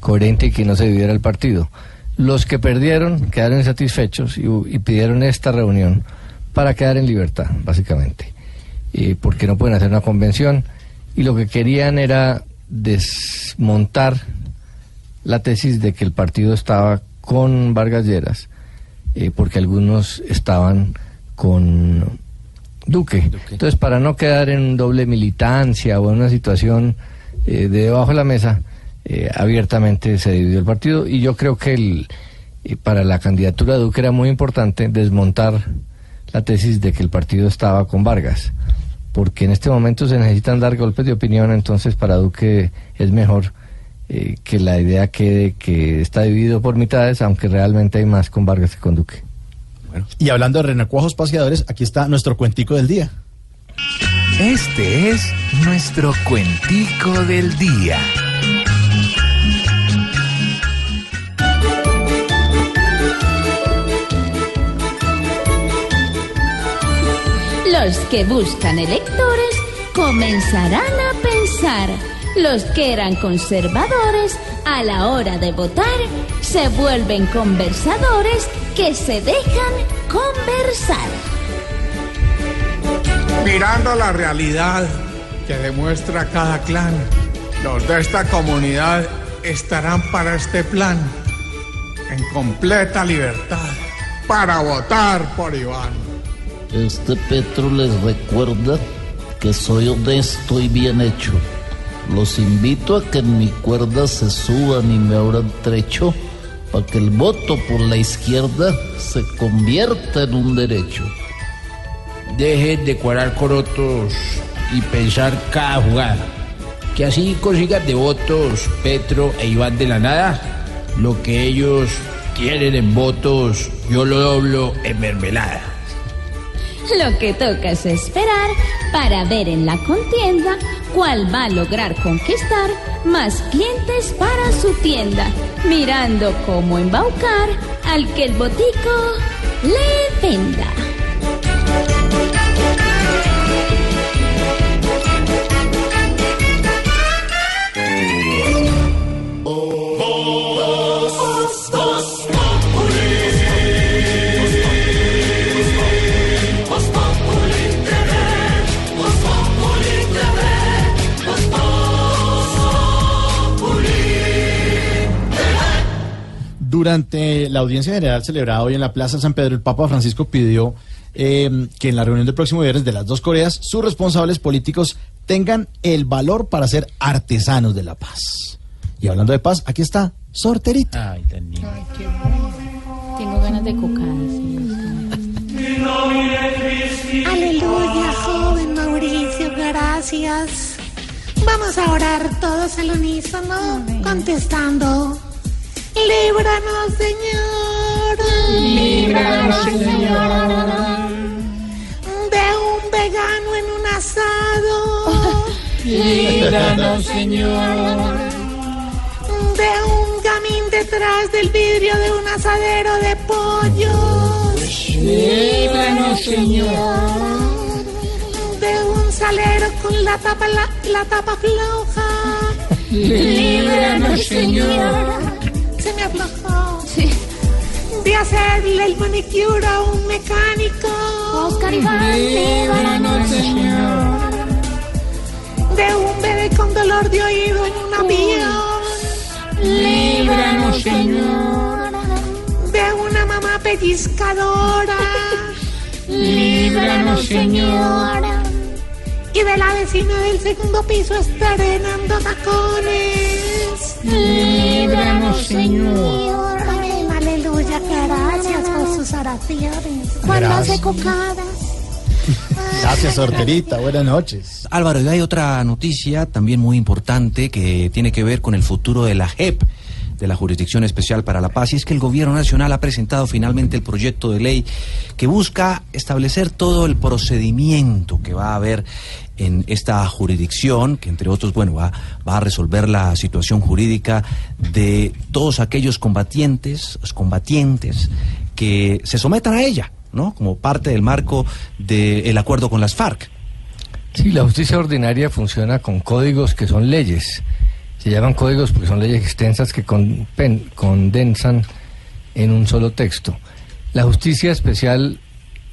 coherente y que no se dividiera el partido. Los que perdieron quedaron insatisfechos y, y pidieron esta reunión para quedar en libertad, básicamente. Eh, porque no pueden hacer una convención. Y lo que querían era desmontar la tesis de que el partido estaba con Vargas Lleras, eh, porque algunos estaban con Duque. Entonces, para no quedar en doble militancia o en una situación eh, de debajo de la mesa, eh, abiertamente se dividió el partido y yo creo que el, eh, para la candidatura de Duque era muy importante desmontar la tesis de que el partido estaba con Vargas, porque en este momento se necesitan dar golpes de opinión, entonces para Duque es mejor eh, que la idea quede que está dividido por mitades, aunque realmente hay más con Vargas que con Duque. Y hablando de renacuajos paseadores, aquí está nuestro cuentico del día. Este es nuestro cuentico del día. Los que buscan electores comenzarán a pensar. Los que eran conservadores a la hora de votar se vuelven conversadores que se dejan conversar. Mirando la realidad, que demuestra cada clan. Los de esta comunidad estarán para este plan en completa libertad para votar por Iván. Este Petro les recuerda que soy honesto y bien hecho. Los invito a que en mi cuerda se suban y me abran trecho para que el voto por la izquierda se convierta en un derecho. Dejen de cuadrar corotos y pensar cada jugada. Que así consigan de votos Petro e Iván de la nada. Lo que ellos tienen en votos, yo lo doblo en mermelada. Lo que toca es esperar para ver en la contienda cuál va a lograr conquistar más clientes para su tienda, mirando cómo embaucar al que el botico le venda. Durante la audiencia general celebrada hoy en la Plaza San Pedro, el Papa Francisco pidió eh, que en la reunión del próximo viernes de las dos Coreas, sus responsables políticos tengan el valor para ser artesanos de la paz. Y hablando de paz, aquí está Sorterita. Ay, tan lindo. Tengo ganas de cocadas. Aleluya, joven Mauricio, gracias. Vamos a orar todos al unísono, contestando. Líbranos, Señor. Líbranos, Señor. De un vegano en un asado. Líbranos, Señor. De un gamín detrás del vidrio de un asadero de pollos. Líbranos, Señor. De un salero con la tapa, la, la tapa floja. Líbranos, Señor. De hacerle el manicure a un mecánico. Oscar Iván, Líbranos, Señor. De un bebé con dolor de oído en un avión. Líbranos, Señor. De una mamá pellizcadora. Líbranos, Señor. Y de la vecina del segundo piso estrenando tacones. Líbranos, Señor. Gracias por sus oraciones. Cuando Gracias. hace cocadas. (laughs) Gracias, Sorterita. Buenas noches. Álvaro, y hay otra noticia también muy importante que tiene que ver con el futuro de la JEP, de la Jurisdicción Especial para la Paz, y es que el Gobierno Nacional ha presentado finalmente el proyecto de ley que busca establecer todo el procedimiento que va a haber en esta jurisdicción, que entre otros, bueno, va, va a resolver la situación jurídica de todos aquellos combatientes, los combatientes que se sometan a ella, ¿no? Como parte del marco del acuerdo con las FARC. Sí, la justicia ordinaria funciona con códigos que son leyes. Se llaman códigos porque son leyes extensas que condensan en un solo texto. La justicia especial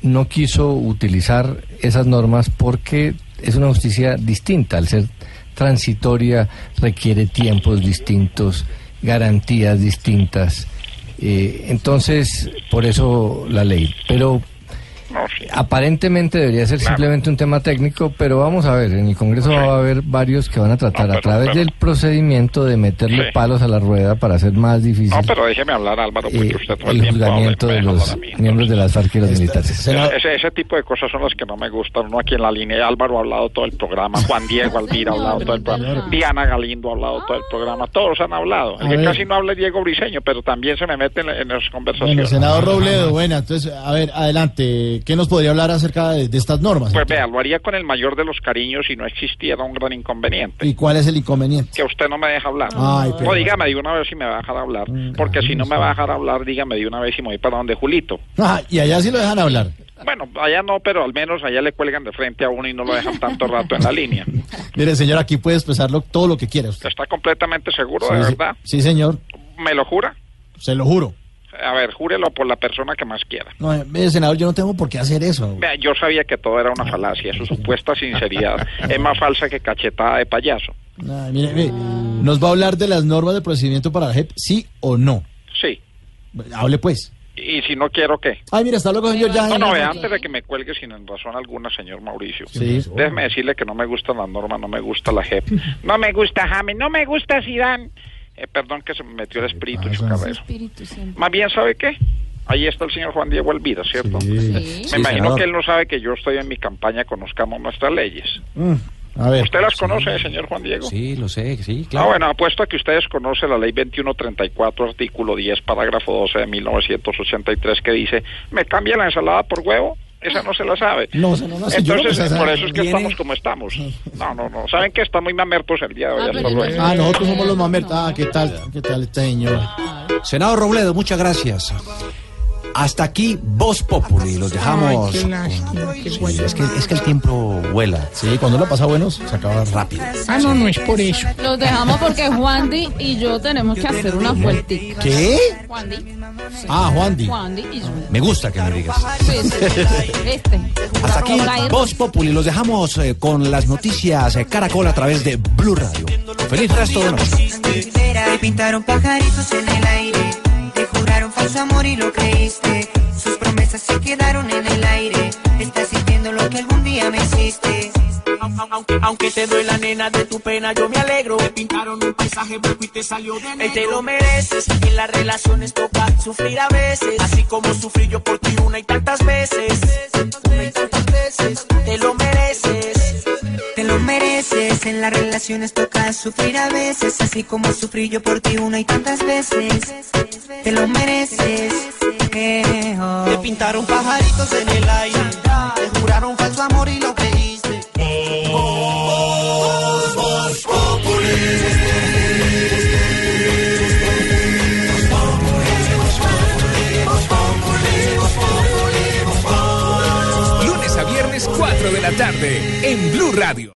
no quiso utilizar esas normas porque es una justicia distinta. Al ser transitoria requiere tiempos distintos, garantías distintas. Eh, entonces, por eso la ley. Pero Aparentemente debería ser simplemente un tema técnico, pero vamos a ver, en el Congreso va a haber varios que van a tratar a través del procedimiento de meterle Sí. palos a la rueda para hacer más difícil No, pero déjeme hablar, Álvaro, porque eh, usted todo el el juzgamiento de los mí. miembros de las FARC y los militares. Ese, ese tipo de cosas son las que no me gustan. Uno aquí en la línea, Álvaro ha hablado todo el programa, Juan (laughs) Diego Alvira ha hablado todo el programa, Diana Galindo ha hablado todo el programa, todos han hablado. El que casi no habla es Diego Briseño, pero también se me mete en, en las Bueno, conversaciones. senador Robledo, bueno, entonces, a ver, adelante, ¿qué nos podría hablar acerca de, de estas normas? Pues vea, lo haría con el mayor de los cariños si no existiera un gran inconveniente. ¿Y cuál es el inconveniente? Que usted no me deja hablar. Ay, No, dígame de una vez si me va a dejar hablar. Porque si no me va a dejar hablar, dígame de una vez si me voy para donde Julito. Ah, y allá sí lo dejan hablar. Bueno, allá no, pero al menos allá le cuelgan de frente a uno y no lo dejan tanto rato en la línea. (laughs) Mire, señor, aquí puede expresarlo todo lo que quiera. usted. ¿Está completamente seguro, Sí, de verdad? Sí, señor, ¿Me lo jura? se lo juro. A ver, júrelo por la persona que más quiera. No, eh, mire, senador, yo no tengo por qué hacer eso. Yo sabía que todo era una falacia, su supuesta sinceridad es más falsa que cachetada de payaso. Ay, mire, mire, ¿nos va a hablar de las normas de procedimiento para la JEP, sí o no? Sí. Hable pues. Y si no quiero, ¿qué? Ay, mira, hasta luego, señor. Ya, No, no, ya. antes de que me cuelgue sin razón alguna, señor Mauricio. Sí. Déjeme decirle que no me gustan las normas, no me gusta la JEP. (laughs) No me gusta James, no me gusta Zidane. Eh, perdón que se me metió el espíritu chocarrero. Santo. Más bien, ¿sabe qué? Ahí está el señor Juan Diego Elvira, ¿cierto? Sí. Me Sí, imagino senador. que él no sabe que yo estoy en mi campaña Conozcamos Nuestras Leyes. Mm, a ver. ¿Usted las conoce, señor Juan Diego? Sí, lo sé, sí, Ah, claro. bueno, apuesto a que ustedes conocen la ley 2134, artículo 10, parágrafo 12 de 1983, que dice, ¿me cambia la ensalada por huevo? Esa no se la sabe. No, no, no, no Entonces, por eso es que viene- estamos como estamos. No, no, no. ¿Saben que Están muy mamertos el día de hoy. Ah, luego. Ah, nosotros somos los mamertos. Ah, ¿qué tal? ¿Qué tal este señor? Senador Robledo, muchas gracias. Hasta aquí Voz Populi. Los dejamos. Ay, qué lástima, qué Sí, guay. es, que, es que el tiempo vuela. Sí, cuando lo pasa bueno, se acaba rápido. Ah, no, no es por eso. Los dejamos porque Juandi y yo tenemos que hacer una vueltica. ¿Qué? Juandi. Ah, Juan Di. Juandi y yo. Me gusta que me digas. Sí, sí. Este. Hasta aquí Voz Populi. Los dejamos eh, con las noticias eh, Caracol a través de Blue Radio. Feliz resto de noche. Pintaron pajaritos en el aire, falso amor y lo creíste. Sus promesas se quedaron en el aire. Estás sintiendo lo que algún día me hiciste. Aunque, aunque te duela nena de tu pena, yo me alegro. Te pintaron un paisaje blanco y te salió de negro. te lo mereces. En las relaciones toca sufrir a veces. Así como sufrí yo por ti una y tantas veces. Una y tantas veces. Te lo mereces. Lo mereces, en las relaciones toca sufrir a veces, así como sufrí yo por ti una y tantas veces. Te lo mereces. eh, oh. Te pintaron pajaritos en el aire. Te juraron falso amor y lo creíste. Lunes a viernes, 4 de la tarde, en Blue Radio.